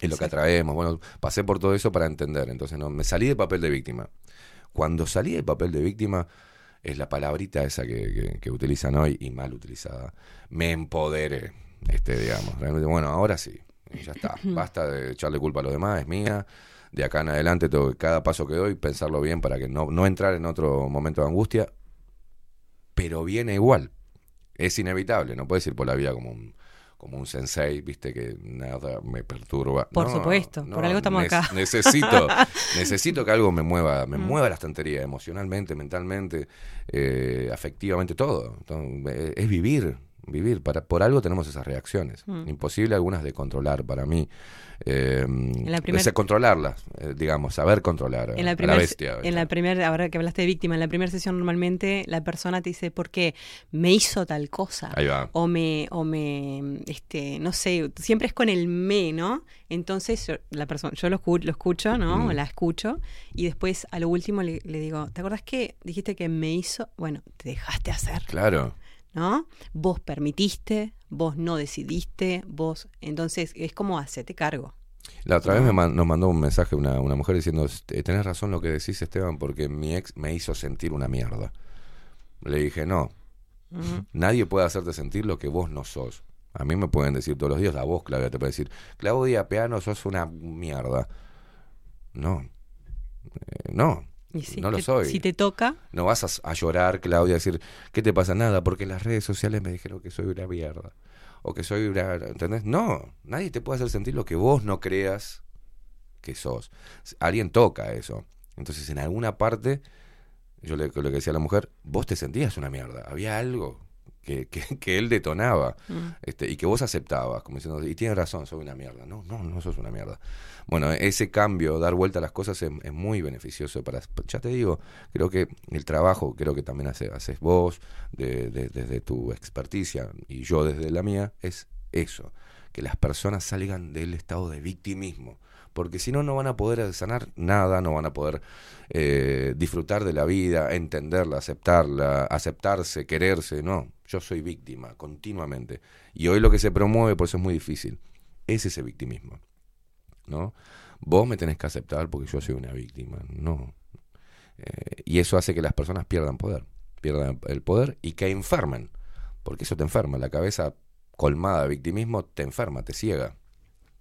Es lo que atraemos. Bueno, pasé por todo eso para entender. Entonces, no, me salí del papel de víctima. Cuando salí del papel de víctima, es la palabrita esa que, que- que utilizan hoy y mal utilizada. Me empoderé, este, digamos. Realmente, bueno, ahora sí. Y ya está. Basta de echarle culpa a los demás, es mía. De acá en adelante tengo que cada paso que doy pensarlo bien para que no, no entrar en otro momento de angustia. Pero viene igual. Es inevitable. No puedes ir por la vida como un, como un sensei, viste, que nada me perturba. Por No, supuesto, por algo estamos acá. Necesito, necesito que algo me mueva, me Mm. mueva la estantería emocionalmente, mentalmente, eh, afectivamente, todo. Entonces, eh, es vivir, vivir. Para, por algo tenemos esas reacciones. Mm. Imposible algunas de controlar para mí. Eh, la primer- ese controlarlas, eh, digamos, saber controlar En la a la primera, bestia. en la primera, ahora que hablaste de víctima, en la primera sesión normalmente la persona te dice, ¿por qué? Me hizo tal cosa. Ahí va. O me, o me, este, no sé, siempre es con el me, ¿no? Entonces yo, la persona, yo lo, escu- lo escucho, ¿no? Mm. O la escucho y después a lo último le, le digo, ¿te acuerdas que dijiste que me hizo? Bueno, te dejaste hacer. Claro. ¿No? Vos permitiste, vos no decidiste, vos, entonces es como hacete cargo. La otra vez me man- nos mandó un mensaje una, una mujer diciendo, "Este, tenés razón lo que decís Esteban, porque mi ex me hizo sentir una mierda. Le dije, no, nadie puede hacerte sentir lo que vos no sos. A mí me pueden decir todos los días, a vos Claudia te puede decir, Claudia Peano sos una mierda. No, Eh, no, Y si no lo soy. Si te toca, No vas a, a llorar, Claudia, a decir, ¿qué te pasa? Nada, porque en las redes sociales me dijeron que soy una mierda. O que soy una... ¿Entendés? No, nadie te puede hacer sentir lo que vos no creas que sos. Alguien toca eso. Entonces, en alguna parte, yo le, lo que decía a la mujer, vos te sentías una mierda. Había algo que, que, que él detonaba Mm. este, y que vos aceptabas, como diciendo, y tienes razón, soy una mierda. No, no, no sos una mierda. Bueno, ese cambio, dar vuelta a las cosas es, es muy beneficioso para, ya te digo, creo que el trabajo, creo que también hace- haces vos, de- de- desde tu experticia y yo desde la mía, es eso, que las personas salgan del estado de victimismo. Porque si no, no van a poder sanar nada, no van a poder eh, disfrutar de la vida, entenderla, aceptarla, aceptarse, quererse. No, yo soy víctima continuamente. Y hoy lo que se promueve, por eso es muy difícil, es ese victimismo. ¿no? Vos me tenés que aceptar porque yo soy una víctima. No. Eh, y eso hace que las personas pierdan poder. Pierdan el poder y que enfermen. Porque eso te enferma. La cabeza colmada de victimismo te enferma, te ciega.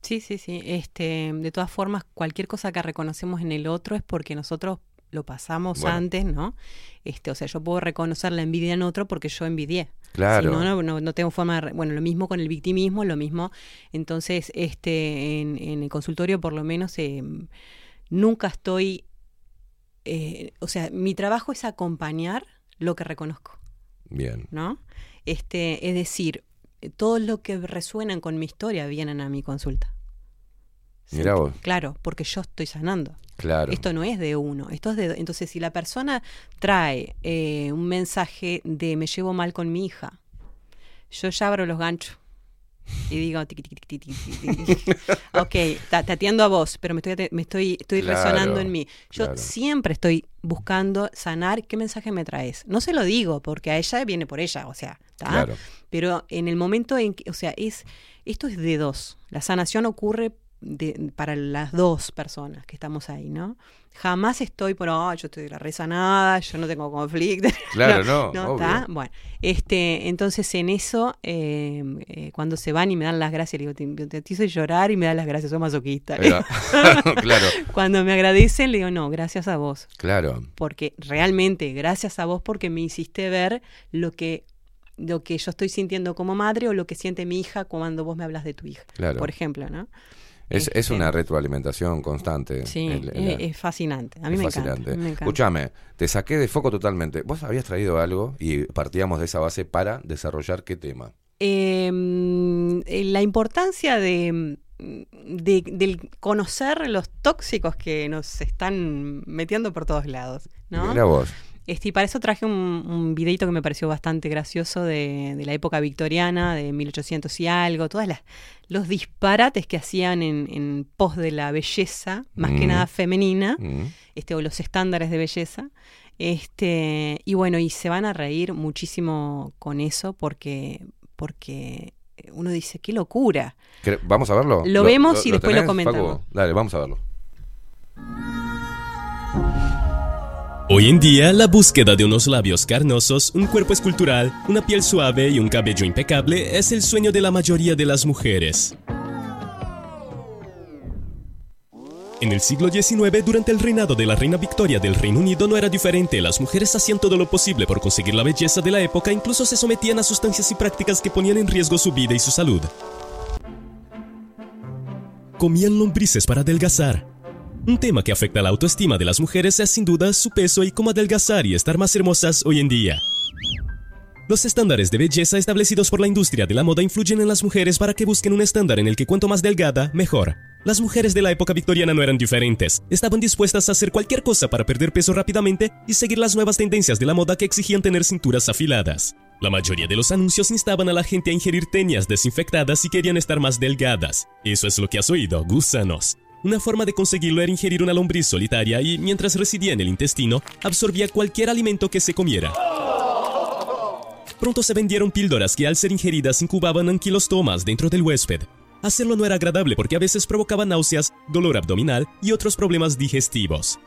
Sí, sí, sí. Este, de todas formas, cualquier cosa que reconocemos en el otro es porque nosotros lo pasamos Bueno. antes, ¿no? Este, o sea, yo puedo reconocer la envidia en otro porque yo envidié. Claro. Si no, no, no, no tengo forma de... Bueno, lo mismo con el victimismo, lo mismo. Entonces, este, en, en el consultorio por lo menos eh, nunca estoy... eh, o sea, mi trabajo es acompañar lo que reconozco, Bien. ¿no? Este, es decir, todo lo que resuenan con mi historia vienen a mi consulta. Mirá vos. Claro, porque yo estoy sanando. Claro. Esto no es de uno, esto es de... Entonces, si la persona trae eh, un mensaje de me llevo mal con mi hija, yo ya abro los ganchos y digo, tiqui, tiqui. ok, ta- te atiendo a vos, pero me estoy, me estoy, estoy Claro, resonando en mí. Yo claro. siempre estoy buscando sanar, ¿qué mensaje me traes? No se lo digo, porque a ella viene por ella, o sea. Claro. Pero en el momento en que, o sea, es, esto es de dos. La sanación ocurre de- para las dos personas que estamos ahí, ¿no? Jamás estoy por, oh, yo estoy resanada, yo no tengo conflicto. Claro, no, obvio. ¿tá? Bueno, este, entonces en eso, eh, eh, cuando se van y me dan las gracias, le digo, te, te, te hice llorar y me dan las gracias, soy masoquista. Claro. Cuando me agradecen, le digo, no, gracias a vos Claro. porque realmente gracias a vos porque me hiciste ver lo que lo que yo estoy sintiendo como madre o lo que siente mi hija cuando vos me hablas de tu hija, Claro. por ejemplo, ¿no? Es, es Este, una retroalimentación constante. Sí, el- es, fascinante. A mí es me fascinante. encanta. me encanta. Te saqué de foco totalmente. Vos habías traído algo y partíamos de esa base para desarrollar qué tema. Eh, eh, la importancia de, de- del conocer los tóxicos que nos están metiendo por todos lados, ¿no? Mirá vos. Este, y para eso traje un, un videito que me pareció bastante gracioso de, de la época victoriana, de 1800 y algo, todas las los disparates que hacían en, en pos de la belleza, más que Mm. nada femenina, Mm. este, o los estándares de belleza. Este, y bueno, y se van a reír muchísimo con eso porque, porque uno dice, qué locura. ¿Querés- ¿Vamos a verlo? Lo vemos y después lo comentamos. Dale, vamos a verlo. Hoy en día, la búsqueda de unos labios carnosos, un cuerpo escultural, una piel suave y un cabello impecable es el sueño de la mayoría de las mujeres. En el siglo XIX, durante el reinado de la reina Victoria del Reino Unido, no era diferente. Las mujeres hacían todo lo posible por conseguir la belleza de la época, incluso se sometían a sustancias y prácticas que ponían en riesgo su vida y su salud. Comían lombrices para adelgazar. Un tema que afecta la autoestima de las mujeres es sin duda su peso y cómo adelgazar y estar más hermosas hoy en día. Los estándares de belleza establecidos por la industria de la moda influyen en las mujeres para que busquen un estándar en el que cuanto más delgada, mejor. Las mujeres de la época victoriana no eran diferentes, estaban dispuestas a hacer cualquier cosa para perder peso rápidamente y seguir las nuevas tendencias de la moda que exigían tener cinturas afiladas. La mayoría de los anuncios instaban a la gente a ingerir teñas desinfectadas si querían estar más delgadas. Eso es lo que has oído, gusanos. Una forma de conseguirlo era ingerir una lombriz solitaria y, mientras residía en el intestino, absorbía cualquier alimento que se comiera. Pronto se vendieron píldoras que al ser ingeridas incubaban anquilostomas dentro del huésped. Hacerlo no era agradable porque a veces provocaba náuseas, dolor abdominal y otros problemas digestivos.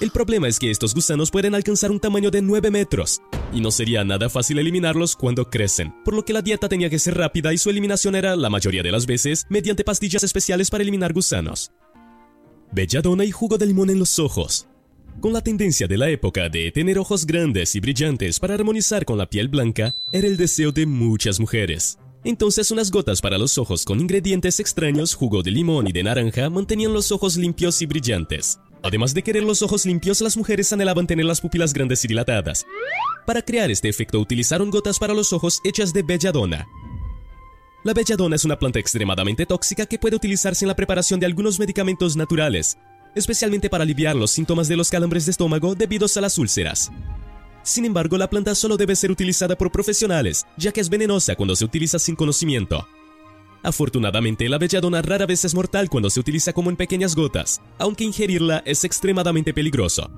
El problema es que estos gusanos pueden alcanzar un tamaño de 9 metros y no sería nada fácil eliminarlos cuando crecen, por lo que la dieta tenía que ser rápida y su eliminación era, la mayoría de las veces, mediante pastillas especiales para eliminar gusanos. Belladonna y jugo de limón en los ojos. Con la tendencia de la época de tener ojos grandes y brillantes para armonizar con la piel blanca, era el deseo de muchas mujeres. Entonces unas gotas para los ojos con ingredientes extraños, jugo de limón y de naranja, mantenían los ojos limpios y brillantes. Además de querer los ojos limpios, las mujeres anhelaban tener las pupilas grandes y dilatadas. Para crear este efecto utilizaron gotas para los ojos hechas de belladona. La belladona es una planta extremadamente tóxica que puede utilizarse en la preparación de algunos medicamentos naturales, especialmente para aliviar los síntomas de los calambres de estómago debidos a las úlceras. Sin embargo, la planta solo debe ser utilizada por profesionales, ya que es venenosa cuando se utiliza sin conocimiento. Afortunadamente, la belladona rara vez es mortal cuando se utiliza como en pequeñas gotas, aunque ingerirla es extremadamente peligroso.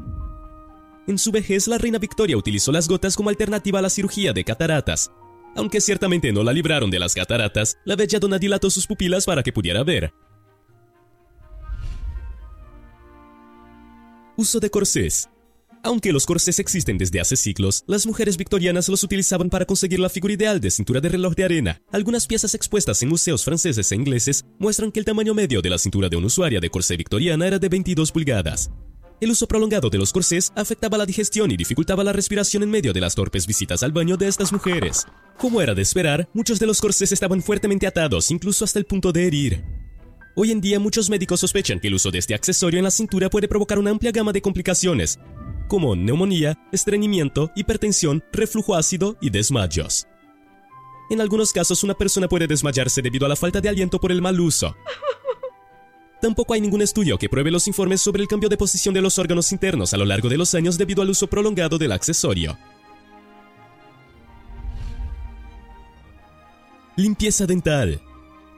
En su vejez, la reina Victoria utilizó las gotas como alternativa a la cirugía de cataratas. Aunque ciertamente no la libraron de las cataratas, la belladona dilató sus pupilas para que pudiera ver. Uso de corsés. Aunque los corsés existen desde hace siglos, las mujeres victorianas los utilizaban para conseguir la figura ideal de cintura de reloj de arena. Algunas piezas expuestas en museos franceses e ingleses muestran que el tamaño medio de la cintura de una usuaria de corsé victoriana era de 22 pulgadas. El uso prolongado de los corsés afectaba la digestión y dificultaba la respiración en medio de las torpes visitas al baño de estas mujeres. Como era de esperar, muchos de los corsés estaban fuertemente atados, incluso hasta el punto de herir. Hoy en día muchos médicos sospechan que el uso de este accesorio en la cintura puede provocar una amplia gama de complicaciones, como neumonía, estreñimiento, hipertensión, reflujo ácido y desmayos. En algunos casos una persona puede desmayarse debido a la falta de aliento por el mal uso. Tampoco hay ningún estudio que pruebe los informes sobre el cambio de posición de los órganos internos a lo largo de los años debido al uso prolongado del accesorio. Limpieza dental.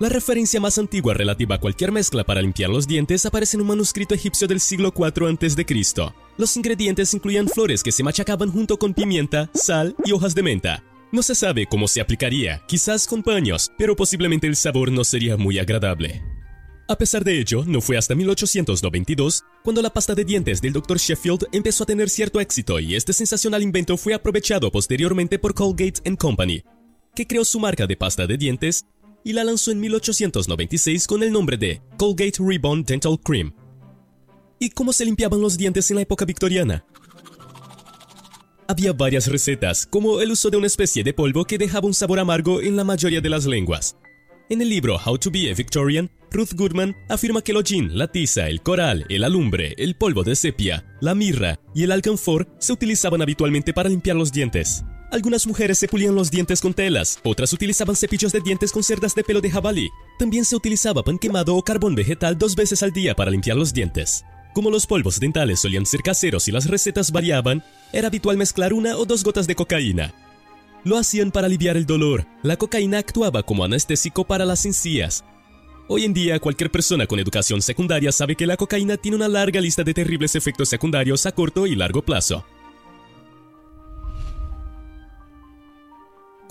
La referencia más antigua relativa a cualquier mezcla para limpiar los dientes aparece en un manuscrito egipcio del siglo IV a.C. Los ingredientes incluían flores que se machacaban junto con pimienta, sal y hojas de menta. No se sabe cómo se aplicaría, quizás con paños, pero posiblemente el sabor no sería muy agradable. A pesar de ello, no fue hasta 1892 cuando la pasta de dientes del Dr. Sheffield empezó a tener cierto éxito y este sensacional invento fue aprovechado posteriormente por Colgate Company, que creó su marca de pasta de dientes y la lanzó en 1896 con el nombre de Colgate Ribbon Dental Cream. ¿Y cómo se limpiaban los dientes en la época victoriana? Había varias recetas, como el uso de una especie de polvo que dejaba un sabor amargo en la mayoría de las lenguas. En el libro How to be a Victorian, Ruth Goodman afirma que el hollín, la tiza, el coral, el alumbre, el polvo de sepia, la mirra y el alcanfor se utilizaban habitualmente para limpiar los dientes. Algunas mujeres se pulían los dientes con telas, otras utilizaban cepillos de dientes con cerdas de pelo de jabalí. También se utilizaba pan quemado o carbón vegetal dos veces al día para limpiar los dientes. Como los polvos dentales solían ser caseros y las recetas variaban, era habitual mezclar una o dos gotas de cocaína, lo hacían para aliviar el dolor. La cocaína actuaba como anestésico para las encías. Hoy en día, cualquier persona con educación secundaria sabe que la cocaína tiene una larga lista de terribles efectos secundarios a corto y largo plazo.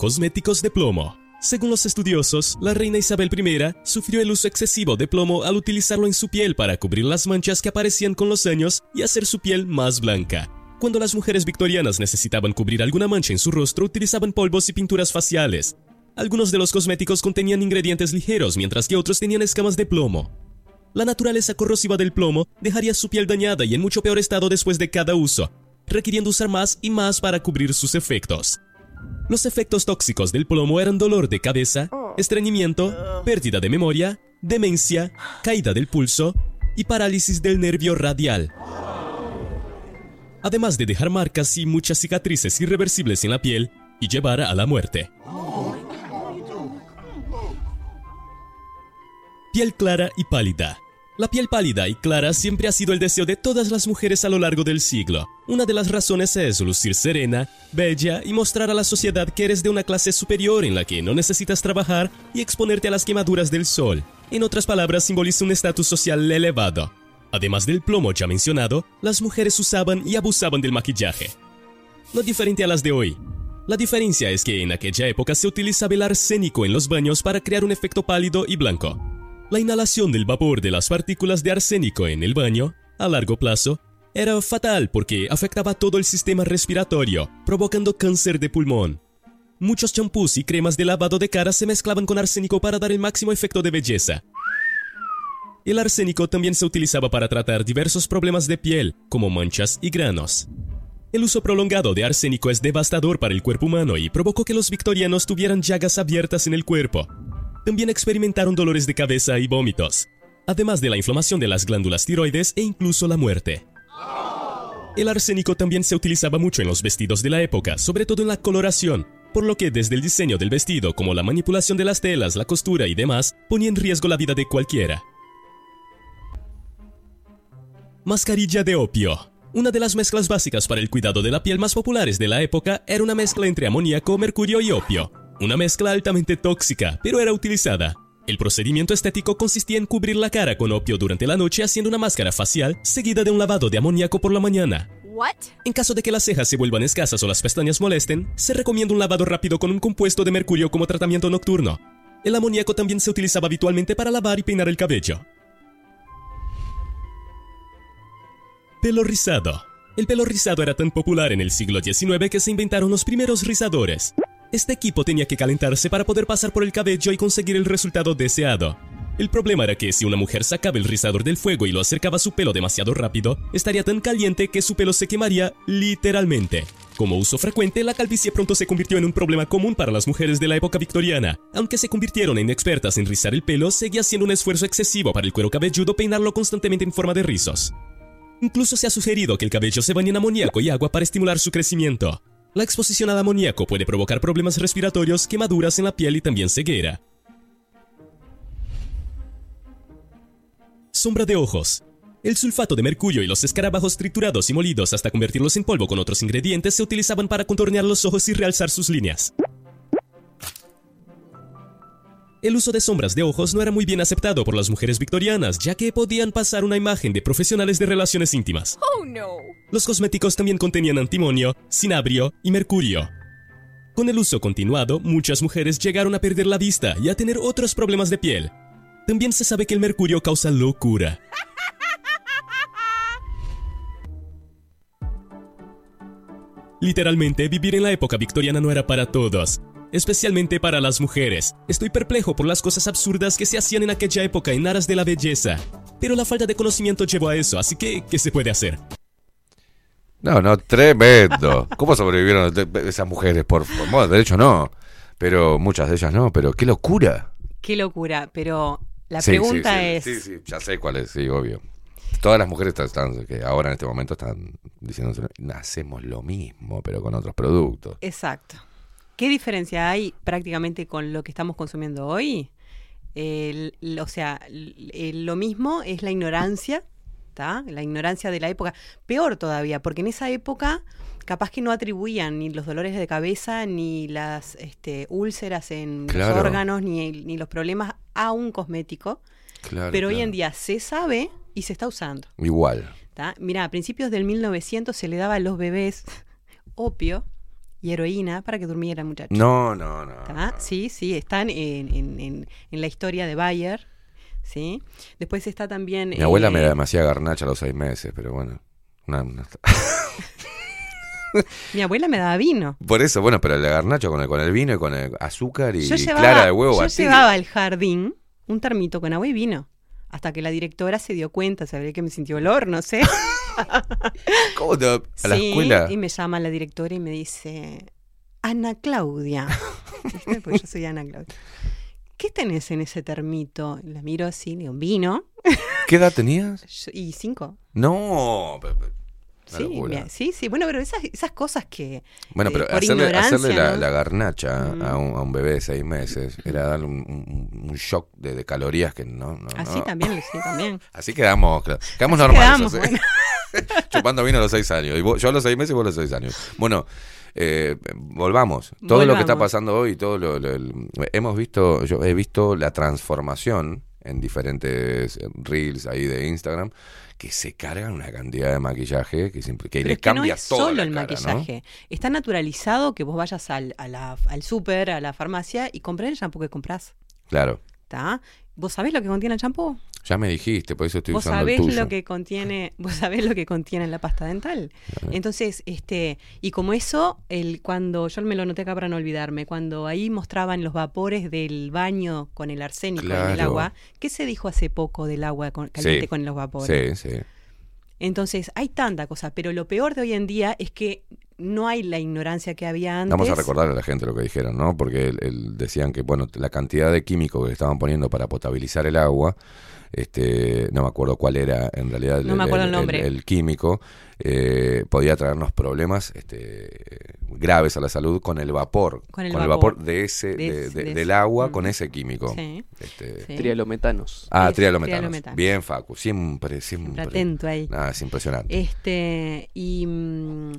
Cosméticos de plomo. Según los estudiosos, la reina Isabel I sufrió el uso excesivo de plomo al utilizarlo en su piel para cubrir las manchas que aparecían con los años y hacer su piel más blanca. Cuando las mujeres victorianas necesitaban cubrir alguna mancha en su rostro, utilizaban polvos y pinturas faciales. Algunos de los cosméticos contenían ingredientes ligeros, mientras que otros tenían escamas de plomo. La naturaleza corrosiva del plomo dejaría su piel dañada y en mucho peor estado después de cada uso, requiriendo usar más y más para cubrir sus efectos. Los efectos tóxicos del plomo eran dolor de cabeza, estreñimiento, pérdida de memoria, demencia, caída del pulso y parálisis del nervio radial. Además de dejar marcas y muchas cicatrices irreversibles en la piel, y llevar a la muerte. Piel clara y pálida. La piel pálida y clara siempre ha sido el deseo de todas las mujeres a lo largo del siglo. Una de las razones es lucir serena, bella y mostrar a la sociedad que eres de una clase superior en la que no necesitas trabajar y exponerte a las quemaduras del sol. En otras palabras, simboliza un estatus social elevado. Además del plomo ya mencionado, las mujeres usaban y abusaban del maquillaje. No diferente a las de hoy. La diferencia es que en aquella época se utilizaba el arsénico en los baños para crear un efecto pálido y blanco. La inhalación del vapor de las partículas de arsénico en el baño, a largo plazo, era fatal porque afectaba todo el sistema respiratorio, provocando cáncer de pulmón. Muchos champús y cremas de lavado de cara se mezclaban con arsénico para dar el máximo efecto de belleza. El arsénico también se utilizaba para tratar diversos problemas de piel, como manchas y granos. El uso prolongado de arsénico es devastador para el cuerpo humano y provocó que los victorianos tuvieran llagas abiertas en el cuerpo. También experimentaron dolores de cabeza y vómitos, además de la inflamación de las glándulas tiroides e incluso la muerte. El arsénico también se utilizaba mucho en los vestidos de la época, sobre todo en la coloración, por lo que desde el diseño del vestido como la manipulación de las telas, la costura y demás, ponía en riesgo la vida de cualquiera. Mascarilla de opio. Una de las mezclas básicas para el cuidado de la piel más populares de la época era una mezcla entre amoníaco, mercurio y opio. Una mezcla altamente tóxica, pero era utilizada. El procedimiento estético consistía en cubrir la cara con opio durante la noche haciendo una máscara facial seguida de un lavado de amoníaco por la mañana. What? En caso de que las cejas se vuelvan escasas o las pestañas molesten, se recomienda un lavado rápido con un compuesto de mercurio como tratamiento nocturno. El amoníaco también se utilizaba habitualmente para lavar y peinar el cabello. Pelo rizado. El pelo rizado era tan popular en el siglo XIX que se inventaron los primeros rizadores. Este equipo tenía que calentarse para poder pasar por el cabello y conseguir el resultado deseado. El problema era que si una mujer sacaba el rizador del fuego y lo acercaba a su pelo demasiado rápido, estaría tan caliente que su pelo se quemaría literalmente. Como uso frecuente, la calvicie pronto se convirtió en un problema común para las mujeres de la época victoriana. Aunque se convirtieron en expertas en rizar el pelo, seguía siendo un esfuerzo excesivo para el cuero cabelludo peinarlo constantemente en forma de rizos. Incluso se ha sugerido que el cabello se bañe en amoníaco y agua para estimular su crecimiento. La exposición al amoníaco puede provocar problemas respiratorios, quemaduras en la piel y también ceguera. Sombra de ojos. El sulfato de mercurio y los escarabajos triturados y molidos hasta convertirlos en polvo con otros ingredientes se utilizaban para contornear los ojos y realzar sus líneas. El uso de sombras de ojos no era muy bien aceptado por las mujeres victorianas, ya que podían pasar una imagen de profesionales de relaciones íntimas. Oh no. Los cosméticos también contenían antimonio, cinabrio y mercurio. Con el uso continuado, muchas mujeres llegaron a perder la vista y a tener otros problemas de piel. También se sabe que el mercurio causa locura. Literalmente, vivir en la época victoriana no era para todos, especialmente para las mujeres. Estoy perplejo por las cosas absurdas que se hacían en aquella época en aras de la belleza. Pero la falta de conocimiento llevó a eso, así que, ¿qué se puede hacer? No, no, tremendo. ¿Cómo sobrevivieron esas mujeres? Por, por bueno, de hecho no, pero muchas de ellas no, pero qué locura. Qué locura, pero la Sí, pregunta sí, sí, es... Sí, sí, ya sé cuál es, sí, obvio. Todas las mujeres están, están- que ahora en este momento están diciéndose, hacemos lo mismo, pero con otros productos. Exacto. ¿Qué diferencia hay prácticamente con lo que estamos consumiendo hoy? El- el- o sea, el- el- lo mismo es la ignorancia, ¿tá? La ignorancia de la época. Peor todavía, porque en esa época capaz que no atribuían ni los dolores de cabeza, ni las este, úlceras en Claro. los órganos, ni, ni los problemas a un cosmético. Claro, Pero hoy en día se sabe y se está usando. Igual. ¿tá? Mira, a principios del 1900 se le daba a los bebés opio y heroína para que durmieran, muchachos. No, no, no. ¿tá? Sí, sí, están en, en- en- en la historia de Bayer. ¿sí? Después está también... Mi abuela eh, me, da- me hacía garnacha a los seis meses, pero bueno. una- una- Mi abuela me daba vino. Por eso, bueno, pero el garnacho con el, con el vino y con el azúcar y llevaba, clara de huevo yo llevaba al jardín un termito con agua y vino. Hasta que la directora se dio cuenta, se ve que me sintió olor, no sé. ¿Cómo te- a la Sí, escuela? Y me llama la directora y me dice, Ana Claudia. ¿Viste? Porque yo soy Ana Claudia. ¿Qué tenés en ese termito? La miro así, le digo, vino. ¿Qué edad tenías? Yo- y cinco. No. pe- pe- Una Sí, sí, sí. Bueno, pero esas, esas cosas que. Bueno, eh, pero por hacerle, hacerle la, ¿no? la garnacha Mm. a, un, a un bebé de seis meses era darle un, un- un shock de, de calorías que no. no Así no. también, sí, también. Así quedamos, claro, quedamos Así normales. quedamos, así. bueno. Chupando vino a los seis años. Y vos- yo a los seis meses y vos a los seis años. Bueno, eh, volvamos. Todo lo que está pasando hoy, todo lo, lo- el- hemos visto, yo he visto la transformación en diferentes eh, reels ahí de Instagram que se cargan una cantidad de maquillaje que, siempre, que Pero le es que no cambia es todo solo la el cara, ¿no? maquillaje. Está naturalizado que vos vayas al, a la- al súper, a la farmacia y compres el shampoo que compras. Claro. ¿Está? ¿Vos sabés lo que contiene el shampoo? Ya me dijiste, por eso estoy ¿Vos usando el sabés tuyo. lo que contiene, vos sabés lo que contiene la pasta dental? Entonces, este, y como eso, el, cuando yo me lo noté acá para no olvidarme, cuando ahí mostraban los vapores del baño con el arsénico en el Claro. agua, ¿qué se dijo hace poco del agua con- caliente Sí. con los vapores? Sí, sí. Entonces, hay tanta cosa, pero lo peor de hoy en día es que no hay la ignorancia que había antes. Vamos a recordarle a la gente lo que dijeron, ¿no? Porque el- el- decían que, bueno, la cantidad de químicos que le estaban poniendo para potabilizar el agua, este, no me acuerdo cuál era en realidad No me acuerdo el nombre. el químico, eh, podía traernos problemas este, graves a la salud con el vapor. Con el vapor. vapor. de ese, De de- ese- de- de del ese. agua Mm. con ese químico. Sí. Este, Sí. Trialometanos. Ah, Es trialometanos. trialometanos. Bien, Facu. Siempre, siempre. atento ahí. Nada, es impresionante. Este, y, mm,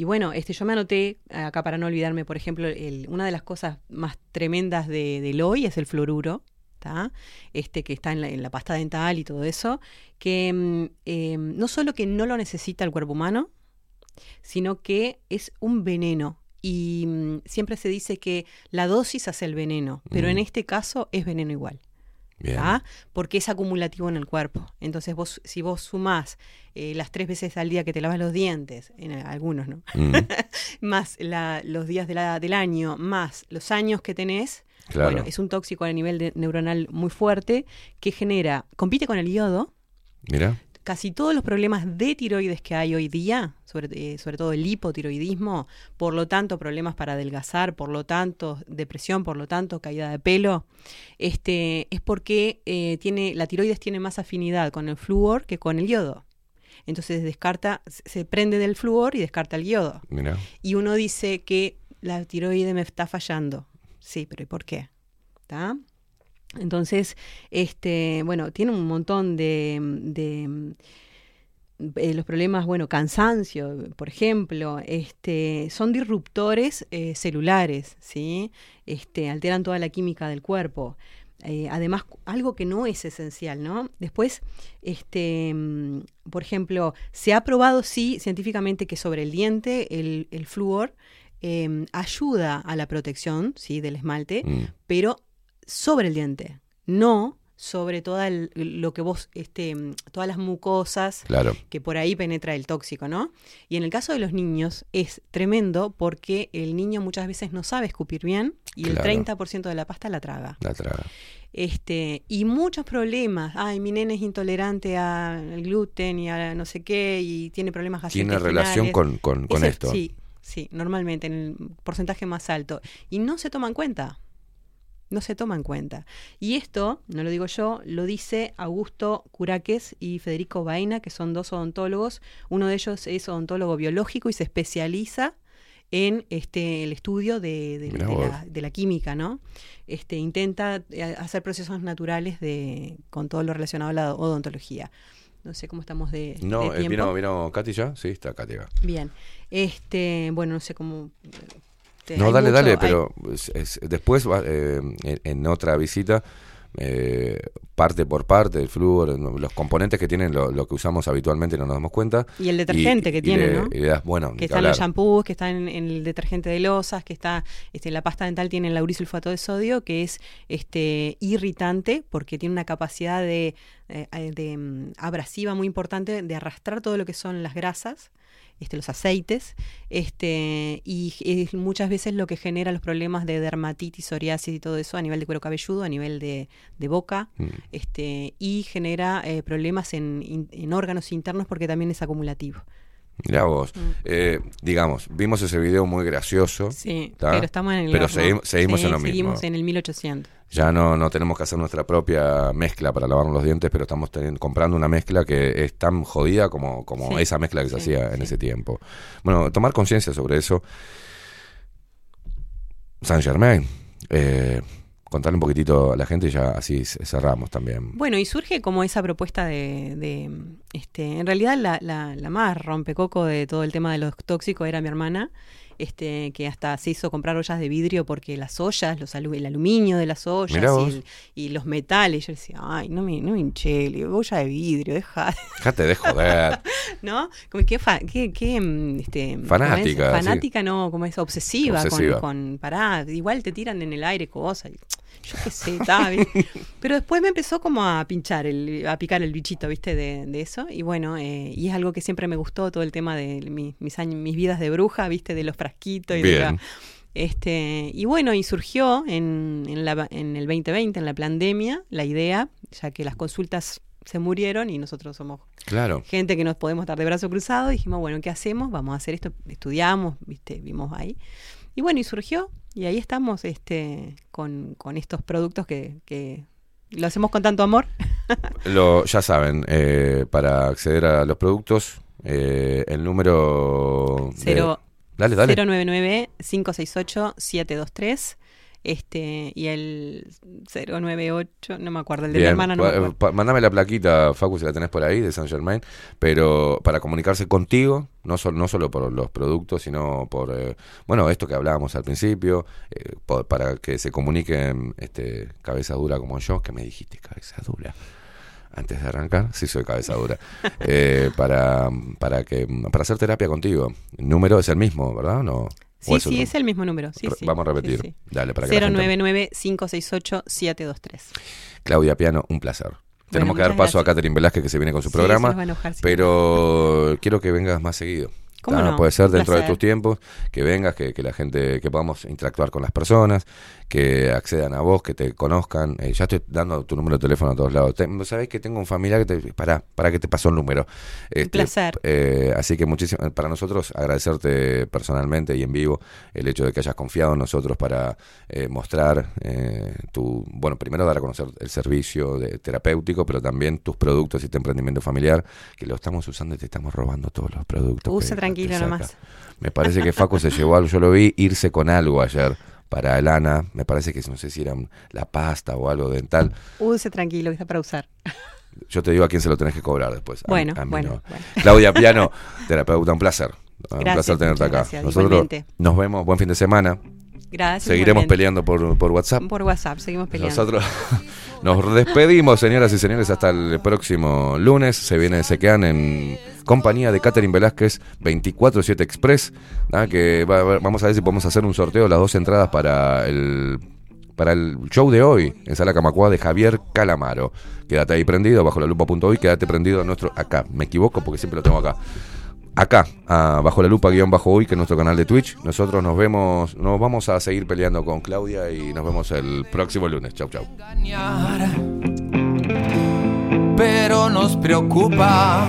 y bueno, este, yo me anoté acá para no olvidarme, por ejemplo, el- una de las cosas más tremendas de, del hoy es el fluoruro, ¿tá? Este, que está en la, en la pasta dental y todo eso, que mm, eh, no solo que no lo necesita el cuerpo humano, sino que es un veneno. Y mm, siempre se dice que la dosis hace el veneno, pero en Mm. este caso es veneno igual. Porque es acumulativo en el cuerpo. Entonces, vos, si vos sumás eh, las tres veces al día que te lavas los dientes, en algunos, ¿no? Mm. más la- los días de la- del año, más los años que tenés, Claro. bueno, es un tóxico a nivel de- neuronal muy fuerte que genera, compite con el yodo. Mira. Casi todos los problemas de tiroides que hay hoy día, sobre, eh, sobre todo el hipotiroidismo, por lo tanto problemas para adelgazar, por lo tanto depresión, por lo tanto caída de pelo, este, es porque eh, tiene, la tiroides tiene más afinidad con el flúor que con el yodo. Entonces descarta, se prende del flúor y descarta el yodo. Mira. Y uno dice que la tiroide me está fallando. Sí, pero ¿y por qué? ¿Está? Entonces, este, bueno, tiene un montón de, de eh, los problemas, bueno, cansancio, por ejemplo, este, son disruptores eh, celulares, ¿sí? Este, alteran toda la química del cuerpo. Eh, además, algo que no es esencial, ¿no? Después, este, mm, por ejemplo, se ha probado, sí, científicamente que sobre el diente el, el flúor eh, ayuda a la protección, sí, del esmalte, Mm. pero sobre el diente, no sobre todo lo que vos, este, todas las mucosas Claro. que por ahí penetra el tóxico, ¿no? Y en el caso de los niños es tremendo porque el niño muchas veces no sabe escupir bien y Claro. el 30% de la pasta la traga. La traga. Este, y muchos problemas. Ay, mi nene es intolerante al gluten y a no sé qué y tiene problemas Tiene gastrointestinales. relación con, con, con esto. Sí, sí, normalmente en el porcentaje más alto. Y no se toma en cuenta. No se toma en cuenta. Y esto, no lo digo yo, lo dice Augusto Curaques y Federico Vaina, que son dos odontólogos. Uno de ellos es odontólogo biológico y se especializa en este el estudio de, de- la, de la química, ¿no? Este, intenta eh, hacer procesos naturales de, con todo lo relacionado a la odontología. No sé cómo estamos de, No, de eh, tiempo. vino, vino Katy ya. Sí, está Katy acá. Bien. Este, bueno, no sé cómo. Este, No, dale, mucho- dale, hay- pero es- es- después eh, en, en otra visita, eh, parte por parte, el flúor, los componentes que tienen lo, lo que usamos habitualmente no nos damos cuenta. Y el detergente que y tiene, le- ¿no? y das, bueno, que que está en los shampoos, que está en, en el detergente de losas, que está este, la pasta dental tiene el laurisulfato de sodio, que es este irritante porque tiene una capacidad de, eh, de, mm, abrasiva muy importante de arrastrar todo lo que son las grasas. Este, los aceites, este, y es muchas veces lo que genera los problemas de dermatitis, psoriasis y todo eso a nivel de cuero cabelludo, a nivel de, de boca, Mm. este, y genera eh, problemas en, in- en órganos internos porque también es acumulativo. Mirá vos. Mm. Eh, digamos, vimos ese video muy gracioso. Sí, ¿tá? pero estamos en el Pero seguim- seguimos Sí, en lo mismo. Seguimos en el 1800. Ya no, no tenemos que hacer nuestra propia mezcla para lavarnos los dientes, pero estamos teni- comprando una mezcla que es tan jodida como, como Sí, esa mezcla que se hacía en ese tiempo. Bueno, tomar conciencia sobre eso. Saint Germain, eh, contarle un poquitito a la gente y ya así cerramos también. Bueno, y surge como esa propuesta de, de, este, en realidad la, la, la más rompecoco de todo el tema de los tóxicos era mi hermana, este, que hasta se hizo comprar ollas de vidrio porque las ollas, los alu- el aluminio de las ollas y, los metales, yo decía, ay, no me, no me hinché, le digo, olla de vidrio, deja, Dejate de joder. ¿no? Como que, que, que, mm, este. Fanática, sí. fanática, no, como es obsesiva, Obsesiva. Con, con, pará, igual te tiran en el aire cosas, yo qué sé, bien. Pero después me empezó como a pinchar, el, a picar el bichito, ¿viste? De, de eso. Y bueno, eh, y es algo que siempre me gustó, todo el tema de mi- mis años, mis vidas de bruja, ¿viste? De los frasquitos y de la- Bien. este, y bueno, y surgió en, en, la- en el 2020, en la pandemia, la idea, ya que las consultas se murieron y nosotros somos Claro. gente que nos podemos estar de brazo cruzado, dijimos, bueno, ¿qué hacemos? Vamos a hacer esto, estudiamos, viste, vimos ahí. Y bueno, y surgió, y ahí estamos este, con, con estos productos que, que lo hacemos con tanto amor. Lo, ya saben, eh, para acceder a los productos, eh, el número... de- Cero- Dale, dale. 099-568-723 este, y el 098, no me acuerdo, el de mi hermana no me acuerdo. mandame la plaquita, Facu, si la tenés por ahí, de Saint Germain, pero para comunicarse contigo, no, sol- no solo por los productos, sino por, eh, bueno, esto que hablábamos al principio, eh, para que se comuniquen este, cabeza dura como yo, que me dijiste cabeza dura. Antes de arrancar, sí soy cabeza dura. Eh, para, para, que, para hacer terapia contigo. El número es el mismo, ¿verdad? No, Sí, ¿O sí, es el mismo número. Sí, sí. Vamos a repetir. Sí. Dale, para que la gente- 099-568-723. Claudia Piano, un placer. Tenemos que dar paso a. Catherine Velázquez que se viene con su Sí, programa. va a enojar, pero quiero que vengas más seguido. ¿Cómo Ah, no? Puede ser dentro de tus tiempos, que vengas, que, que la gente, que podamos interactuar con las personas, que accedan a vos, que te conozcan. Eh, ya estoy dando tu número de teléfono a todos lados. Sabés que tengo un familiar que te. Para, para que te pasó el número. Este, placer. eh, así que muchísimo, para nosotros agradecerte personalmente y en vivo el hecho de que hayas confiado en nosotros para eh, mostrar eh, tu, bueno, primero dar a conocer el servicio de, terapéutico, pero también tus productos y tu emprendimiento familiar, que lo estamos usando y te estamos robando todos los productos. Use que tranquilo nomás. Me parece que Facu se llevó algo, yo lo vi irse con algo ayer para Elana, me parece que no sé si era la pasta o algo dental. Use tranquilo, que está para usar. Yo te digo a quién se lo tenés que cobrar después. Bueno, a mí bueno, no. bueno. Claudia Piano, terapeuta, un placer. un placer tenerte acá. gracias, Nosotros igualmente. nos vemos, buen fin de semana. Gracias. Seguiremos igualmente. peleando por, por WhatsApp. Por WhatsApp, seguimos peleando. Nosotros nos despedimos, señoras y señores, hasta el próximo lunes. Se viene, se quedan en compañía de Catherine Velázquez 24-7 Express. ¿ah? Que vamos a ver si podemos hacer un sorteo las dos entradas para el para el show de hoy en Sala Camacua de Javier Calamaro. Quédate ahí prendido, bajo la lupa.hoy, quédate prendido a nuestro acá. Me equivoco porque siempre lo tengo acá. Acá, a bajo la lupa guion bajo hoy, que es nuestro canal de Twitch. Nosotros nos vemos, nos vamos a seguir peleando con Claudia y nos vemos el próximo lunes. Chau, chau. pero nos preocupa.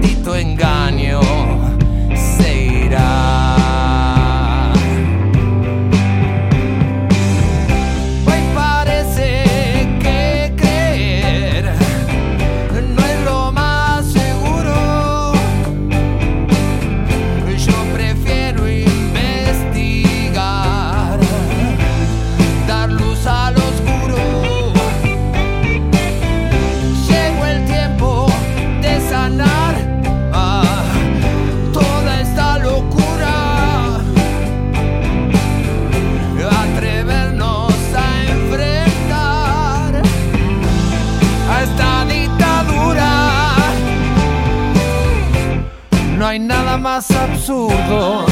más absurdo